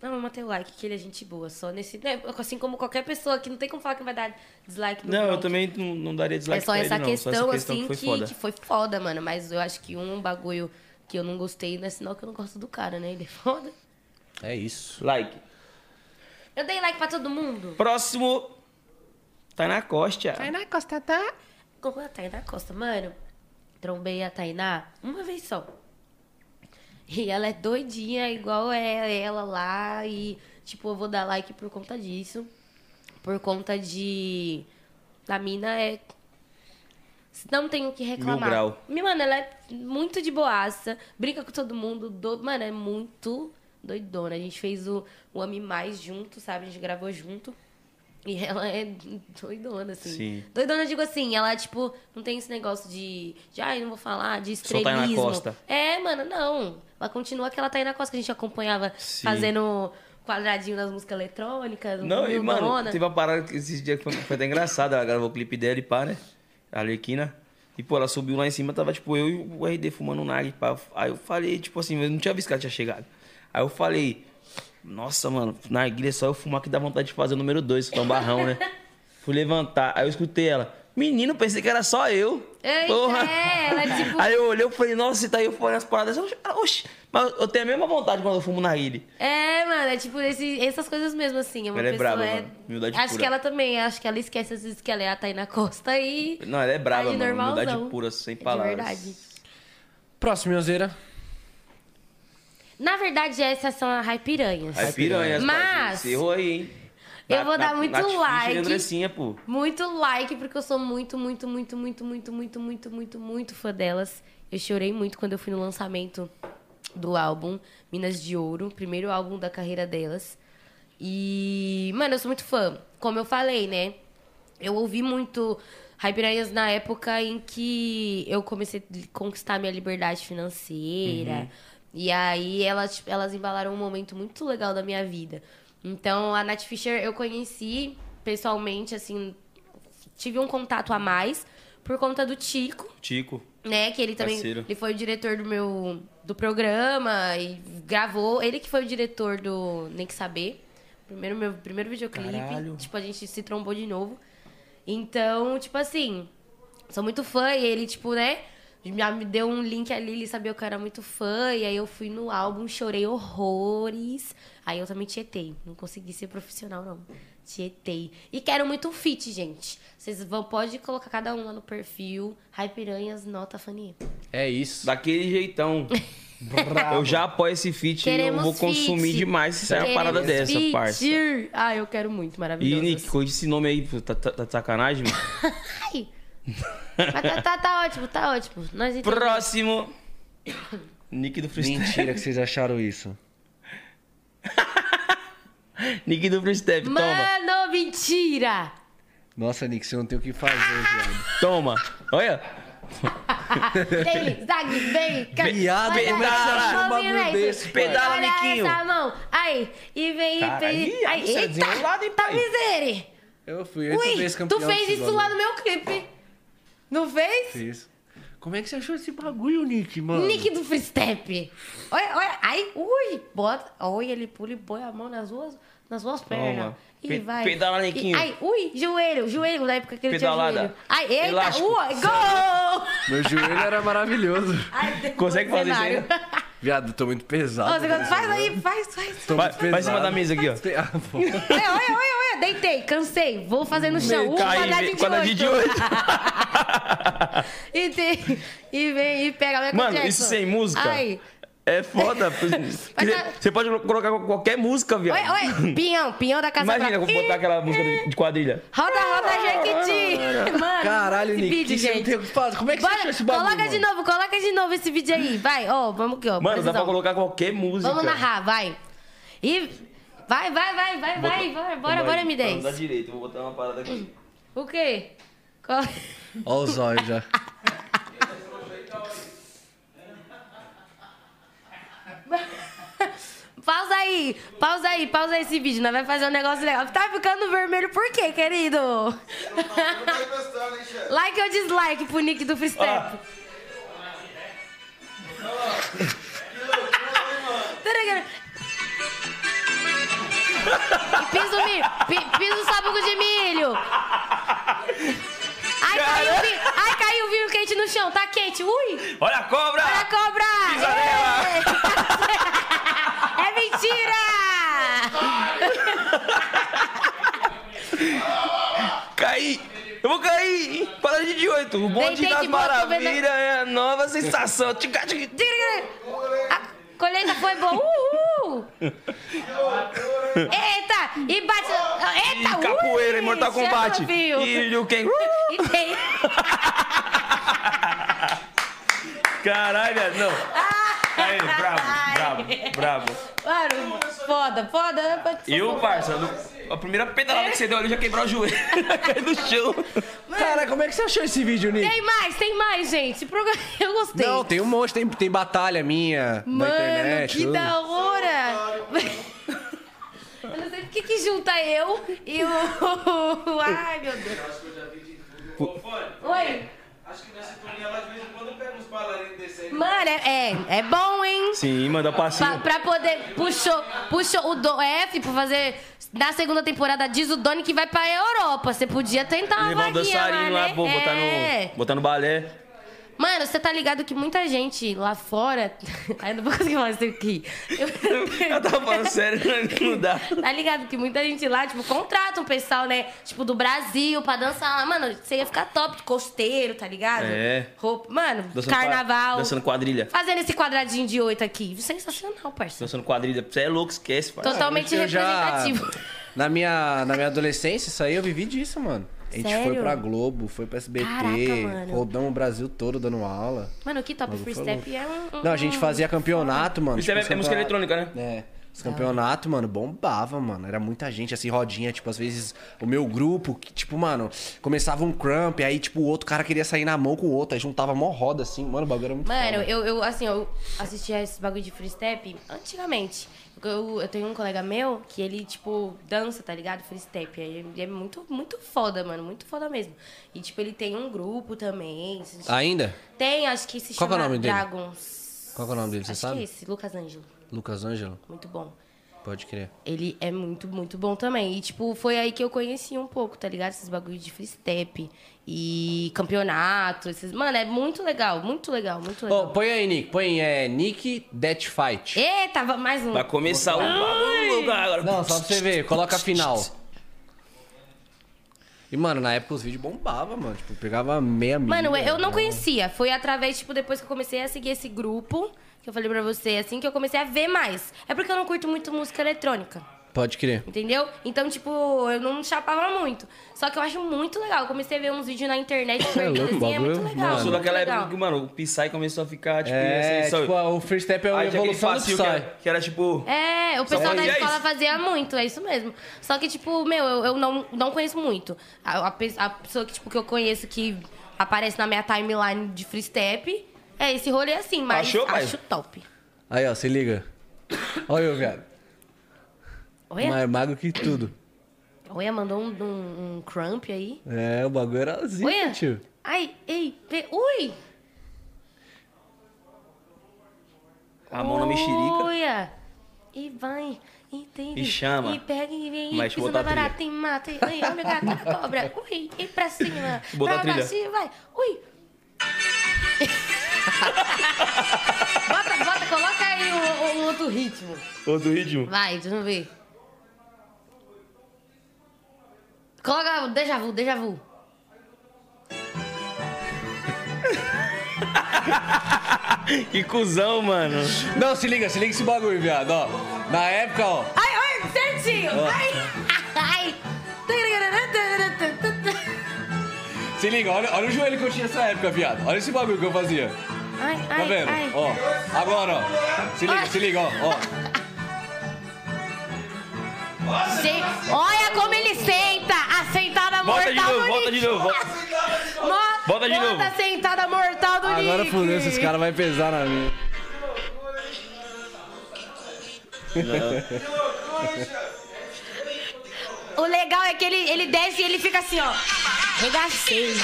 Não, eu matei o like, que ele é gente boa. Só nesse. né, Assim como qualquer pessoa que não tem como falar que vai dar dislike no
Não, eu também não, não daria
É
dislike
só
pra
essa
ele, não.
questão,
só essa questão
assim,
que foi
que, que foi foda, mano. Mas eu acho que um bagulho que eu não gostei não é sinal que eu não gosto do cara, né? Ele é foda.
É isso.
Like.
Eu dei like pra todo mundo.
Próximo. Tá na costa.
na costa, tá?
Com a Tainá Costa, mano. Trombei a Tainá uma vez só. E ela é doidinha, igual é ela lá. E, tipo, eu vou dar like por conta disso. Por conta de. A mina é. Não tenho o que reclamar.
grau.
Minha, Mano, ela é muito de boaça. Brinca com todo mundo. Do... Mano, é muito doidona. A gente fez o, o Ame Mais junto, sabe? A gente gravou junto. E ela é doidona, assim.
Sim.
Doidona, eu digo assim, ela, tipo, não tem esse negócio de. de ai, não vou falar, de
Só Tainá
estrelismo.
Costa.
É, mano, não. Ela continua aquela Taina Costa que a gente acompanhava
Sim.
fazendo quadradinho nas músicas eletrônicas.
Não, e, mano, teve uma parada que esses dias que foi, foi até engraçada. Ela gravou o clipe dela e pá, né? A Arlequina. E, pô, ela subiu lá em cima, tava, tipo, eu e o RD fumando um nag, pá. Aí eu falei, tipo assim, eu não tinha visto que ela tinha chegado. Aí eu falei, nossa, mano, narguilha é só eu fumar que dá vontade de fazer o número 2, soltar um barrão, né? (laughs) Fui levantar, aí eu escutei ela. Menino, pensei que era só eu.
Eita, é, ela (laughs) é tipo-
Aí eu olhei, eu falei, nossa, e tá aí eu falei as paradas. Oxi, Oxi, mas eu tenho a mesma vontade quando eu fumo narguilha.
É, mano, é tipo esse, essas coisas mesmo, assim. É uma
Ela é braba,
é...
Humildade
Acho
pura.
que ela também, acho que ela esquece às vezes que ela é a Taina Costa e.
Não, ela é brava,
age
mano.
normalzão.
Humildade pura, sem
É de
palavras.
verdade.
Próximo, Yozeira.
Na verdade, essas são as raipiranhas.
Aí piranha,
Mas-
Você errou aí, hein?
Eu vou dar muito like.
Andressinha, pô.
Muito like, porque eu sou muito, muito, muito, muito, muito, muito, muito, muito, muito fã delas. Eu chorei muito quando eu fui no lançamento do álbum Minas de Ouro, primeiro álbum da carreira delas. E, mano, eu sou muito fã. Como eu falei, né? Eu ouvi muito Hyperanhas na época em que eu comecei a conquistar minha liberdade financeira. E aí elas, elas embalaram um momento muito legal da minha vida. Então a Nath Fisher eu conheci pessoalmente, assim, tive um contato a mais por conta do Tico,
Tico.
né? Que ele também
Parceiro.
ele foi o diretor do meu do programa e gravou. Ele que foi o diretor do Nem Que Saber. Primeiro meu primeiro videoclipe.
Caralho.
Tipo, a gente se trombou de novo. Então, tipo assim, sou muito fã e ele, tipo, né? Já me deu um link ali, ele sabia que eu era muito fã. E aí eu fui no álbum, chorei horrores. Aí eu também tietei. Não consegui ser profissional, não. Tietei. E quero muito fit, gente. Vocês vão, pode colocar cada um lá no perfil. Hyperanhas, nota Fanny.
É isso.
Daquele jeitão. (laughs) Eu já apoio esse feat e eu vou consumir
feat.
demais se sair uma parada dessa,
feat.
parça.
Ah, eu quero muito,
E,
maravilhoso.
Nick, corrige esse nome aí, tá, tá, tá de sacanagem, mano? (laughs)
Ai. Mas tá, tá, tá ótimo, tá ótimo. Nós entendemos.
Próximo. Nick do Freestyle.
Mentira que vocês acharam isso. (laughs)
Nick do Freestyle, toma.
Mano, mentira!
Nossa, Nick, você não tem o que fazer, (laughs) viado.
Toma. Olha. (laughs)
Vem, Zag, vem. ca-
Viado, como é que você
essa
achou um bagulho desse?
Pedala,
Olha
Niquinho.
essa mão. Aí, e vem, e vem. Aí, eita, tá miséria.
Eu fui oito
Ui,
vezes
tu
campeão.
fez
desse
isso lá no meu clipe. Não fez?
Fiz. Como é que você achou esse bagulho, Nick, mano?
Nick do Free Step. Olha, olha. Aí, ui, bota. Olha, ele pula e põe a mão nas duas, nas duas pernas. E
Pe-
vai.
pedala,
E-
Niquinho.
Aí, ui, joelho, joelho, na época que ele
Pedalada.
tinha joelho. Ai, eita,
Elástico.
ui, gol!
Meu joelho era maravilhoso.
Ai,
Consegue fazer isso aí?
Viado, tô muito pesado.
Ó, você faz aí, faz, faz.
Tô
Vai, vai em cima da mesa aqui, ó.
Ah, pô.
Olha, olha, olha, olha. deitei, cansei, vou fazer no chão. Um
Cai,
quadradinho de
quadradinho de
oito. (laughs) e, tem, e vem e pega
Mano,
Jackson.
isso sem música
Ai.
É foda. Você pode colocar qualquer música, viado.
Oi, oi, pinhão, pinhão da casa
Imagina
Branca.
botar aquela música de quadrilha.
Roda, roda, Jequiti. Mano,
Caralho,
esse
Nick,
vídeo,
você
gente.
Como é que você
Bora,
achou esse bagulho,
coloca de novo, coloca de novo esse vídeo aí. Vai, ó, vamos aqui, ó.
Mano, dá pra
precisão.
colocar qualquer música.
Vamos narrar, vai. E vai, vai, vai, vai, vai, bora, bora, bora,
Vamos dar
M10.
direito, vou botar uma parada aqui.
O quê? Qual-
Ó os olhos já. (laughs) (laughs)
Pausa aí, pausa aí, pausa esse vídeo. Nós vamos fazer um negócio legal. Tá ficando vermelho por quê, querido? (laughs) like ou dislike pro nick do Freestep? E Pisa o milho, pi- pisa o sabugo de milho. (laughs) Ai, caiu o vinho, ai, caiu o vinho quente no chão, tá quente. Ui,
Olha a cobra!
olha a cobra.
Pisa (laughs)
É mentira! (laughs)
Caí! Eu vou cair! Quadradinho de oito. O bonde das maravilhas é a nova sensação. Tica, tica.
Colheita foi boa. Uhul! (laughs) Eita! E bate. Eita!
E capoeira,
ui,
Mortal Kombat.
filho.
E Liu Kang. (laughs)
E tem.
Caralho, não. Aí, bravo, bravo, bravo.
Mano, foda, foda.
E o parça, no- a primeira pedalada que você deu ali já quebrou o joelho. (laughs) Caiu no chão.
Cara, como é que você achou esse vídeo, Nick?
Tem mais, tem mais, gente. (laughs) Eu gostei.
Não, tem um monte, tem, tem batalha minha
Mano,
na internet.
que
tudo.
da hora! (laughs) Eu não sei por que que junta eu e o. Ai, meu Deus. Oi.
Acho que nessa turninha lá de vez em quando
Mano, é, é, é bom, hein?
Sim, manda passinho.
Pra, pra poder. Puxou, puxou o do, F pra fazer. Na segunda temporada diz o Doni que vai pra Europa. Você podia tentar uma
Levar um
vaguinha lá,
dançarino lá,
né?
pô, botar
É.
no, botar no balé.
Mano, você tá ligado que muita gente lá fora. (laughs) Ai, eu não vou conseguir falar isso aqui.
Eu tava falando sério, não dá.
Tá ligado que muita gente lá, tipo, contrata um pessoal, né? Tipo, do Brasil pra dançar lá. Mano, você ia ficar top, costeiro, tá ligado?
É.
Roupa. Mano,
Dançando
carnaval.
Dançando quadrilha.
Fazendo esse quadradinho de oito aqui. Sensacional, parceiro.
Dançando quadrilha. Você é louco, esquece, parça.
Totalmente
Eu já-
representativo.
Na minha, na minha adolescência, isso aí eu vivi disso, mano. A gente foi
Sério?
pra Globo, foi pra SBT,
Caraca,
rodamos o Brasil todo dando aula.
Mano, que top. Free
foi
Step é um, um-
Não, a gente fazia campeonato, mano.
Isso é,
tipo,
é
os
música
campeonatos-
eletrônica, né?
É. Os campeonatos, mano, bombava, mano. Era muita gente, assim, rodinha. Tipo, às vezes o meu grupo, que, tipo, mano, começava um cramp, aí, tipo, o outro cara queria sair na mão com o outro, aí juntava mó roda, assim. Mano, o bagulho era muito
Mano,
foda.
eu, eu, assim, eu assistia esse bagulho de free step antigamente. Eu, eu tenho um colega meu que ele, tipo, dança, tá ligado? Free step. Ele é muito, muito foda, mano. Muito foda mesmo. E, tipo, ele tem um grupo também.
Ainda?
Tem, acho que se
Qual que é
chama
o nome dele?
Dragons.
Qual que é o nome dele, você
acho
sabe?
que é esse, Lucas Ângelo.
Lucas Ângelo?
Muito bom.
Pode crer.
Ele é muito, muito bom também. E, tipo, foi aí que eu conheci um pouco, tá ligado? Esses bagulhos de free step e campeonato. Esses... Mano, é muito legal, muito legal, muito legal.
põe aí, Nick. Põe é, Nick Death Fight.
Eita, mais um.
Vai começar o bagulho agora.
Não, só pra você ver. Coloca a final. E, mano, na época os vídeos bombavam, mano. Tipo, pegava meia milha.
Mano, eu não conhecia. Foi através, tipo, depois que eu comecei a seguir esse grupo, que eu falei pra você, assim, que eu comecei a ver mais. É porque eu não curto muito música eletrônica.
Pode crer.
Entendeu? Então, tipo, eu não chapava muito. Só que eu acho muito legal. Eu comecei a ver uns vídeos na internet (coughs)
É louco,
assim, é muito legal.
mano.
Eu sou
muito
daquela época que, mano, o Psy começou a ficar, tipo,
É,
assim, só-
tipo, o Free Step é a
Aí tinha aquele
evolução do Psy.
que era, que era, tipo...
É, o pessoal da
é
escola fazia muito, é isso mesmo. Só que, tipo, meu, eu, eu não, não conheço muito. A, a a pessoa que, tipo, que eu conheço que aparece na minha timeline de free step é esse rolê assim, mas
Achou, pai?
acho top.
Aí, ó, se liga. Olha eu, viado.
Olha,
Mais mago que tudo.
olha mandou um, um, um crump aí.
É, o bagulho era zica,
Olha.
tio.
Ai, ei, pe... ui!
A mão na mexerica.
Olha! E vai, entende?
E chama.
E pega e vem,
Mas
e pisa
botar
na barata e mata. E, ai, olha o gato na cobra. Ui, e pra cima.
Botar
pra
trilha.
baixo e vai. Ui! Bota, bota, coloca aí o, o outro ritmo.
Outro ritmo.
Vai, deixa eu ver. Coloca o déjà vu, déjà vu. (laughs)
Que cuzão, mano.
Não, se liga, se liga esse bagulho, viado, ó. Na época, ó.
Ai, ai, certinho. Ai, ai.
Se liga, olha, olha o joelho que eu tinha nessa época, viado. Olha esse bagulho que eu fazia.
Ai,
Tá
ai,
vendo?
ai.
Ó, agora, ó. Se liga, se liga, ó. ó.
Gente, olha como ele senta. A sentada
Volta de
mortal
novo,
do
volta de novo. volta-
Mo-
Volta de
volta
novo.
a sentada mortal do Nick.
Agora fudeu, esses caras vão pesar na minha.
O legal é que ele, ele desce e ele fica assim, ó. Regacei.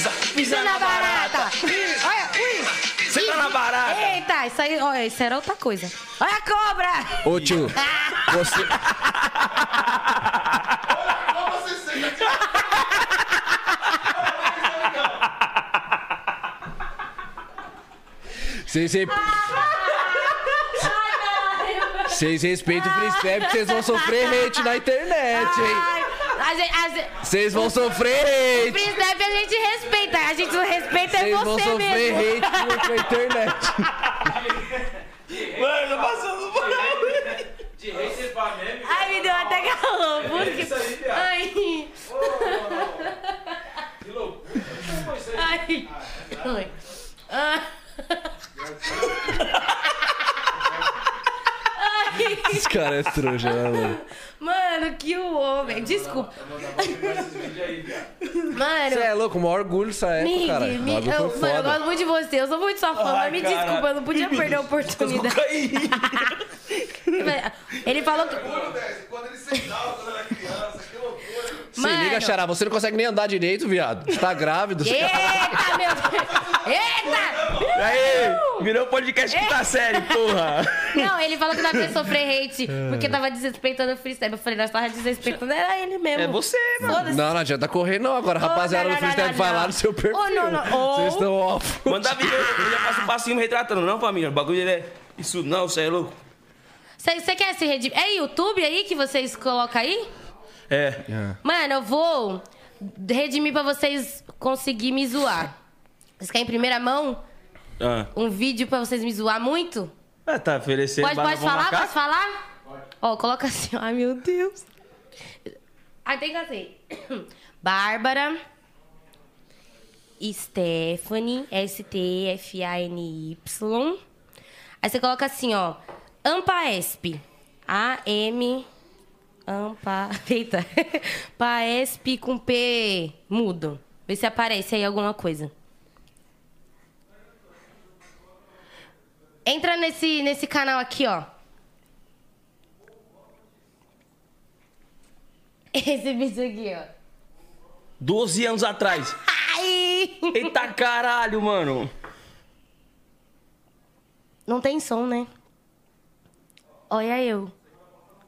Pisa,
Pisa na barata. Olha, ui.
Senta na barata.
Eita, isso aí, olha, isso era outra coisa. Olha a cobra.
Ô tio, (laughs) você. Vocês re- (laughs) Vocês respeitam o freestyle porque vocês vão sofrer hate na internet, hein?
Ai,
Vocês vão sofrer hate!
freestyle a gente respeita. A gente não respeita é
Vocês vão
você
sofrer
mesmo.
hate na (laughs) internet.
Mano, passando mal.
De rei você pra meme.
Ai, me deu até calor. Porque...
isso aí, viado?
Ai.
Que loucura. Como foi isso aí?
Ai. Ai. Ah.
Esse cara é trouxa, né, mano?
Mano, que o homem. Desculpa. Mano.
Você é louco, o maior orgulho dessa época,
Mig,
cara.
Eu, mano, eu
foda.
gosto muito de você, eu sou muito sua fã,
Ai,
mas me
cara.
desculpa, eu não podia (laughs) perder a oportunidade. (laughs) Ele falou que.
Quando ele sentava, quando que loucura.
Se liga, Xará, você não consegue nem andar direito, viado. Você tá grávido. você-
Eita, meu Deus! Eita!
Aí, virou podcast que tá sério, porra.
Não, ele falou que dava sofrer hate porque tava desrespeitando o freestyle. Eu falei, nós tava desrespeitando, era ele mesmo.
É você, mano.
Não, não adianta correr, não. Agora,
Oh,
rapaziada
não,
do
não,
freestyle
não,
vai lá
não.
no seu perfil.
Oh, não, não. Oh.
Vocês estão off.
Manda vídeo, eu já faço um passinho me retratando. Não, família, o bagulho ele é... Isso não, você é louco.
Você quer se redimir? É YouTube aí que vocês colocam aí?
É.
Mano, eu vou redimir pra vocês conseguir me zoar. Vocês querem em primeira mão
Ah.
um vídeo pra vocês me zoar muito?
Ah, tá oferecendo.
Pode, pode falar?
marcar?
Posso falar? Ó, coloca assim. Ai, meu Deus. Aí tem que assim. (clears throat) Bárbara. Stephanie. S-T-F-A-N-Y. Aí você coloca assim, ó. Ampaesp. A-M... Ampa... Eita. (laughs) Paesp com P mudo. Vê se aparece aí alguma coisa. Entra nesse, nesse canal aqui, ó. (laughs) Esse vídeo aqui, ó.
12 anos atrás. (laughs)
Ai!
Eita caralho, mano.
Não tem som, né? Olha eu.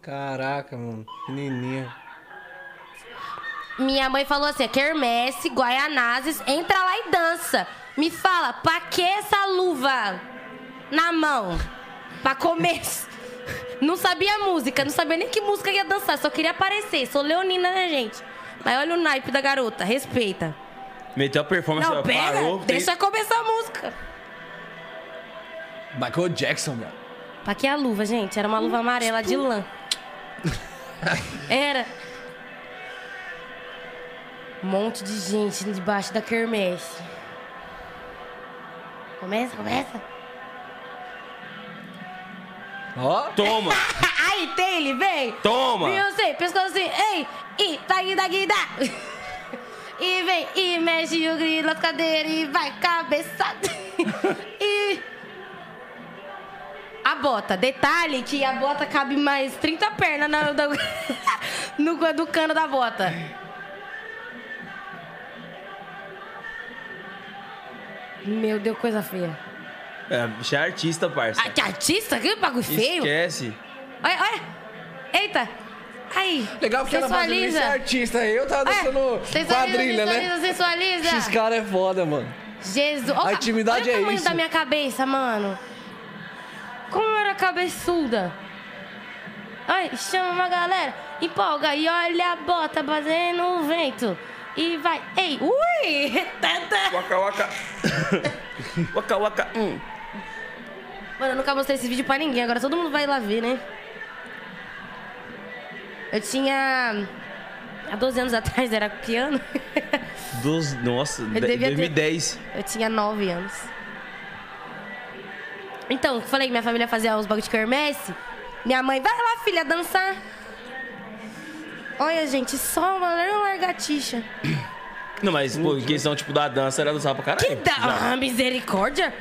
Caraca, mano. Menininha.
Minha mãe falou assim: Quermesse, Guaianazes, entra lá e dança. Me fala, pra que essa luva na mão? Pra comer. (laughs) Não sabia música, não sabia nem que música ia dançar, só queria aparecer. Sou leonina, né, gente? Mas olha o naipe da garota, respeita.
Meteu a performance,
Não, pera,
parou.
deixa começar a música.
Michael Jackson, velho.
Pra que a luva, gente? Era uma luva amarela de lã. (laughs) Era. Um monte de gente debaixo da quermesse. Começa, começa.
Ó.
Toma, (laughs)
Aí tem ele, vem.
toma.
Beyoncé, pescoço assim, ei, e daqui, daqui, dá. E vem, e mexe o grilo, as cadeiras, e vai cabeçada. (laughs) E. A bota. Detalhe que a bota cabe mais 30 pernas na, da- (laughs) no, do cano da bota. Meu Deus, coisa feia.
É, bicho é artista, parça.
Ah, que artista? Que bagulho feio.
Esquece.
Olha, olha. Eita. Aí.
Legal porque ela fazendo isso é artista. Eu tava
Olha,
dançando
sensualiza,
quadrilha,
sensualiza,
né?
sensualiza. (laughs)
Esses caras é foda, mano.
Jesus. Olha,
A intimidade
olha
é
o tamanho
isso.
da minha cabeça, mano. Bora, cabeçuda! Ai, chama a galera, empolga e olha a bota fazendo o vento. E vai, ei, ui! (laughs) Tanta.
Waka waka. (coughs) waka waka. Hum.
Mano, eu nunca mostrei esse vídeo pra ninguém, agora todo mundo vai lá ver, né? Eu tinha. Há 12 anos atrás era piano.
Dos, nossa, de-
devia ter-
2010.
Eu tinha 9 anos. Então, eu falei que minha família fazia os bagulho de quermesse. Minha mãe, vai lá, filha, dançar. Olha, gente, só uma largatixa.
Não, mas, pô, em questão, tipo, da dança, era dançar pra caralho.
Que da ah, misericórdia!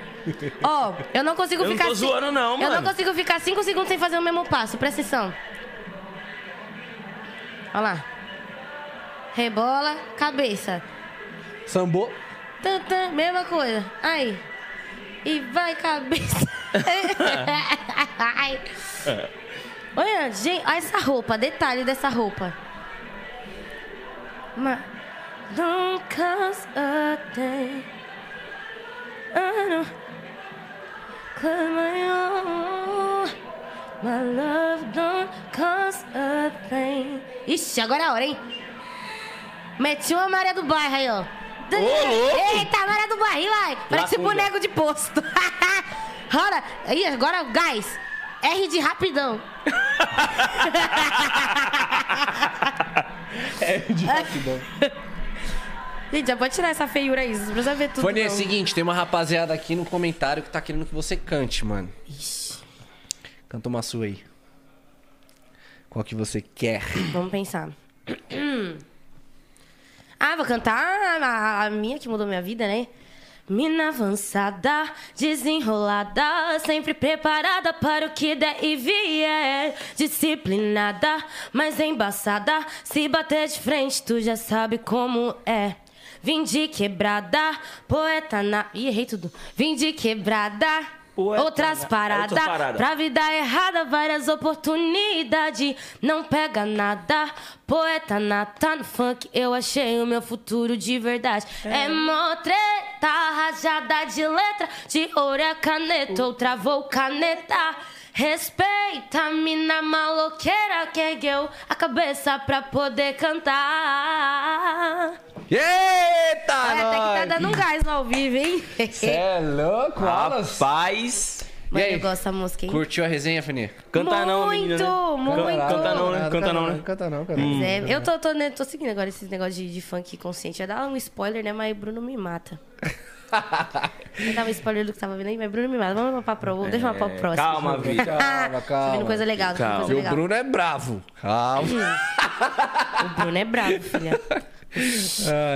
Ó, eu não consigo
Eu não
ficar.
tô
ci-
zoando, não,
Eu não consigo ficar 5 segundos sem fazer o mesmo passo, presta atenção. Olha lá. Rebola, cabeça.
Sambô.
Tantã, mesma coisa. Aí. E vai, cabeça. Ai. Olha, gente, olha essa roupa, detalhe dessa roupa. Ma don't cost a thing. I cause my. My love don't cost a thing. Ixi, agora é a hora, hein? Meti uma Maria do Bairro aí, ó.
Louco!
Eita, Maria do Bairro, vai. Parece boneco de posto. (laughs) Ora, aí, agora gás. R de rapidão. (laughs)
É de rapidão.
Gente, já pode tirar essa feiura aí, não precisa ver tudo.
Fone, é o seguinte, tem uma rapaziada aqui no comentário que tá querendo que você cante, mano.
Ixi,
Canta uma sua aí. Qual que você quer?
vamos pensar. (clears throat) Ah, vou cantar a, a minha que mudou minha vida, né? Mina avançada, desenrolada, sempre preparada para o que der e vier. Disciplinada, mas embaçada. Se bater de frente, tu já sabe como é. Vim de quebrada, poeta na. Ih, errei tudo. Vim de quebrada.
Poeta
outras
na-
paradas,
outras paradas.
pra vida errada, várias oportunidades. Não pega nada, poeta nata no funk. Eu achei o meu futuro de verdade. É, mó treta, rajada de letra, de ouro é caneta, outra vou caneta. Respeita a mina maloqueira que ergueu a cabeça pra poder cantar.
Eita,
Olha, até que tá dando um gás no ao vivo, hein?
Cê é louco?
Rapaz.
Mano,
aí?
eu gosto dessa música, hein?
Curtiu a resenha, Fene?
Canta não, menina. né?
Muito, muito.
Canta não, né? Canta não, né?
Canta não, canta não.
Mas é, eu tô, tô, né, tô seguindo agora esses negócios de, de funk consciente. Já dá um spoiler, né? Mas Bruno me mata. (laughs) Eu dava um spoiler do que tava vendo aí, mas Bruno me mata. Vamos pra pro, deixa eu pra próxima.
Calma, Vitor.
Calma,
Tô
calma.
vendo coisa legal,
Calma.
coisa
E o
legal.
Bruno é bravo. Calma.
O Bruno é bravo, filha.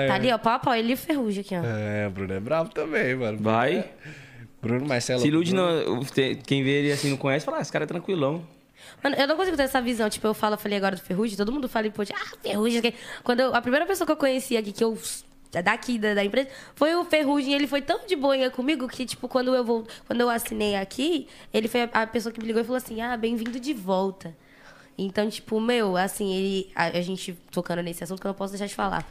Tá ali, ó, pau a pau. Ele e o Ferrugem aqui, ó.
É, o Bruno é bravo também, mano.
Vai.
Bruno Marcelo.
Se ilude,
Bruno-
não, quem vê ele assim não conhece, fala, ah, esse cara é tranquilão.
Mano, eu não consigo ter essa visão. Tipo, eu falo, eu falei agora do Ferrugem, todo mundo fala, pô, ah, Ferrugem. Quando eu- a primeira pessoa que eu conheci aqui, que eu. Daqui da, da empresa, foi o Ferrugem. Ele foi tão de boinha comigo que, tipo, quando eu vou, quando eu assinei aqui, ele foi a, pessoa que me ligou e falou assim: Ah, bem-vindo de volta. Então, tipo, meu, assim, ele. A, a gente tocando nesse assunto que eu não posso deixar de falar.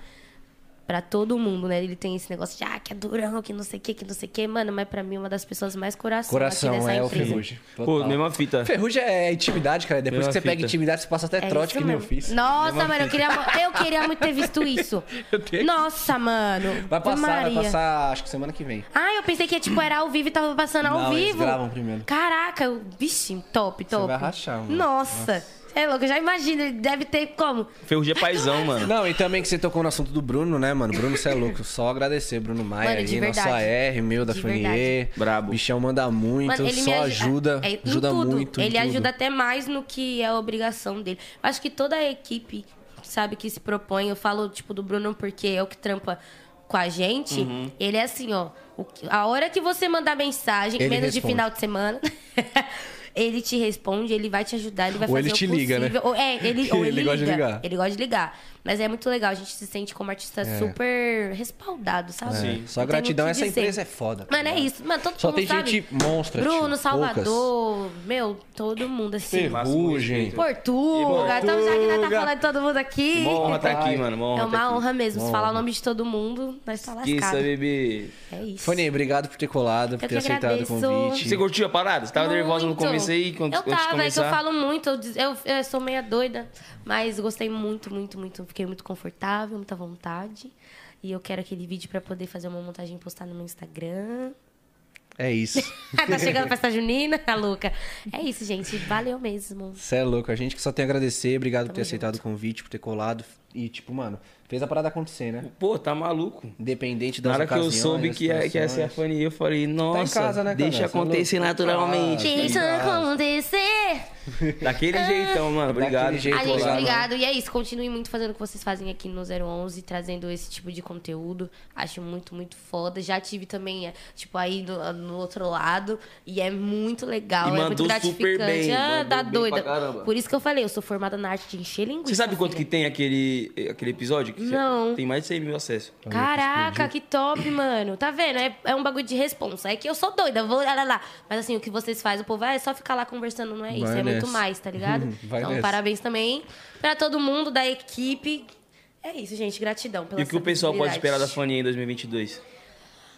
Pra todo mundo, né? Ele tem esse negócio de, ah, que é durão, que não sei o que, que não sei o que. Mano, mas pra mim é uma das pessoas mais coração,
Coração,
aqui dessa
é o
empresa.
Ferrugem.
Pô, mesma fita.
Ferrugem é intimidade, cara. Depois
Mesma
que você pega
fita.
intimidade, você passa até
É
trote que nem eu fiz.
Nossa, mano, eu queria, eu queria muito ter visto isso. (laughs)
Eu tenho.
Nossa, mano.
Vai passar, vai
Maria.
passar, acho que semana que vem.
Ah, eu pensei que tipo, era ao vivo e tava passando ao
Não, eles
vivo.
gravam primeiro.
Caraca, eu- vixe, top, top.
vai rachar, mano.
Nossa. É louco, eu já imagino, ele deve ter como?
Ferrugem é paizão, (laughs) mano.
Não, e também que você tocou no assunto do Bruno, né, mano? Bruno, você é louco. Só agradecer, Bruno Maia
Mano, de
aí, nossa
verdade.
R, meu da
De
Funier.
Brabo.
Bichão manda muito,
Mano, ele
só
me
ajuda.
é, em
ajuda
tudo.
muito.
Ele
tudo.
ajuda até mais no que é a obrigação dele. Acho que toda a equipe, sabe, que se propõe. Eu falo, tipo, do Bruno porque é o que trampa com a gente.
Uhum.
Ele é assim, ó. a hora que você mandar mensagem,
Ele
menos de
responde.
final de semana. (laughs) Ele te responde, ele vai te ajudar, ele vai
Ou
fazer
ele te
o
liga, né?
possível. Ou, é, ele, (laughs) ou
Ele
ele,
gosta de
liga.
ligar.
Ele gosta de ligar. Mas é muito legal, a gente se sente como artista super respaldado, sabe?
Sim.
É. Só
tem
gratidão, essa
dizer.
empresa é foda. tá
Mano, é isso. Mano, todo
Só
mundo
tem
sabe.
gente monstra,
Bruno,
tio,
Salvador, meu, todo mundo assim.
Ferrugem.
Portuga, então já que nós tá
Portuga.
falando de todo mundo aqui.
Uma honra tá aqui, mano. Uma honra
É uma
tá aqui.
honra mesmo. Se falar o nome de todo mundo, nós tá
Que isso,
lascado.
bebê.
É isso.
Fanny, obrigado por ter colado, por
Eu
ter aceitado o convite.
Você curtiu a parada? Você tava nervosa no
Muito.
começo aí? Quando,
Eu tava, é que eu falo muito, eu, eu, eu sou meia doida, mas gostei muito, muito, muito. Fiquei muito confortável, muita vontade. E eu quero aquele vídeo pra poder fazer uma montagem e postar no meu Instagram.
É isso. (laughs)
tá chegando a festa junina, (laughs) a louca. É isso, gente. Valeu mesmo.
Você é louco. A gente que só tem a agradecer. Obrigado por ter
Tamo
aceitado o convite, por ter colado. E, tipo, mano, fez a parada acontecer, né?
Pô, tá maluco.
Independente das
Na hora que eu soube que ia, que ia ser a
situações.
Fanny, eu falei, nossa,
casa, né,
deixa
é
acontecer
louco?
naturalmente.
Ah,
Deixa acontecer. (laughs)
Daquele jeitão, mano. Obrigado.
Daquele jeito
A gente,
lá,
obrigado. E é isso, continue muito fazendo o que vocês fazem aqui no 011, trazendo esse tipo de conteúdo. Acho muito, muito foda. Já tive também, é, tipo, aí no, no outro lado. E é muito legal,
E
é muito
mandou super
gratificante.
bem,
ah, tá
bem
doida. Por isso que eu falei, eu sou formada na arte de encher linguiça.
Você sabe quanto que
filha.
tem aquele, aquele episódio? Que
Não.
Tem mais de 100 mil acessos.
Caraca, que top, mano. Tá vendo? É, é um bagulho de responsa. É que eu sou doida, vou lá, lá, lá. Mas assim, o que vocês fazem, o povo ah, é só ficar lá conversando, não é isso.
Vai
é muito
nessa.
mais, tá ligado? (laughs)
Vai
então,
nessa.
parabéns também pra todo mundo da equipe. É isso, gente. Gratidão pela
E o que o pessoal pode esperar da. Fanny em 2022?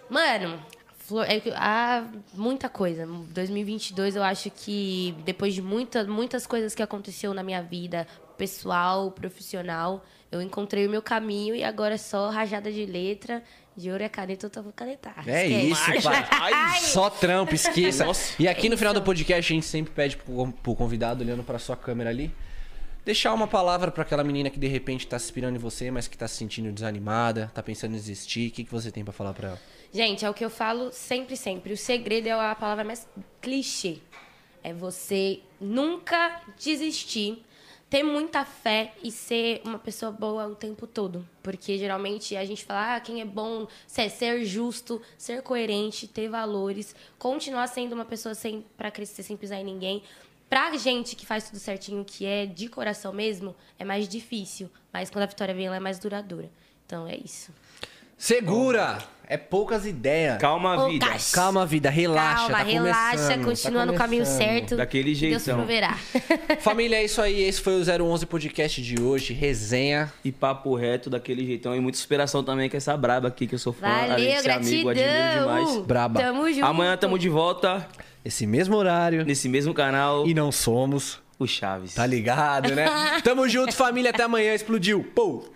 Mano, flor, é há muita coisa. 2022 eu acho que depois de muita, muitas coisas que aconteceu na minha vida, pessoal, profissional, eu encontrei o meu caminho e agora é só rajada de letra, de ouro e a caneta, eu vou canetar.
É
Esquece.
isso, (laughs) pai. Só trampo, esqueça. E aqui no
É
final do podcast a gente sempre pede pro, pro convidado, olhando pra sua câmera ali, deixar uma palavra pra aquela menina que de repente tá se inspirando em você, mas que tá se sentindo desanimada, tá pensando em desistir. O que, que você tem pra falar pra ela?
Gente, é o que eu falo sempre, sempre. O segredo é a palavra mais clichê. É você nunca desistir, ter muita fé e ser uma pessoa boa o tempo todo. Porque geralmente a gente fala, ah, quem é bom é ser justo, ser coerente, ter valores, continuar sendo uma pessoa sem para crescer sem pisar em ninguém. Pra gente que faz tudo certinho, que é de coração mesmo, é mais difícil. Mas quando a vitória vem, ela é mais duradoura. Então é isso.
Segura! É poucas ideias.
Calma,
Ô,
vida.
Calma, vida, relaxa.
Calma,
tá
relaxa,
começando,
continua
tá
no caminho certo.
Daquele
Deus
jeitão.
proverá. (laughs)
Família, é isso aí. Esse foi o 011 Podcast de hoje. Resenha.
E papo reto, daquele jeitão. E muita inspiração também com essa braba aqui, que eu sou fã. além
Valeu,
de ser amigo, admiro
gratidão.
demais.
Braba.
Tamo junto.
Amanhã tamo de volta,
Esse mesmo horário.
nesse mesmo canal,
E não somos.
o Chaves.
Tá ligado, né? (laughs) Tamo junto, família. Até amanhã. Explodiu. Pou!